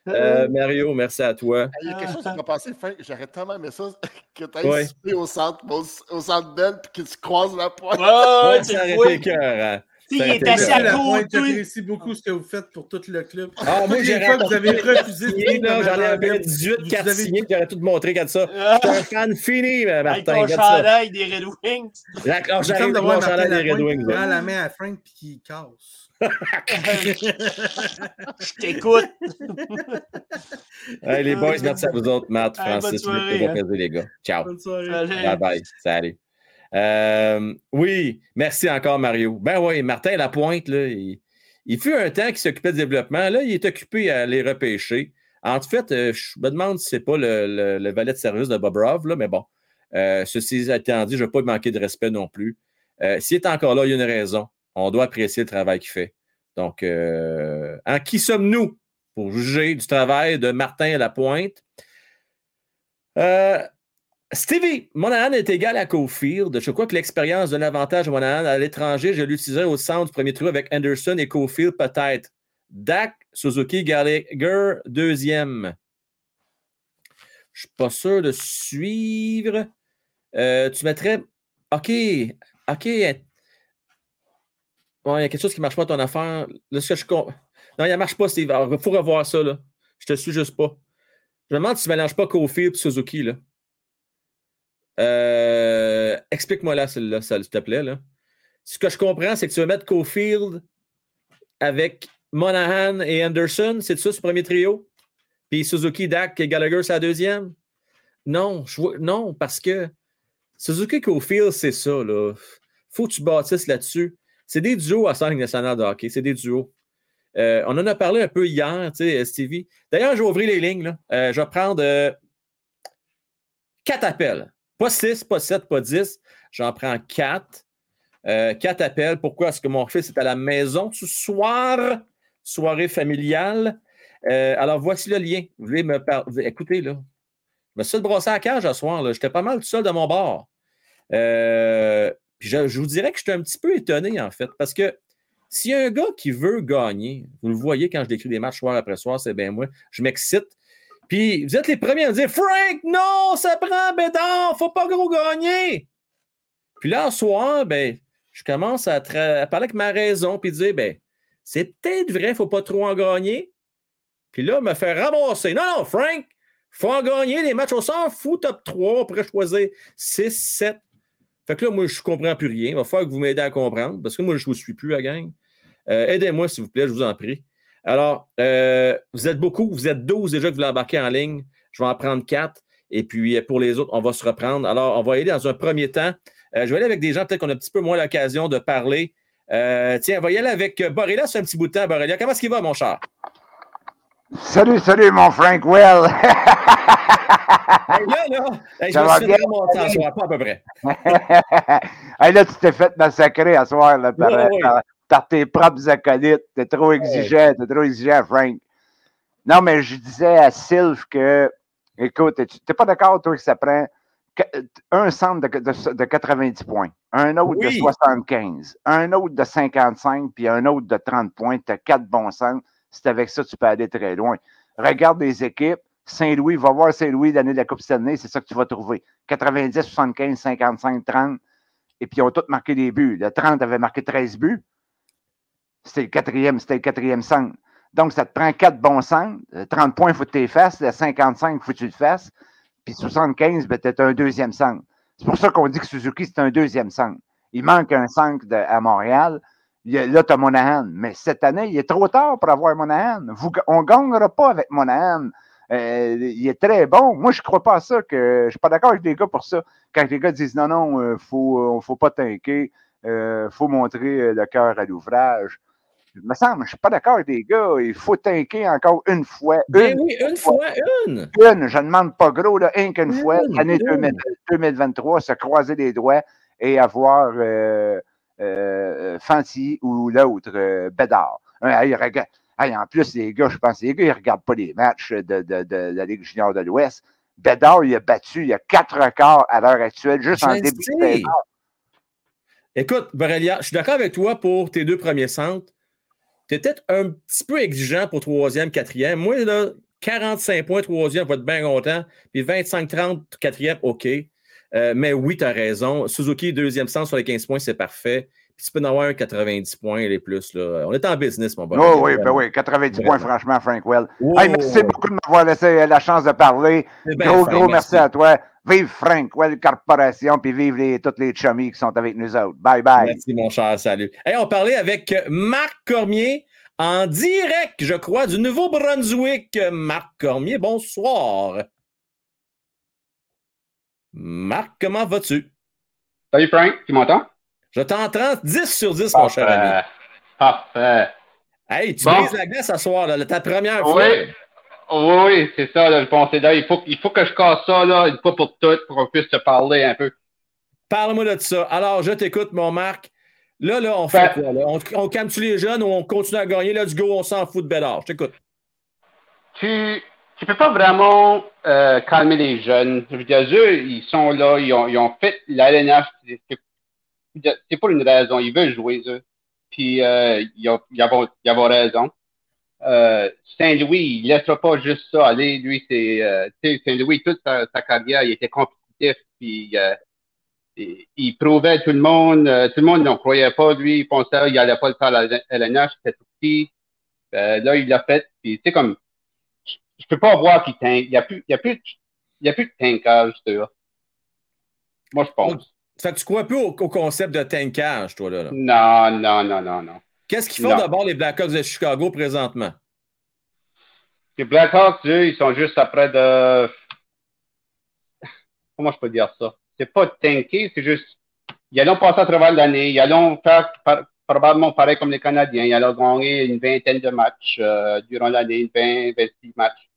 Euh, Mario, merci à toi. Il y a quelque chose qui m'a passé, fin, j'aurais tellement aimé ça, que tu Ouais. ailles au centre, au, au centre belle, puis qu'il se croise la pointe. Ouais, ouais, Ouais, tu ça aurait été cœur. Il est bien. à côté. j'apprécie beaucoup ce que vous faites pour tout le club. Ah, moi, j'ai fois que vous avez refusé de J'en avais ville, 18 vous cartes avez- signées, puis j'aurais tout montré comme ça. Ah, Je suis un fan fini, euh, Avec Martin. ton Regarde ça. chandail des Red Wings. J'ai J'arrive de avec voir mon Martin chandail des Red Wings. prend la main à Frank puis qui casse. Je t'écoute. Hey, les boys, merci à vous autres, Matt, Hey, bonne Francis, soirée, hein. les gars. Ciao. Bonne soirée. Salut. Bye bye. Salut. Euh, oui, merci encore, Mario. Ben oui, Martin Lapointe, là, il, il fut un temps qu'il s'occupait du développement. Là, il est occupé à les repêcher. En fait, euh, je me demande si c'est pas le, le- le valet de service de Bobrov, là, mais bon. Euh, ceci étant dit, je ne vais pas manquer de respect non plus. Euh, S'il est encore là, il y a une raison. On doit apprécier le travail qu'il fait. Donc, euh, en qui sommes-nous pour juger du travail de Martin Lapointe? Stevie, Monahan est égal à Cofield. Je crois que l'expérience donne avantage à Monahan à l'étranger. Je l'utiliserai au centre du premier trou avec Anderson et Cofield peut-être. Dak, Suzuki, Gallagher, deuxième. Je ne suis pas sûr de suivre. Euh, tu mettrais. OK. OK. Bon, il y a quelque chose qui ne marche pas ton affaire. Je Non, il ne marche pas, Steve. Il faut revoir ça. Là. Je te suis juste pas. Je me demande si tu ne mélanges pas Cofield et Suzuki. Là. Euh, Explique-moi là, celle-là, s'il te plaît. Ce que je comprends, c'est que tu veux mettre Cofield avec Monahan et Anderson, c'est ça, ce premier trio? Puis Suzuki, Dak et Gallagher, c'est la deuxième? Non, non, parce que Suzuki Cofield, c'est ça. Là. faut que tu bâtisses là-dessus. C'est des duos à 5 nationale de hockey. C'est des duos. Euh, on en a parlé un peu hier, tu sais, Stevie. D'ailleurs, je vais ouvrir les lignes. Là. Euh, je vais prendre euh, appels. Pas six, pas sept, pas dix. J'en prends quatre. Euh, quatre appels. Pourquoi? Parce que mon fils est à la maison ce soir? Soirée familiale. Euh, alors, voici le lien. Vous voulez me parler? Écoutez, là. Je me suis brossé à la cage ce soir. J'étais pas mal tout seul de mon bord. Euh, puis je, je vous dirais que j'étais un petit peu étonné, en fait, parce que s'il y a un gars qui veut gagner, vous le voyez quand je décris des matchs soir après soir, c'est bien moi, je m'excite. Puis vous êtes les premiers à me dire Frank, non, ça prend Bédard, faut pas gros gagner. Puis là, ce soir, ben, je commence à, à parler avec ma raison, puis dire ben, c'est peut-être vrai, faut pas trop en gagner. Puis là, me faire ramasser. Non, non, Frank, faut en gagner les matchs. On s'en fout, top 3. On pourrait choisir 6, 7. Fait que là, moi, je comprends plus rien. Il va falloir que vous m'aidez à comprendre parce que moi, je ne vous suis plus, la gang. Euh, Aidez-moi, s'il vous plaît, je vous en prie. Alors, euh, vous êtes beaucoup. Vous êtes 12 déjà que vous l'embarquez en ligne. Je vais en prendre 4. Et puis, euh, pour les autres, on va se reprendre. Alors, on va aller dans un premier temps. Euh, je vais aller avec des gens, peut-être qu'on a un petit peu moins l'occasion de parler. Euh, tiens, on va y aller avec Borrelia sur un petit bout de temps. Borrelia, comment est-ce qu'il va, mon cher? Salut, salut, mon Frank Well. Hey, là, là, hey, je Ça me suis bien? remonté en soir, pas à peu près. hey, là, tu t'es fait massacrer à soir là, par, Ouais, ouais. par- par tes propres acolytes. T'es trop exigeant, t'es trop exigeant, Frank. Non, mais je disais à Sylve que, écoute, tu n'es pas d'accord, toi, que ça prend un centre de, de- de 90 points, un autre Oui. de 75, un autre de 55, puis un autre de 30 points. Tu as quatre bons centres. C'est avec ça que tu peux aller très loin. Regarde les équipes. Saint-Louis, va voir Saint-Louis l'année de la Coupe Stanley, c'est ça que tu vas trouver. 90, 75, 55, 30. Et puis, ils ont tous marqué des buts. Le 30 avait marqué 13 buts. C'était le quatrième, c'était le quatrième centre. Donc, ça te prend quatre bons centres. Euh, 30 points, il faut que tu les fasses. Le 55, il faut que tu le fasses. Puis 75, ben, tu un deuxième centre. C'est pour ça qu'on dit que Suzuki, c'est un deuxième centre. Il manque un centre à Montréal. Là, tu as Monahan. Mais cette année, il est trop tard pour avoir Monahan. On ne gagnera pas avec Monahan. Euh, il est très bon. Moi, je ne crois pas à ça. Que, je ne suis pas d'accord avec les gars pour ça. Quand les gars disent non, non, il ne faut, euh, faut pas tanker, il faut montrer euh, le cœur à l'ouvrage. Il me semble, je ne suis pas d'accord avec les gars. Il faut tanker encore une fois. Ben Une, oui, une fois, une. une, je ne demande pas gros, là, un qu'une fois, Une, l'année une. 2000 2023, se croiser les doigts et avoir euh, euh, Fancy ou l'autre, euh, Bédard. Hey, regarde- hey, en plus, les gars, je pense les gars, ils ne regardent pas les matchs de, de, de, de la Ligue junior de l'Ouest. Bédard, il a battu, il y a quatre records à l'heure actuelle, juste Je en début de. Écoute, Borrelia, je suis d'accord avec toi pour tes deux premiers centres. Tu es peut-être un petit peu exigeant pour troisième, quatrième. Moi, là, 45 points troisième, va être bien content. Puis 25-30, quatrième, OK. Euh, mais oui, tu as raison. Suzuki, deuxième centre sur les 15 points, c'est parfait. Puis tu peux en avoir un 90 points, les plus. Là. On est en business, mon bon. Oh oui, ben oui, 90 points, franchement, Frank Well. Oh, Hey, merci beaucoup de m'avoir laissé la chance de parler. Gros, fin, gros merci à toi. Vive Frank Well Corporation, puis vive les, tous les chummies qui sont avec nous autres. Bye bye. Merci, mon cher. Salut. Hey, on parlait avec Marc Cormier en direct, je crois, du Nouveau-Brunswick. Marc Cormier, bonsoir. Marc, comment vas-tu? Salut Frank, tu m'entends? Je t'entends 10 sur 10, mon cher ami. Parfait. Hey, tu Bon. brises la glace ce soir, là, ta première fois. Oui. Oui, oui, c'est ça, là, le là. Il faut, il faut que je casse ça, là, une fois pour toutes, pour qu'on puisse se parler un peu. Parle-moi de ça. Alors, je t'écoute, mon Marc. Là, là, on fait Ben- quoi? Là? On, on calme-tu les jeunes ou on continue à gagner? Let's go, on s'en fout de Bellard. Je t'écoute. Tu, tu peux pas vraiment euh, calmer les jeunes. Je veux dire, eux, ils sont là, ils ont, ils ont fait l'ALNH. C'est pour une raison. Ils veulent jouer, eux. Puis, euh, ils, ont, ils, ont, ils ont raison. Euh, Saint-Louis, il laissera pas juste ça aller. Lui, c'est euh, Saint-Louis, toute sa, sa carrière, il était compétitif. Puis, euh, il, il prouvait tout le monde. tout le monde n'en croyait pas. Lui, il pensait qu'il allait pas le faire à la LNH. C'était tout petit. Là, il l'a fait. Puis, c'est comme je peux pas voir qu'il tank. Il n'y a plus, il y a plus, de- il y a plus de tankage, tu vois. Moi, je pense. Que tu crois plus au, au concept de tankage, toi, là. là? Non, non, non, non, non. Qu'est-ce qu'ils font d'abord, les Blackhawks de Chicago, présentement? Les Blackhawks, eux, ils sont juste après de. Comment je peux dire ça? C'est pas tanker, c'est juste. Ils allons passer à travers l'année. Ils allons faire par- probablement pareil comme les Canadiens. Ils allons gagner une vingtaine de matchs euh, durant l'année, une 20, 26 matchs.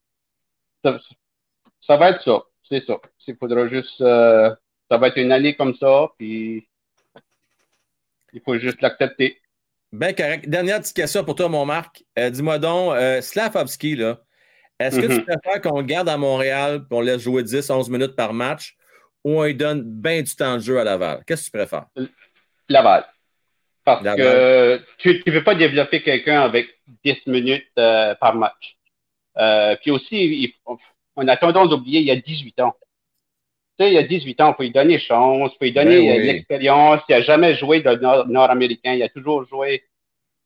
Ça, ça va être ça. C'est ça. Il faudra juste. euh, ça va être une année comme ça, puis. Il faut juste l'accepter. Ben correct. Dernière petite question pour toi, mon Marc. Euh, Dis-moi donc, euh, Slavovski, là, est-ce que Mhm. tu préfères qu'on le garde à Montréal et on le laisse jouer 10, 11 minutes par match ou on lui donne bien du temps de jeu à Laval? Qu'est-ce que tu préfères? Laval. Parce Laval. que tu ne veux pas développer quelqu'un avec 10 minutes euh, par match. Euh, puis aussi, il- on a tendance d'oublier, il y a 18 ans. Tu sais, il y a 18 ans, il faut lui donner chance, il faut lui donner Ben oui. l'expérience. Il n'a jamais joué de nord- nord-américain, il a toujours joué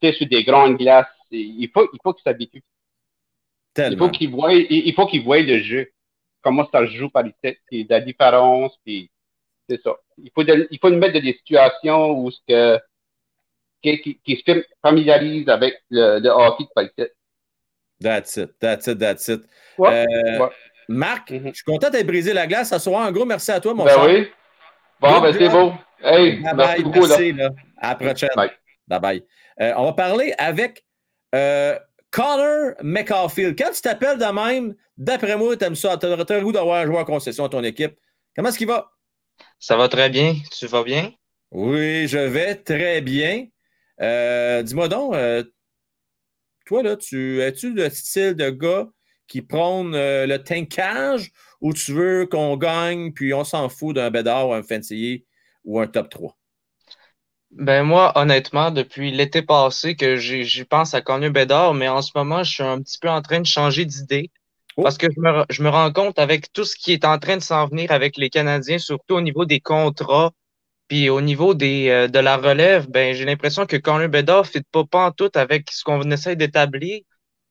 tu sais, sur des grandes glaces. Il faut, il faut qu'il s'habitue. Il faut qu'il voie, il, il faut qu'il voie le jeu, comment ça se joue par ici, puis la différence, puis c'est ça. Il faut, de- il faut le mettre dans des situations où ce que, qui, qui, qui se familiarise avec le, le hockey par ici. That's it, that's it, that's it. Ouais. Euh, Ouais. Marc, Mhm. je suis content d'être brisé la glace ce soir. Un gros merci à toi, mon Ben cher. oui. Bon, Good ben c'est beau. Hey, Bye merci bye, beaucoup, là. merci, là. À la prochaine. Bye. Bye bye. Euh, on va parler avec euh, Connor McCarfield. Quand tu t'appelles de même, d'après moi, tu aimes ça. Tu as le goût d'avoir un joueur en concession à ton équipe? Comment est-ce qu'il va? Ça va très bien. Tu vas bien? Oui, je vais très bien. Euh, Dis-moi donc, euh, toi, là, tu es-tu le style de gars qui prône euh, le tankage ou tu veux qu'on gagne puis on s'en fout d'un Bédard ou un Fencier ou un top 3? Ben moi, honnêtement, depuis l'été passé que j'y pense à Connor Bedard, mais en ce moment, je suis un petit peu en train de changer d'idée. Oh. Parce que je me, je me rends compte avec tout ce qui est en train de s'en venir avec les Canadiens, surtout au niveau des contrats, puis au niveau des, euh, de la relève, ben j'ai l'impression que Connor Bedard ne fit pas, pas en tout avec ce qu'on essaie d'établir.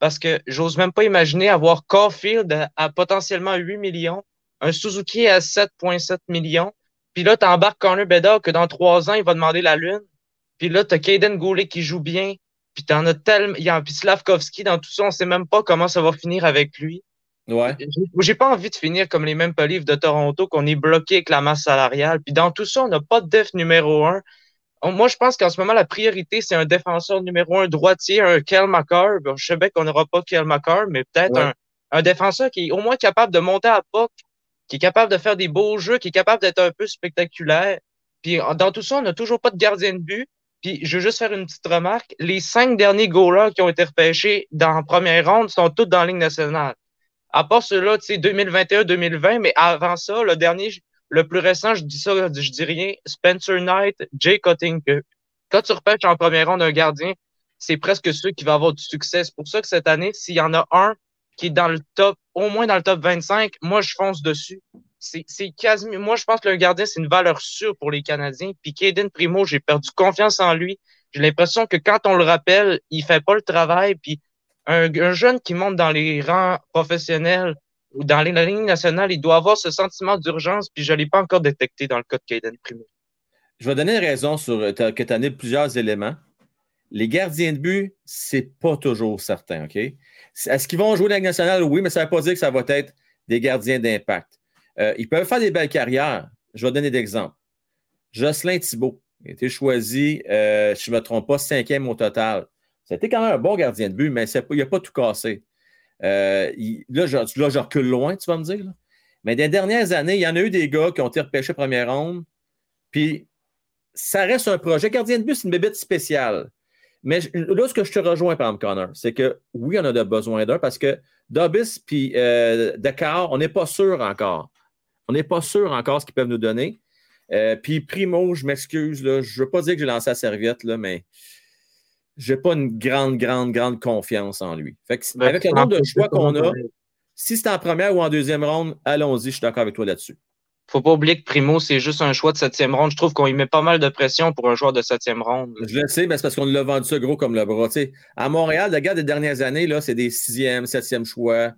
Parce que j'ose même pas imaginer avoir Caulfield à, à potentiellement 8 millions, un Suzuki à 7,7 millions, puis là, t'embarques Connor Bedard que dans trois ans, il va demander la lune. Puis là, t'as Kaden Goulet qui joue bien. Puis t'en as tellement. Il y a puis Slavkovski dans tout ça, on sait même pas comment ça va finir avec lui. Ouais. J'ai- J'ai pas envie de finir comme les mêmes Leafs de Toronto, qu'on est bloqué avec la masse salariale. Puis dans tout ça, on n'a pas de def numéro un. On- Moi, je pense qu'en ce moment, la priorité, c'est un défenseur numéro un droitier, un Kel McCarr. Bon, je sais bien qu'on n'aura pas Kel McCarr, mais peut-être Ouais. un, un défenseur qui est au moins capable de monter à POC, qui est capable de faire des beaux jeux, qui est capable d'être un peu spectaculaire. Puis dans tout ça, on n'a toujours pas de gardien de but. Puis je veux juste faire une petite remarque. Les cinq derniers goalers qui ont été repêchés dans la première ronde sont tous dans la Ligue nationale. À part ceux-là, tu sais, 2021-2020, mais avant ça, le dernier, le plus récent, je dis ça, je dis rien, Spencer Knight, Jay Cutting. Quand tu repêches en première ronde un gardien, c'est presque ceux qui vont avoir du succès. C'est pour ça que cette année, s'il y en a un qui est dans le top, au moins dans le top 25, moi, je fonce dessus. C'est quasi, moi, je pense que le gardien, c'est une valeur sûre pour les Canadiens. Puis Caden Primo, j'ai perdu confiance en lui. J'ai l'impression que quand on le rappelle, il fait pas le travail. Puis un, un jeune qui monte dans les rangs professionnels dans les lignes nationales, il doit avoir ce sentiment d'urgence. Puis je l'ai pas encore détecté dans le cas de Caden Primo. Je vais donner une raison sur que tu as donné plusieurs éléments. Les gardiens de but, c'est pas toujours certain, OK? Est-ce qu'ils vont jouer la Ligue nationale? Oui, mais ça ne veut pas dire que ça va être des gardiens d'impact. Euh, ils peuvent faire des belles carrières. Je vais donner des exemples. Jocelyn Thibault a été choisi, euh, je ne me trompe pas, cinquième au total. C'était quand même un bon gardien de but, mais il n'a pas tout cassé. Euh, là, je, là, recule loin, tu vas me dire. Mais des dernières années, il y en a eu des gars qui ont été repêchés première ronde, puis ça reste un projet. Gardien de but, c'est une bébête spéciale. Mais là, ce que je te rejoins, exemple, Connor, c'est que oui, on a besoin d'un parce que Dobbs puis euh, Dakar, on n'est pas sûr encore. On n'est pas sûr encore ce qu'ils peuvent nous donner. Euh, puis Primo, je m'excuse, je ne veux pas dire que j'ai lancé la serviette, là, mais je n'ai pas une grande, grande, grande confiance en lui. Fait ben, avec le nombre de choix qu'on a, si c'est en première ou en deuxième ronde, allons-y, je suis d'accord avec toi là-dessus faut pas oublier que Primo, c'est juste un choix de septième ronde. Je trouve qu'on y met pas mal de pression pour un joueur de septième ronde. Je le sais, mais c'est parce qu'on l'a vendu ça gros comme le bras. à Montréal, le gars des dernières années, là, c'est des sixième, septième choix.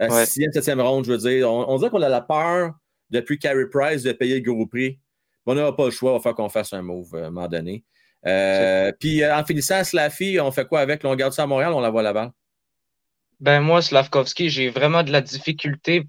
Euh, sixième, septième ronde, je veux dire. On, dirait qu'on a la peur, depuis Carey Price, de payer le gros prix. on n'a pas le choix, il va falloir qu'on fasse un move euh, à un moment donné. Euh, puis en finissant, Slaffy, on fait quoi avec? on garde ça à Montréal, on la voit là-bas? Ben moi, Slavkovski, j'ai vraiment de la difficulté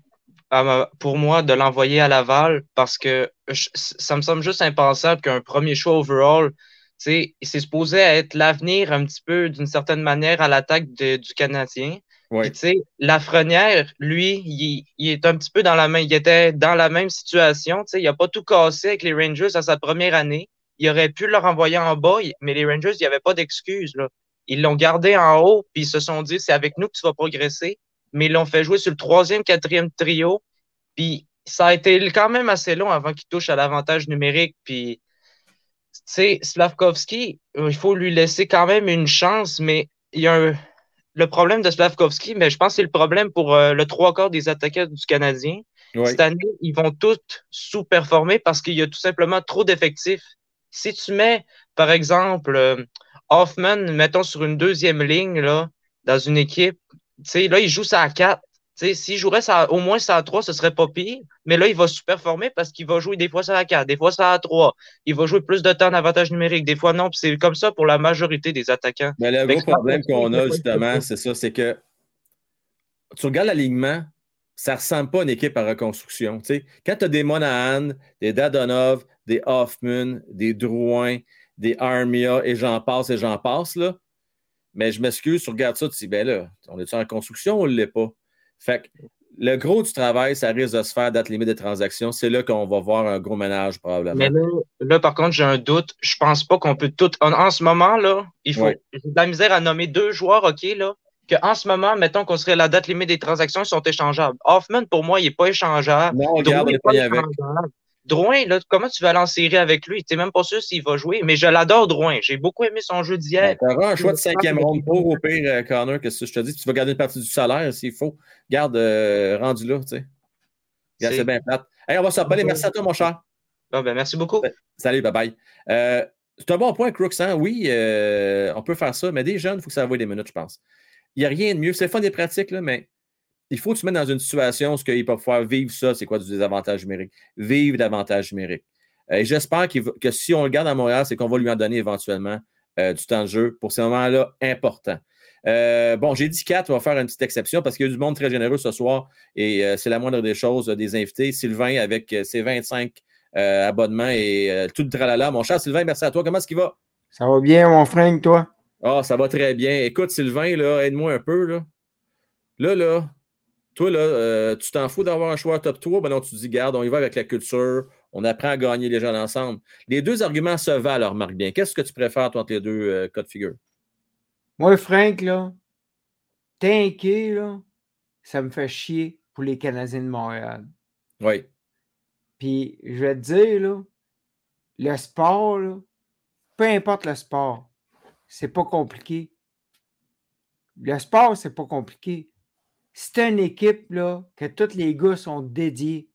pour moi de l'envoyer à Laval parce que ça me semble juste impensable qu'un premier choix overall, c'est supposé être l'avenir un petit peu d'une certaine manière à l'attaque du Canadien. Ouais. Lafrenière, lui, il, il, est un petit peu dans la main, il était dans la même situation. Il n'a pas tout cassé avec les Rangers à sa première année. Il aurait pu le renvoyer en bas, mais les Rangers, il n'y avait pas d'excuses. Ils l'ont gardé en haut, puis ils se sont dit c'est avec nous que tu vas progresser mais ils l'ont fait jouer sur le troisième, quatrième trio. Puis ça a été quand même assez long avant qu'il touche à l'avantage numérique. Puis, tu sais, Slavkovski, euh, il faut lui laisser quand même une chance, mais il y a un... le problème de Slavkovski, mais je pense que c'est le problème pour euh, le trois quarts des attaquants du Canadien. Cette année, ils vont tous sous-performer parce qu'il y a tout simplement trop d'effectifs. Si tu mets, par exemple, euh, Hoffman, mettons sur une deuxième ligne, là, dans une équipe, là, il joue ça à 4. S'il jouerait ça, au moins ça à 3, ce serait pas pire. Mais là, il va super former parce qu'il va jouer des fois ça à 4, des fois ça à 3. Il va jouer plus de temps d'avantage numérique, des fois non. C'est comme ça pour la majorité des attaquants. Mais le gros problème qu'on a, justement, c'est ça, c'est que tu regardes l'alignement, ça ne ressemble pas à une équipe à reconstruction. Quand tu as des Monahan, des Dadonov, des Hoffman, des Drouin, des Armia, et j'en passe et j'en passe, là, mais je m'excuse, tu regardes ça, tu dis, ben là, on est en construction, on ne l'est pas? Fait que le gros du travail, ça risque de se faire date limite des transactions. C'est là qu'on va voir un gros ménage probablement. Mais là, par contre, j'ai un doute. Je pense pas qu'on peut tout. En, ce moment, là, il faut. J'ai de la misère à nommer deux joueurs, OK, là, qu'en ce moment, mettons qu'on serait la date limite des transactions, ils sont échangeables. Hoffman, pour moi, il n'est pas échangeable. Non, il pas avec. Drouin, là, comment tu vas aller en série avec lui? Tu n'es même pas sûr s'il va jouer, mais je l'adore, Drouin. J'ai beaucoup aimé son jeu d'hier. Ben, tu auras un choix de cinquième ronde pour au pire, euh, Connor, qu'est-ce que je te dis? Tu vas garder une partie du salaire s'il faut. Garde, euh, rendu là, tu sais. C'est bien plate. Hey, on va s'en parler. Merci à toi, mon cher. ben, merci beaucoup. Salut, bye bye. Euh, c'est un bon point, Crooks. Hein? Oui, on peut faire ça, mais des jeunes, il faut que ça vaille des minutes, je pense. Il n'y a rien de mieux. C'est fun des pratiques, là, mais il faut que tu mettes dans une situation où ils peuvent pouvoir vivre ça, c'est quoi du désavantage numérique? Vivre l'avantage numérique. Euh, et j'espère que si on le garde à Montréal, c'est qu'on va lui en donner éventuellement euh, du temps de jeu pour ces moments-là importants. Euh, bon, j'ai dit 4, on va faire une petite exception parce qu'il y a du monde très généreux ce soir et c'est la moindre des choses des invités. Sylvain avec ses 25 abonnements et tout le tralala. Mon cher Sylvain, merci à toi. Comment est-ce qu'il va? Ça va bien, mon frère, toi? Ah, ça va très bien. Écoute, Sylvain, là, aide-moi un peu. Là, là, là toi, là, euh, tu t'en fous d'avoir un choix top 3, ben non, tu te dis, garde, on y va avec la culture, On apprend à gagner les jeunes ensemble. Les deux arguments se valent, remarque bien. Qu'est-ce que tu préfères, toi, entre les deux euh, cas de figure? Moi, Frank, là, t'inquiète, là, ça me fait chier pour les Canadiens de Montréal. Oui. Puis, je vais te dire, là, le sport, là, peu importe le sport, c'est pas compliqué. Le sport, c'est pas compliqué. Si t'as une équipe, là, que tous les gars sont dédiés,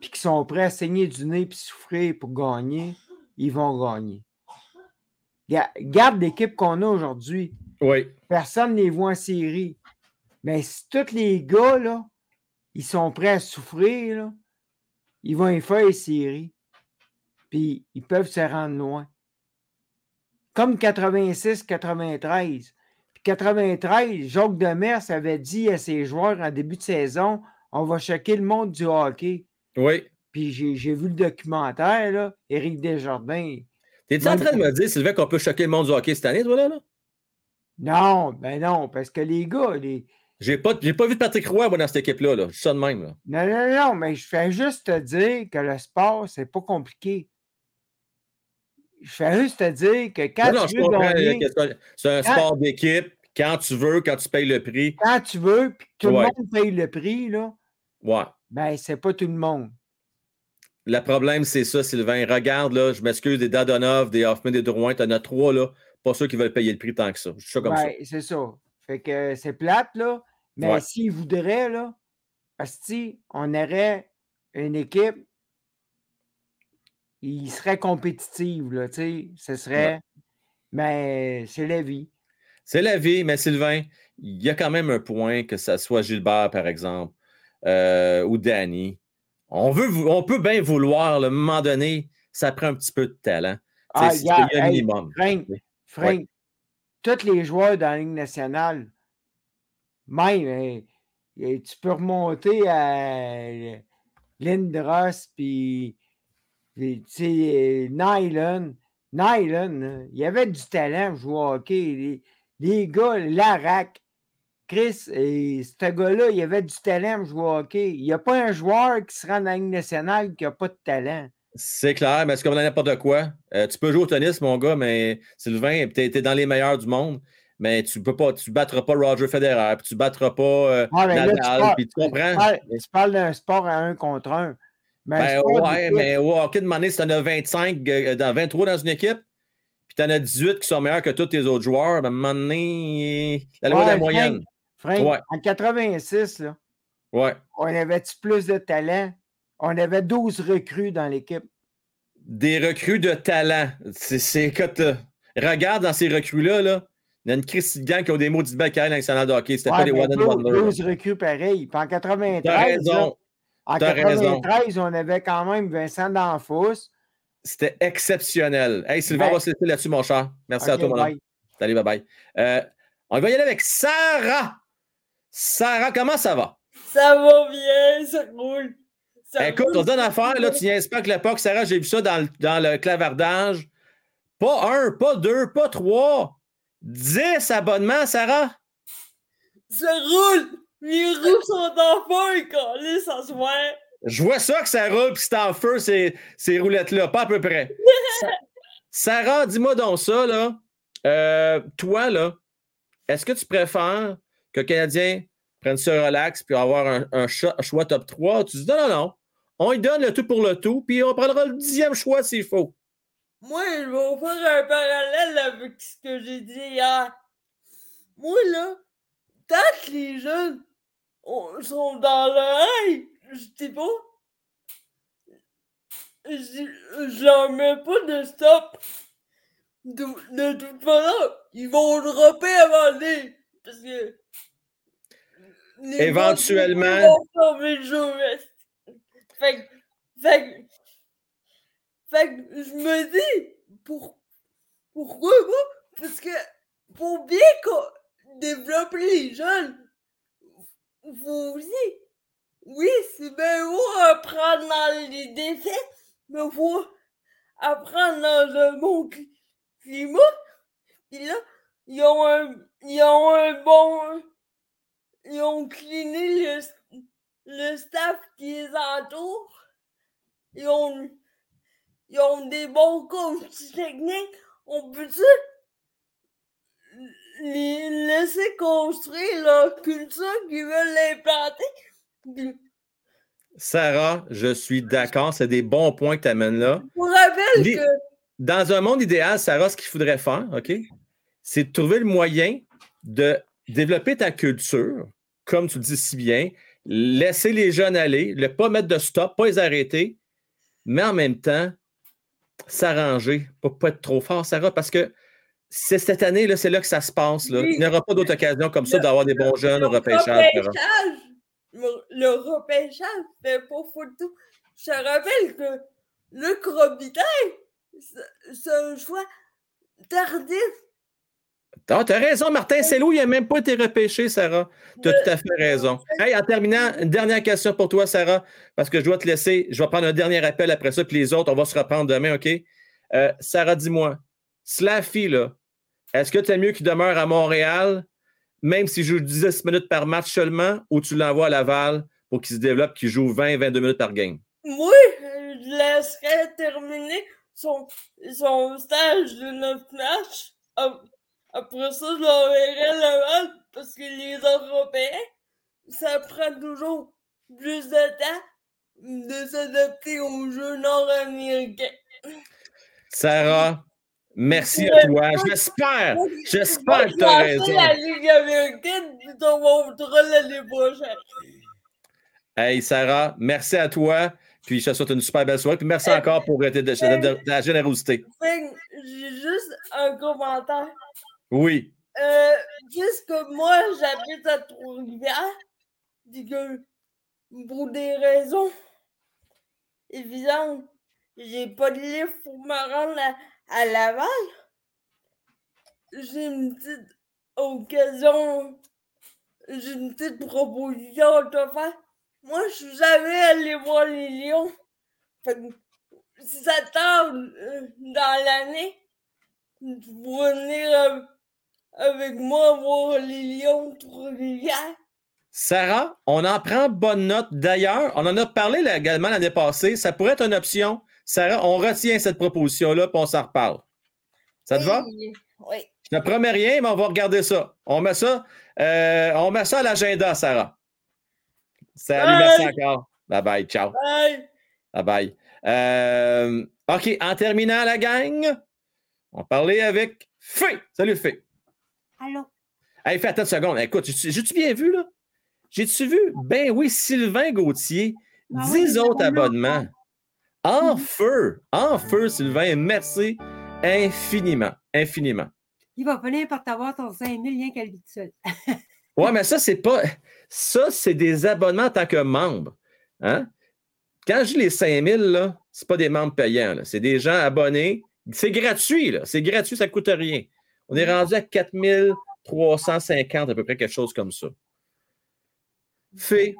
puis qui sont prêts à saigner du nez puis souffrir pour gagner, ils vont gagner. Ga- Garde l'équipe qu'on a aujourd'hui. Oui. Personne ne les voit en série. Mais si tous les gars, là, ils sont prêts à souffrir, là, ils vont y faire les séries. Puis ils peuvent se rendre loin. Comme 86-93. Puis 93, Jacques Demers avait dit à ses joueurs en début de saison on va choquer le monde du hockey. Oui. Puis j'ai vu le documentaire, là, Éric Desjardins. T'es-tu en train de me dire, Sylvain, qu'on peut choquer le monde du hockey cette année, toi, là? là? Non, ben non, parce que les gars, les, J'ai pas, pas vu Patrick Roy, moi, dans cette équipe-là. Là. Je suis ça de même. Là. Non, non, non, mais je fais juste te dire que le sport, c'est pas compliqué. Je fais juste te dire que quand Non, non, tu je veux gagner, c'est un- Quand- sport d'équipe. Quand tu veux, quand tu payes le prix. quand tu veux, puis tout Ouais. le monde paye le prix, là, Ouais. ben c'est pas tout le monde. Le problème, c'est ça, Sylvain. Regarde, là, je m'excuse, des Dadonov, des Hoffman, des Drouin, t'en as trois, là. Pas ceux qui veulent payer le prix tant que ça. Je suis ça comme ça. Ben, c'est ça. Fait que c'est plate, là. Mais Ouais. s'ils voudraient, là, si on aurait une équipe, il serait compétitive, là, tu sais. Ce serait. Mais c'est la vie. C'est la vie, mais Sylvain, il y a quand même un point que ça soit Gilbert, par exemple, euh, ou Danny. On, veut, on peut bien vouloir, un moment donné, ça prend un petit peu de talent. Ah, il y a un hey, minimum. Frank. Frank, tous les joueurs dans la Ligue nationale, même, hein, et tu peux remonter à Lindros, puis, tu sais, Nylon. Nylon, là, il y avait du talent pour jouer au hockey. Les, les gars, Larac, Chris, et ce gars-là, il avait du talent pour jouer au hockey. Il n'y a pas un joueur qui se rend dans la Ligue nationale qui n'a pas de talent. C'est clair, mais c'est comme dans n'importe quoi. Euh, tu peux jouer au tennis, mon gars, mais Sylvain, tu es, dans les meilleurs du monde, mais tu peux pas, tu battras pas Roger Federer, puis tu battras pas euh, Ah, mais là, tu Nadal, parles- tu tu comprends? parles d'un sport à un contre un. Mais un Ben sport ouais, d'équipe, mais au hockey de monnaie, si t'en as 25, euh, dans 23 dans une équipe, puis t'en as 18 qui sont meilleurs que tous tes autres joueurs, ben, donné, la loi de la Ouais, moyenne. Frank, Ouais. en 86, là, Ouais. on avait-tu plus de talent? On avait 12 recrues dans l'équipe. Des recrues de talent. C'est, écoute, regarde dans ces recrues-là, là, il y a une crise de gang qui ont des maudits belles carrières nationales de hockey. C'était Ouais, pas des mais one and 12 wonder. là. 12 recrues pareil. Puis en 93, T'as là, raison. En t'as raison. 93, on avait quand même Vincent D'Anfous. C'était exceptionnel. Hey, Sylvain, Ben- on va se laisser là-dessus, mon cher. Merci à toi, mon homme. bye. Salut, bye-bye. Euh, on va y aller avec Sarah. Sarah, comment ça va? Ça va bien, ça roule. Ça Écoute, roule. on donne affaire, là, tu niaises pas avec l'époque. Sarah, j'ai vu ça dans le, dans le clavardage. Pas un, pas deux, pas trois. Dix abonnements, Sarah? Ça roule. Mes roues sont en feu, calé, ça se voit. Je vois ça que ça roule puis c'est en feu, ces, ces roulettes-là, pas à peu près. Sa- Sarah, dis-moi donc ça, là. Euh, toi, là, est-ce que tu préfères que le Canadien prenne ça relax puis avoir un, un choix top 3? Tu dis non, non, non. On lui donne le tout pour le tout, puis on prendra le dixième choix s'il faut. Moi, je vais faire un parallèle avec ce que j'ai dit hier. Moi, là, tant que les jeunes on- sont dans rêve, je pas, je, leur mets pas de stop. De, de toute façon, ils vont dropper avant les. Parce que. les Éventuellement. vont le jeu. Fait que. Fait que. Fait que je me dis, pour, pourquoi pas? Parce que pour bien co- développer les jeunes, faut aussi, oui, c'est bien beau apprendre les défaites, mais faut apprendre dans un bon cli- climat. Puis là, ils ont un, ils ont un bon, ils ont cliné le, le staff qui les entoure. Ils ont, ils ont des bons coachs techniques. On peut-tu les laisser construire leur culture qu'ils veulent l'implanter? Sarah, je suis d'accord. C'est des bons points que tu amènes là. Je vous rappelle Les- que Dans un monde idéal, Sarah, ce qu'il faudrait faire, OK, c'est de trouver le moyen de développer ta culture, comme tu le dis si bien, laisser les jeunes aller, ne pas mettre de stop, pas les arrêter, mais en même temps, s'arranger pour ne pas être trop fort, Sarah, parce que c'est cette année, là, c'est là que ça se passe. Là. Il n'y aura pas d'autre occasion comme ça d'avoir des bons jeunes au repêchage. Le, repêchage fait pas photo. Je te rappelle que le Robitaille, c'est- c'est un choix tardif. Ah, tu as raison, Martin Sello, il n'a même pas été repêché, Sarah. Tu as de- tout à fait raison. Hey, en terminant, une dernière question pour toi, Sarah, parce que je dois te laisser. Je vais prendre un dernier appel après ça, puis les autres, on va se reprendre demain, OK? Euh, Sarah, dis-moi, Slaffy, là, est-ce que tu es mieux qu'il demeure à Montréal, même s'il joue 10 minutes par match seulement, ou tu l'envoies à Laval pour qu'il se développe, qu'il joue 20-22 minutes par game? Moi, je laisserais terminer son, son stage de neuf matchs. Ap- Après ça, je l'enverrai là parce que les Européens, ça prend toujours plus de temps de s'adapter aux jeux nord-américains. Sarah, merci à toi. J'espère, j'espère que tu as raison. la Ligue américaine, on montrera l'année prochaine. Hey, Sarah, merci à toi. Puis je te souhaite une super belle soirée. Puis merci encore pour euh, ta, générosité. J'ai juste un commentaire. Oui. Euh, puisque moi, j'habite à Trois-Rivières, puis que pour des raisons évidentes, j'ai pas de livre pour me rendre à, à Laval, j'ai une petite occasion, j'ai une petite proposition à te faire. Moi, je suis jamais allé voir les lions. Fait que si ça tarde euh, dans l'année, tu pourrais venir euh, avec moi voir les lions Trois-Rivières. Sarah, on en prend bonne note. D'ailleurs, on en a parlé également l'année passée. Ça pourrait être une option. Sarah, on retient cette proposition-là, puis on s'en reparle. Ça te va? Oui. Je ne promets rien, mais on va regarder ça. On met ça, euh, on met ça à l'agenda, Sarah. Salut, Bye. merci encore. Bye bye, ciao. Bye. Bye bye. Euh, OK, en terminant, la gang, on parlait avec Fé. Salut, Fé. Allô? Hey, fais attends une seconde. Écoute, j'ai- j'ai-tu bien vu, là? J'ai-tu vu? Ben oui, Sylvain Gauthier, Ah oui, 10 il est autres abonnements. En feu, en feu, Sylvain. Merci infiniment, infiniment. Il va finir par t'avoir ton 5000 liens qu'elle vit tout seul. Ouais, mais ça, c'est pas. Ça, c'est des abonnements en tant que membre. Hein? Quand je dis les 5000, là, c'est pas des membres payants. C'est des gens abonnés. C'est gratuit, là. C'est gratuit, ça ne coûte rien. On est rendu à 4350, à peu près, quelque chose comme ça. Fait.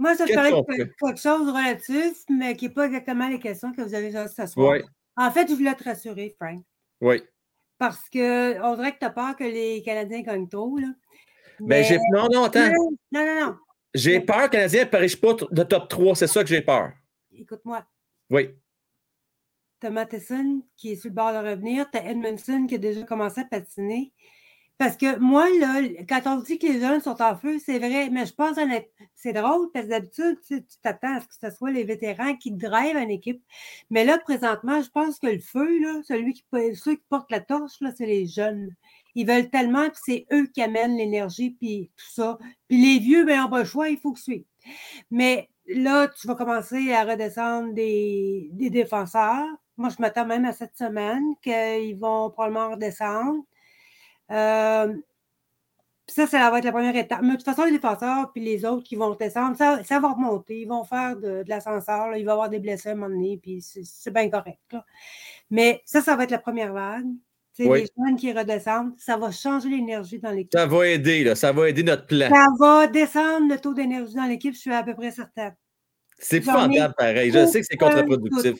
Moi, ça, je parlais de quelque chose de relatif, mais qui n'est pas exactement les questions que vous avez déjà ce soir. Oui, En fait, je voulais te rassurer, Frank, oui. parce que on dirait que tu as peur que les Canadiens gagnent trop. Là. Ben, Mais- j'ai. Non, non, attends. Non, non, non. J'ai peur que le Canadien ne pariche pas de top 3. C'est ça que j'ai peur. Écoute-moi. Oui. Tu as Matheson qui est sur le bord de revenir. Tu as Edmondson qui a déjà commencé à patiner. Parce que moi, là, quand on dit que les jeunes sont en feu, c'est vrai, mais je pense honnête- c'est drôle parce que d'habitude, tu t'attends à ce que ce soit les vétérans qui drivent une équipe. Mais là, présentement, je pense que le feu, là, celui qui, ceux qui portent la torche, là, c'est les jeunes. Ils veulent tellement, puis c'est eux qui amènent l'énergie, puis tout ça. Puis les vieux, ben, n'ont pas le choix, il faut que suivre. Mais là, tu vas commencer à redescendre des, des défenseurs. Moi, je m'attends même à cette semaine qu'ils vont probablement redescendre. Euh, ça, ça va être la première étape. Mais de toute façon, les défenseurs puis les autres qui vont descendre, ça, ça va remonter. Ils vont faire de, de l'ascenseur. Il va y avoir des blessés à un moment donné, puis c'est bien correct. là. Mais ça, ça va être la première vague. Oui. Les jeunes qui redescendent, ça va changer l'énergie dans l'équipe. Ça va aider, là. Ça va aider notre plan. Ça va descendre le taux d'énergie dans l'équipe, je suis à peu près certaine. C'est épouvantable, pareil. Je sais que c'est contre-productif.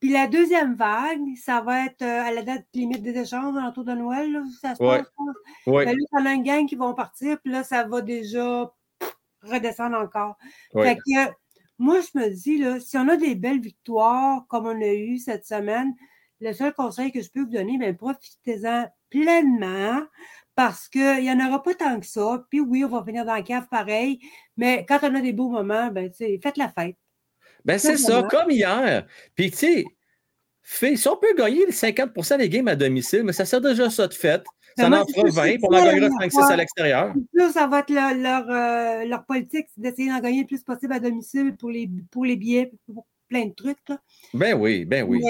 Puis la deuxième vague, ça va être euh, à la date limite des échanges, autour de Noël, là, ça se Ouais. passe. Ben là, on a une gang qui vont partir, puis là, ça va déjà redescendre encore. Oui. Fait que moi, je me dis, là, si on a des belles victoires comme on a eu cette semaine, le seul conseil que je peux vous donner, ben, profitez-en pleinement parce qu'il n'y en aura pas tant que ça. Puis oui, on va venir dans la cave pareil, mais quand on a des beaux moments, ben, faites la fête. Ben, c'est ça, comme hier. Puis, tu sais, fait- si on peut gagner les 50% des games à domicile, mais ça sert déjà ça de fait. Ça en ça, 20, c'est puis on en la 5-6 fois. à l'extérieur. Ça va être leur, leur, euh, leur politique, c'est d'essayer d'en gagner le plus possible à domicile pour les, pour les billets, pour plein de trucs. Là. Ben oui, ben oui.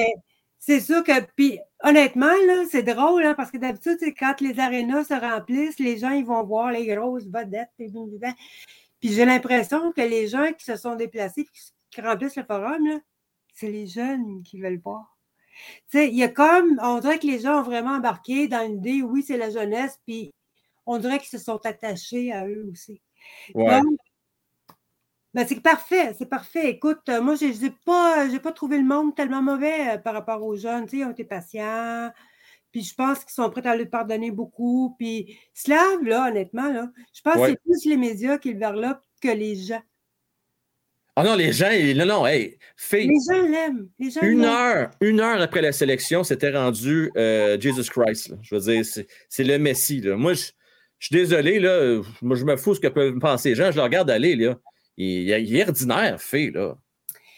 C'est sûr que, puis honnêtement, là, c'est drôle, hein, parce que d'habitude, quand les arénas se remplissent, les gens, ils vont voir les grosses vedettes. Puis j'ai l'impression que les gens qui se sont déplacés, qui, remplissent le forum, c'est les jeunes qui veulent voir. Il y a comme, on dirait que les gens ont vraiment embarqué dans l'idée, oui, c'est la jeunesse, puis on dirait qu'ils se sont attachés à eux aussi. Ouais. Donc, ben, c'est parfait, c'est parfait. Écoute, euh, moi, je n'ai pas, pas trouvé le monde tellement mauvais euh, par rapport aux jeunes. Tu sais, ils ont été patients. Puis je pense qu'ils sont prêts à lui pardonner beaucoup. Puis Slav, là, honnêtement, là, je pense Ouais. que c'est plus les médias qui le verlopent que les gens. Ah non, les gens, non, non, hey, fait Les gens l'aiment. Une heure, une heure après la sélection, c'était rendu euh, Jesus Christ. là. Je veux dire, c'est le Messie. là. Moi, je je suis désolé, là. Moi, je me fous ce que peuvent penser les gens. Je le regarde aller, là. Il, il est ordinaire, fait, là.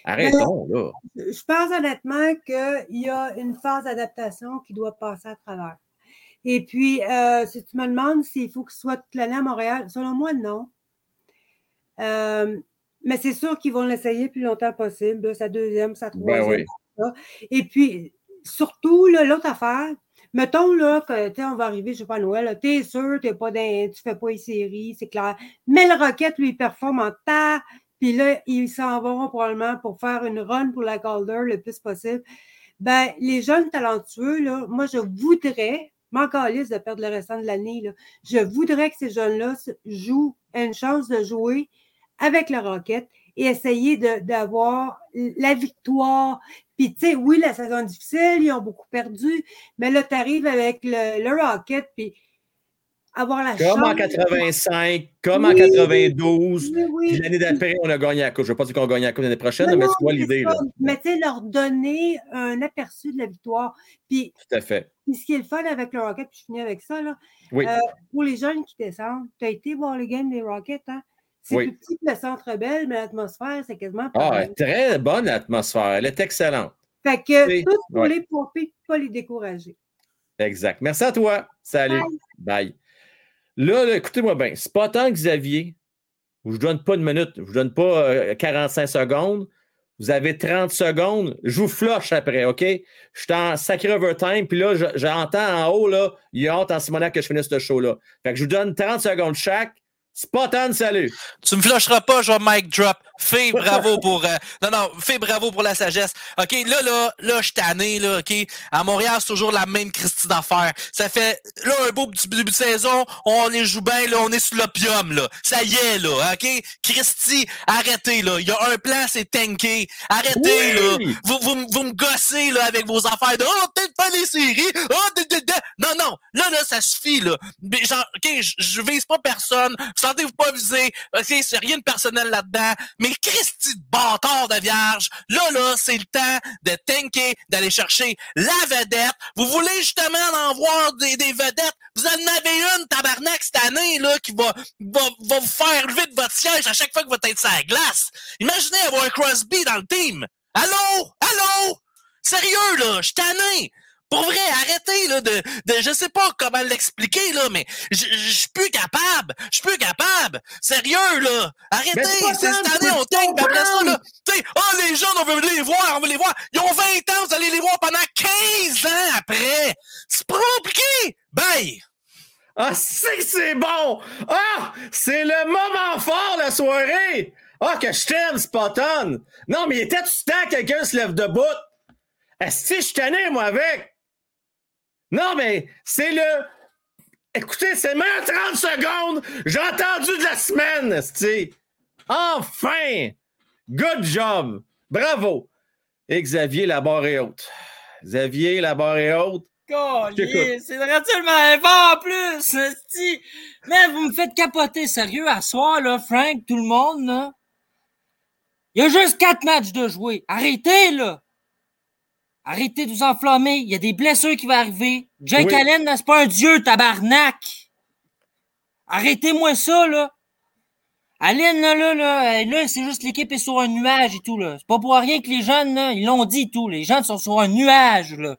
Arrêtons, là. Je pense honnêtement qu'il y a une phase d'adaptation qui doit passer à travers. Et puis, euh, si tu me demandes s'il faut qu'il soit toute l'année à Montréal, selon moi, non. Euh, mais c'est sûr qu'ils vont l'essayer le plus longtemps possible, sa deuxième, sa troisième. Ben oui. ça. Et puis, surtout, l'autre affaire, mettons là, que on va arriver, je sais pas, à Noël, tu es sûr, t'es pas dans, tu fais pas les séries, c'est clair. Mais le Rocket, lui, il performe en tas, puis là, ils s'en vont probablement pour faire une run pour la Calder le plus possible. Ben, les jeunes talentueux, là, moi, je voudrais, m'en calisse de perdre le restant de l'année, là, je voudrais que ces jeunes-là jouent, aient une chance de jouer avec le Rocket et essayer d'avoir la victoire. Puis, tu sais, oui, la saison est difficile, ils ont beaucoup perdu, mais là, tu arrives avec le, le Rocket, puis avoir la Comme en chance. 85, comme en Oui, 92, oui, oui. puis l'année d'après, on a gagné la Coupe. Je ne veux pas dire qu'on a gagné la Coupe l'année prochaine, Non, mais c'est quoi l'idée? Mais tu sais, leur donner un aperçu de la victoire. Puis, Tout à fait. puis ce qui est le fun avec le Rocket, puis je finis avec ça, là, Oui. euh, pour les jeunes qui descendent, tu as été voir les games des Rockets, hein? C'est Oui. plus petit que le centre belle, mais l'atmosphère, c'est quasiment Ah, pareil. très bonne atmosphère. Elle est excellente. Fait que tout pour ouais. les pomper, pas les décourager. Exact. Merci à toi. Salut. Bye. Là, là, écoutez-moi bien. C'est pas tant que Xavier. Je ne vous donne pas une minute. Je ne vous donne pas euh, 45 secondes. Vous avez 30 secondes. Je vous flush après, OK? Je suis en sacré overtime. Puis là, je- j'entends en haut, là, il y a hâte en Simonac que je finisse ce show-là. Fait que je vous donne 30 secondes chaque. Spartan, salut! Tu me flusheras pas, je vais mic drop. Fais bravo pour. euh, non, non, fais bravo pour la sagesse. OK, là, là, là, je suis tanné, là, OK? À Montréal, c'est toujours la même Christie d'affaires. Ça fait, là, un beau petit début de saison, on les joue bien, là, on est sur l'opium, là. Ça y est, là, OK? Christy, arrêtez, là. Il y a un plan, c'est tanké. Arrêtez, Oui! là. Vous, vous, vous me gossez, là, avec vos affaires de, oh, peut-être pas les séries. Oh, de, de, de. Non, non. Là, là, ça suffit, là. Mais genre, OK, je, je vise pas personne. Sentez-vous pas visé. OK, c'est rien de personnel là-dedans. Mais Christy bâtard de vierge. Là, là, c'est le temps de tanker, d'aller chercher la vedette. Vous voulez justement en voir des, vedettes? Vous en avez une, tabarnak, cette année, là, qui va, va, va vous faire lever de votre siège à chaque fois que vous êtes sur la glace. Imaginez avoir un Crosby dans le team. Allô? Allô? Sérieux, là, je suis. Pour vrai, arrêtez, là, de, de, je sais pas comment l'expliquer, là, mais je suis plus capable. Je suis plus capable. Sérieux, là. Arrêtez. C'est cette année, on tank, après ça, là, tu sais, oh, les jeunes, on veut les voir, on veut les voir. Ils ont 20 ans, vous allez les voir pendant 15 ans après. C'est pas compliqué. Bye. Ah, c'est c'est bon! Ah! C'est le moment fort, la soirée! Ah, que je t'aime, Spotton! Non, mais était-tu temps que quelqu'un se lève debout? Est-ce que je tanné, moi, avec? Non, mais c'est le. Écoutez, c'est même 30 secondes! J'ai entendu de la semaine, esti. Enfin! Good job! Bravo! Et Xavier, la barre est haute. Xavier, la barre est haute. C'est tellement fort en plus. Mais vous me faites capoter, sérieux, à soir, là, Frank, tout le monde, là. Il y a juste quatre matchs de jouer. Arrêtez, là! Arrêtez de vous enflammer. Il y a des blessures qui vont arriver. Jake Oui. Allen, là, c'est pas un dieu, tabarnak! Arrêtez-moi ça, là! Allen, là, là, là, là, c'est juste l'équipe est sur un nuage et tout, là. C'est pas pour rien que les jeunes, là, ils l'ont dit et tout. Les jeunes sont sur un nuage, là.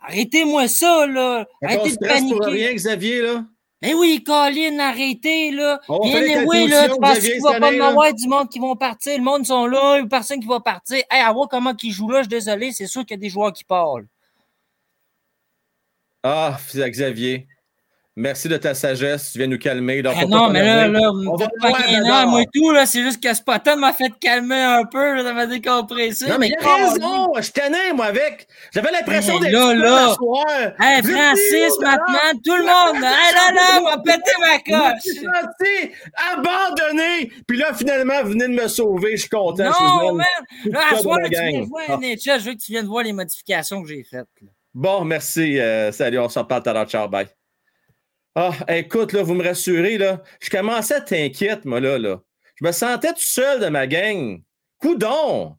Arrêtez-moi ça, là! Arrêtez de pour paniquer! rien, Xavier, là. Mais oui, Colin, arrêtez, là. On anyway, là, Xavier, qu'il va pas année, en là? avoir du monde qui vont partir. Le monde sont là, a personne qui va partir. Hey, à voir comment ils jouent là, je suis désolé, c'est sûr qu'il y a des joueurs qui parlent. Ah, Xavier. Merci de ta sagesse. Tu viens nous calmer. Donc, Ah faut non, mais là, là, on va pas moi et tout, là, c'est juste que Spotton m'a fait calmer un peu, ça m'a décompressé. Non, mais il a Colin. raison. Je tenais, moi, avec. J'avais l'impression Mais d'être là, là. Hey, Francis, maintenant, tout le monde, hey, là, là, m'a pété ma coche. Je suis gentil, abandonné. Puis là, finalement, venez de me sauver. Je suis content. Non, man! Là, ça à soir, tu viens voir Ah. NHL, je veux que tu viennes voir les modifications que j'ai faites. Bon, merci. euh, salut, on s'en parle tout à l'heure. Ciao, bye. Ah, écoute, là, vous me rassurez, là. Je commençais à t'inquiète, moi, là, là. Je me sentais tout seul de ma gang. Coudon!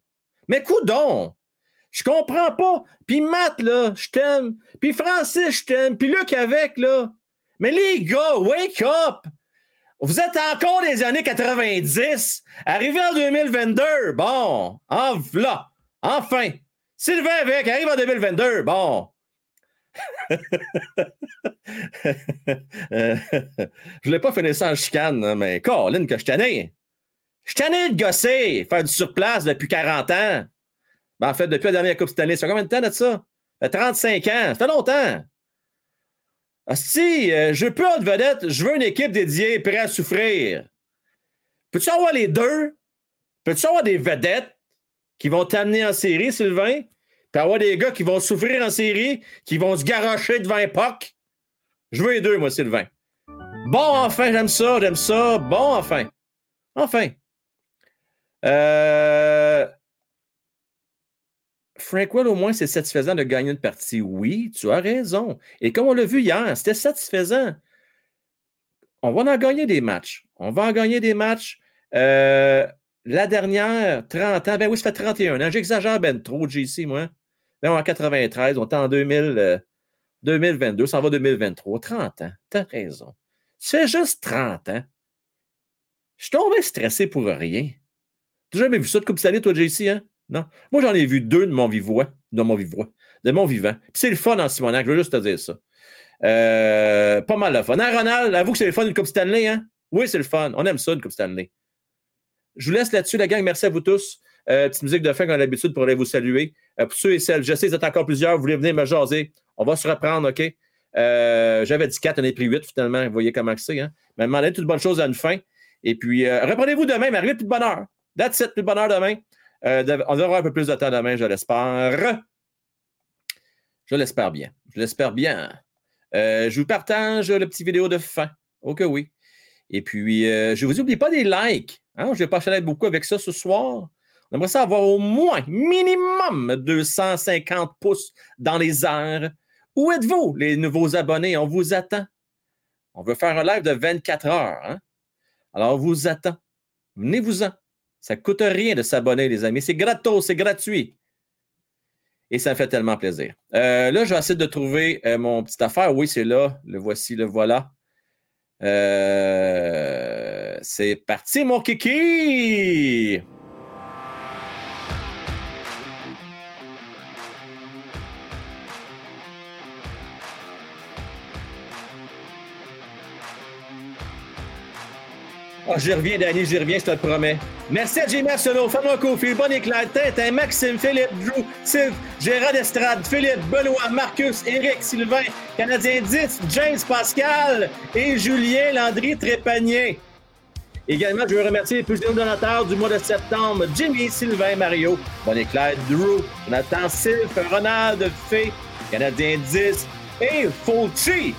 Mais coudon! Je comprends pas. Puis Matt, là, je t'aime. Puis Francis, je t'aime. Puis Luc avec, là. Mais les gars, wake up! Vous êtes encore des années 90. Arrivé en 2022. Bon, en voilà. Enfin. Sylvain avec, arrive en 2022. Bon. Euh, je voulais pas finir ça en chicane, hein, mais Colin, que je tanné. Je tanné de gosser, faire du surplace depuis 40 ans. Ben, en fait, depuis la dernière Coupe Stanley. Ça fait combien de temps de ça? Ça fait 35 ans. Ça fait longtemps. Si, je veux pas de vedette, je veux une équipe dédiée, prête à souffrir. Peux-tu avoir les deux? Peux-tu avoir des vedettes qui vont t'amener en série, Sylvain? Puis avoir des gars qui vont souffrir en série, qui vont se garocher devant un puck? Je veux les deux, moi, Sylvain. Bon, enfin, j'aime ça, j'aime ça. Bon, enfin. Enfin. Euh... Au moins, c'est satisfaisant de gagner une partie. Oui, tu as raison. Et comme on l'a vu hier, c'était satisfaisant. On va en gagner des matchs. On va en gagner des matchs. Euh, la dernière, 30 ans, ben oui, ça fait 31 ans. J'exagère ben trop, JC, moi. Ben, en 93, on est en 2000, euh, 2022, ça va 2023. 30 ans. T'as raison. C'est juste 30 ans. Je suis tombé stressé pour rien. Tu n'as jamais vu ça de Coupe Stanley, toi, JC, hein? Non. Moi, j'en ai vu deux de mon vivant. De mon vivant. De mon vivant. C'est le fun en Simonac, je veux juste te dire ça. Euh, pas mal le fun. Hein, Ronald, avoue que c'est le fun une Coupe Stanley, hein? Oui, c'est le fun. On aime ça, une Coupe Stanley. Je vous laisse là-dessus, la gang. Merci à vous tous. Euh, petite musique de fin, comme d'habitude, pour aller vous saluer. Euh, pour ceux et celles, je sais, vous êtes encore plusieurs, vous voulez venir me jaser. On va se reprendre, OK? Euh, J'avais dit 4, on est pris 8 finalement. Vous voyez comment c'est. Hein? Mais demandez toute bonne chose à une fin. Et puis, euh, reprenez-vous demain, mais arrivez plus de bonne heure. That's it, plus de bonne heure demain. De- on aura un peu plus de temps demain, je l'espère. Je l'espère bien. Je l'espère bien. Je vous partage le petit vidéo de fin. Ok, oui. Et puis, je ne vous oublie pas des likes. Hein? Je ne vais pas chaler beaucoup avec ça ce soir. On ça avoir au moins, minimum, 250 pouces dans les airs. Où êtes-vous, les nouveaux abonnés? On vous attend. On veut faire un live de 24 heures. hein? Alors, on vous attend. Venez-vous-en. Ça ne coûte rien de s'abonner, les amis. C'est gratos, c'est gratuit. Et ça me fait tellement plaisir. Euh, là, je vais essayer de trouver euh, mon petite affaire. Oui, c'est là. Le voici, le voilà. Euh, c'est parti, mon kiki! Ah, j'y reviens, Danny, j'y reviens, je te le promets. Merci à Jimmy Arsenault, Fabien Cofield, Bonnie Tintin, Maxime, Philippe, Drew, Sylve, Gérard Estrade, Philippe, Benoît, Marcus, Éric, Sylvain, Canadien 10, James Pascal et Julien Landry Trépanier. Également, je veux remercier les plus jeunes donateurs du mois de septembre, Jimmy, Sylvain, Mario, Bonnie Claire, Drew, Jonathan Sylve, Ronald, Fay, Canadien 10 et Fauci.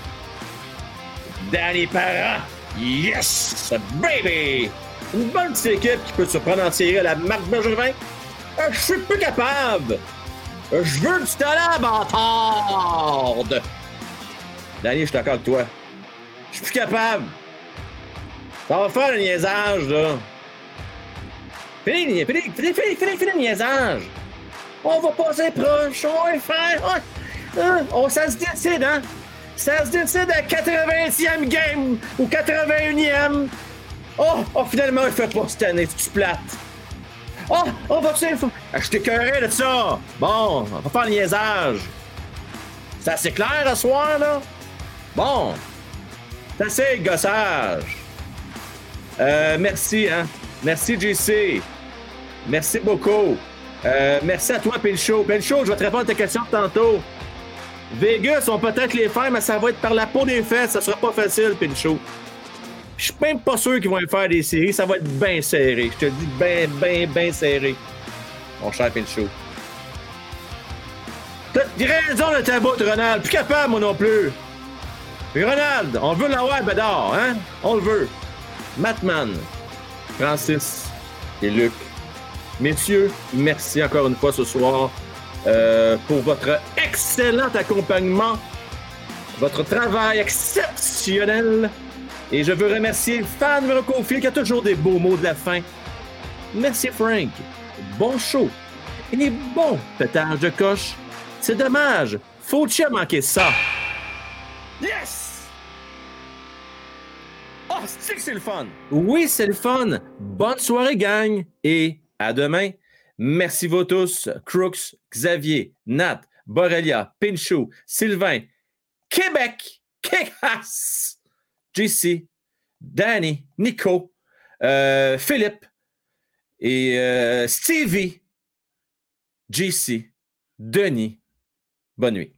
Danny Parent. Yes, baby! Une bonne petite équipe qui peut se prendre en série à la Marc Bergevin. Euh, je suis plus capable. Euh, je veux du talent, bâtard! Danny, je suis d'accord avec toi. Je suis plus capable. Ça va faire le niaisage, là. Fini, fini, fini, fini, fini, le niaisage. On va passer proche, on va faire. ah, ah, on, ça se décide, hein? Ça se décide à 80e game ou 81e. Oh, oh finalement, il fait pas cette année, c'est plate? Oh, on va tu Je t'écœurais de ça. Bon, on va faire le niaisage. C'est assez clair ce soir, là? Bon. C'est assez gossage. Euh, merci, hein? Merci, JC. Merci beaucoup. Euh, merci à toi, Pinchot. Pinchot, je vais te répondre à ta question tantôt. Vegas, on peut peut-être les faire, mais ça va être par la peau des fesses. Ça sera pas facile, Pinchot. Je suis même pas sûr qu'ils vont faire des séries. Ça va être bien serré. Je te dis bien, bien, bien serré. Mon cher Pinchot. T'as raison de ta bout, Ronald. Plus capable, moi non plus. Ronald, on veut l'avoir, Bédard, hein? On le veut. Matman, Francis et Luc. Messieurs, merci encore une fois ce soir euh, pour votre excellent accompagnement, votre travail exceptionnel. Et je veux remercier Fan Rocofield qui a toujours des beaux mots de la fin. Merci Frank. Bon show. Et bon pétage de coche. C'est dommage. Faut-tu manquer ça? Yes! Oh, c'est que c'est le fun! Oui, c'est le fun. Bonne soirée, gang. Et à demain. Merci vous tous. Crooks, Xavier, Nat, Borrelia, Pinchot, Sylvain, Québec, Kekas, JC, Danny, Nico, euh, Philippe et euh, Stevie, JC, Denis. Bonne nuit.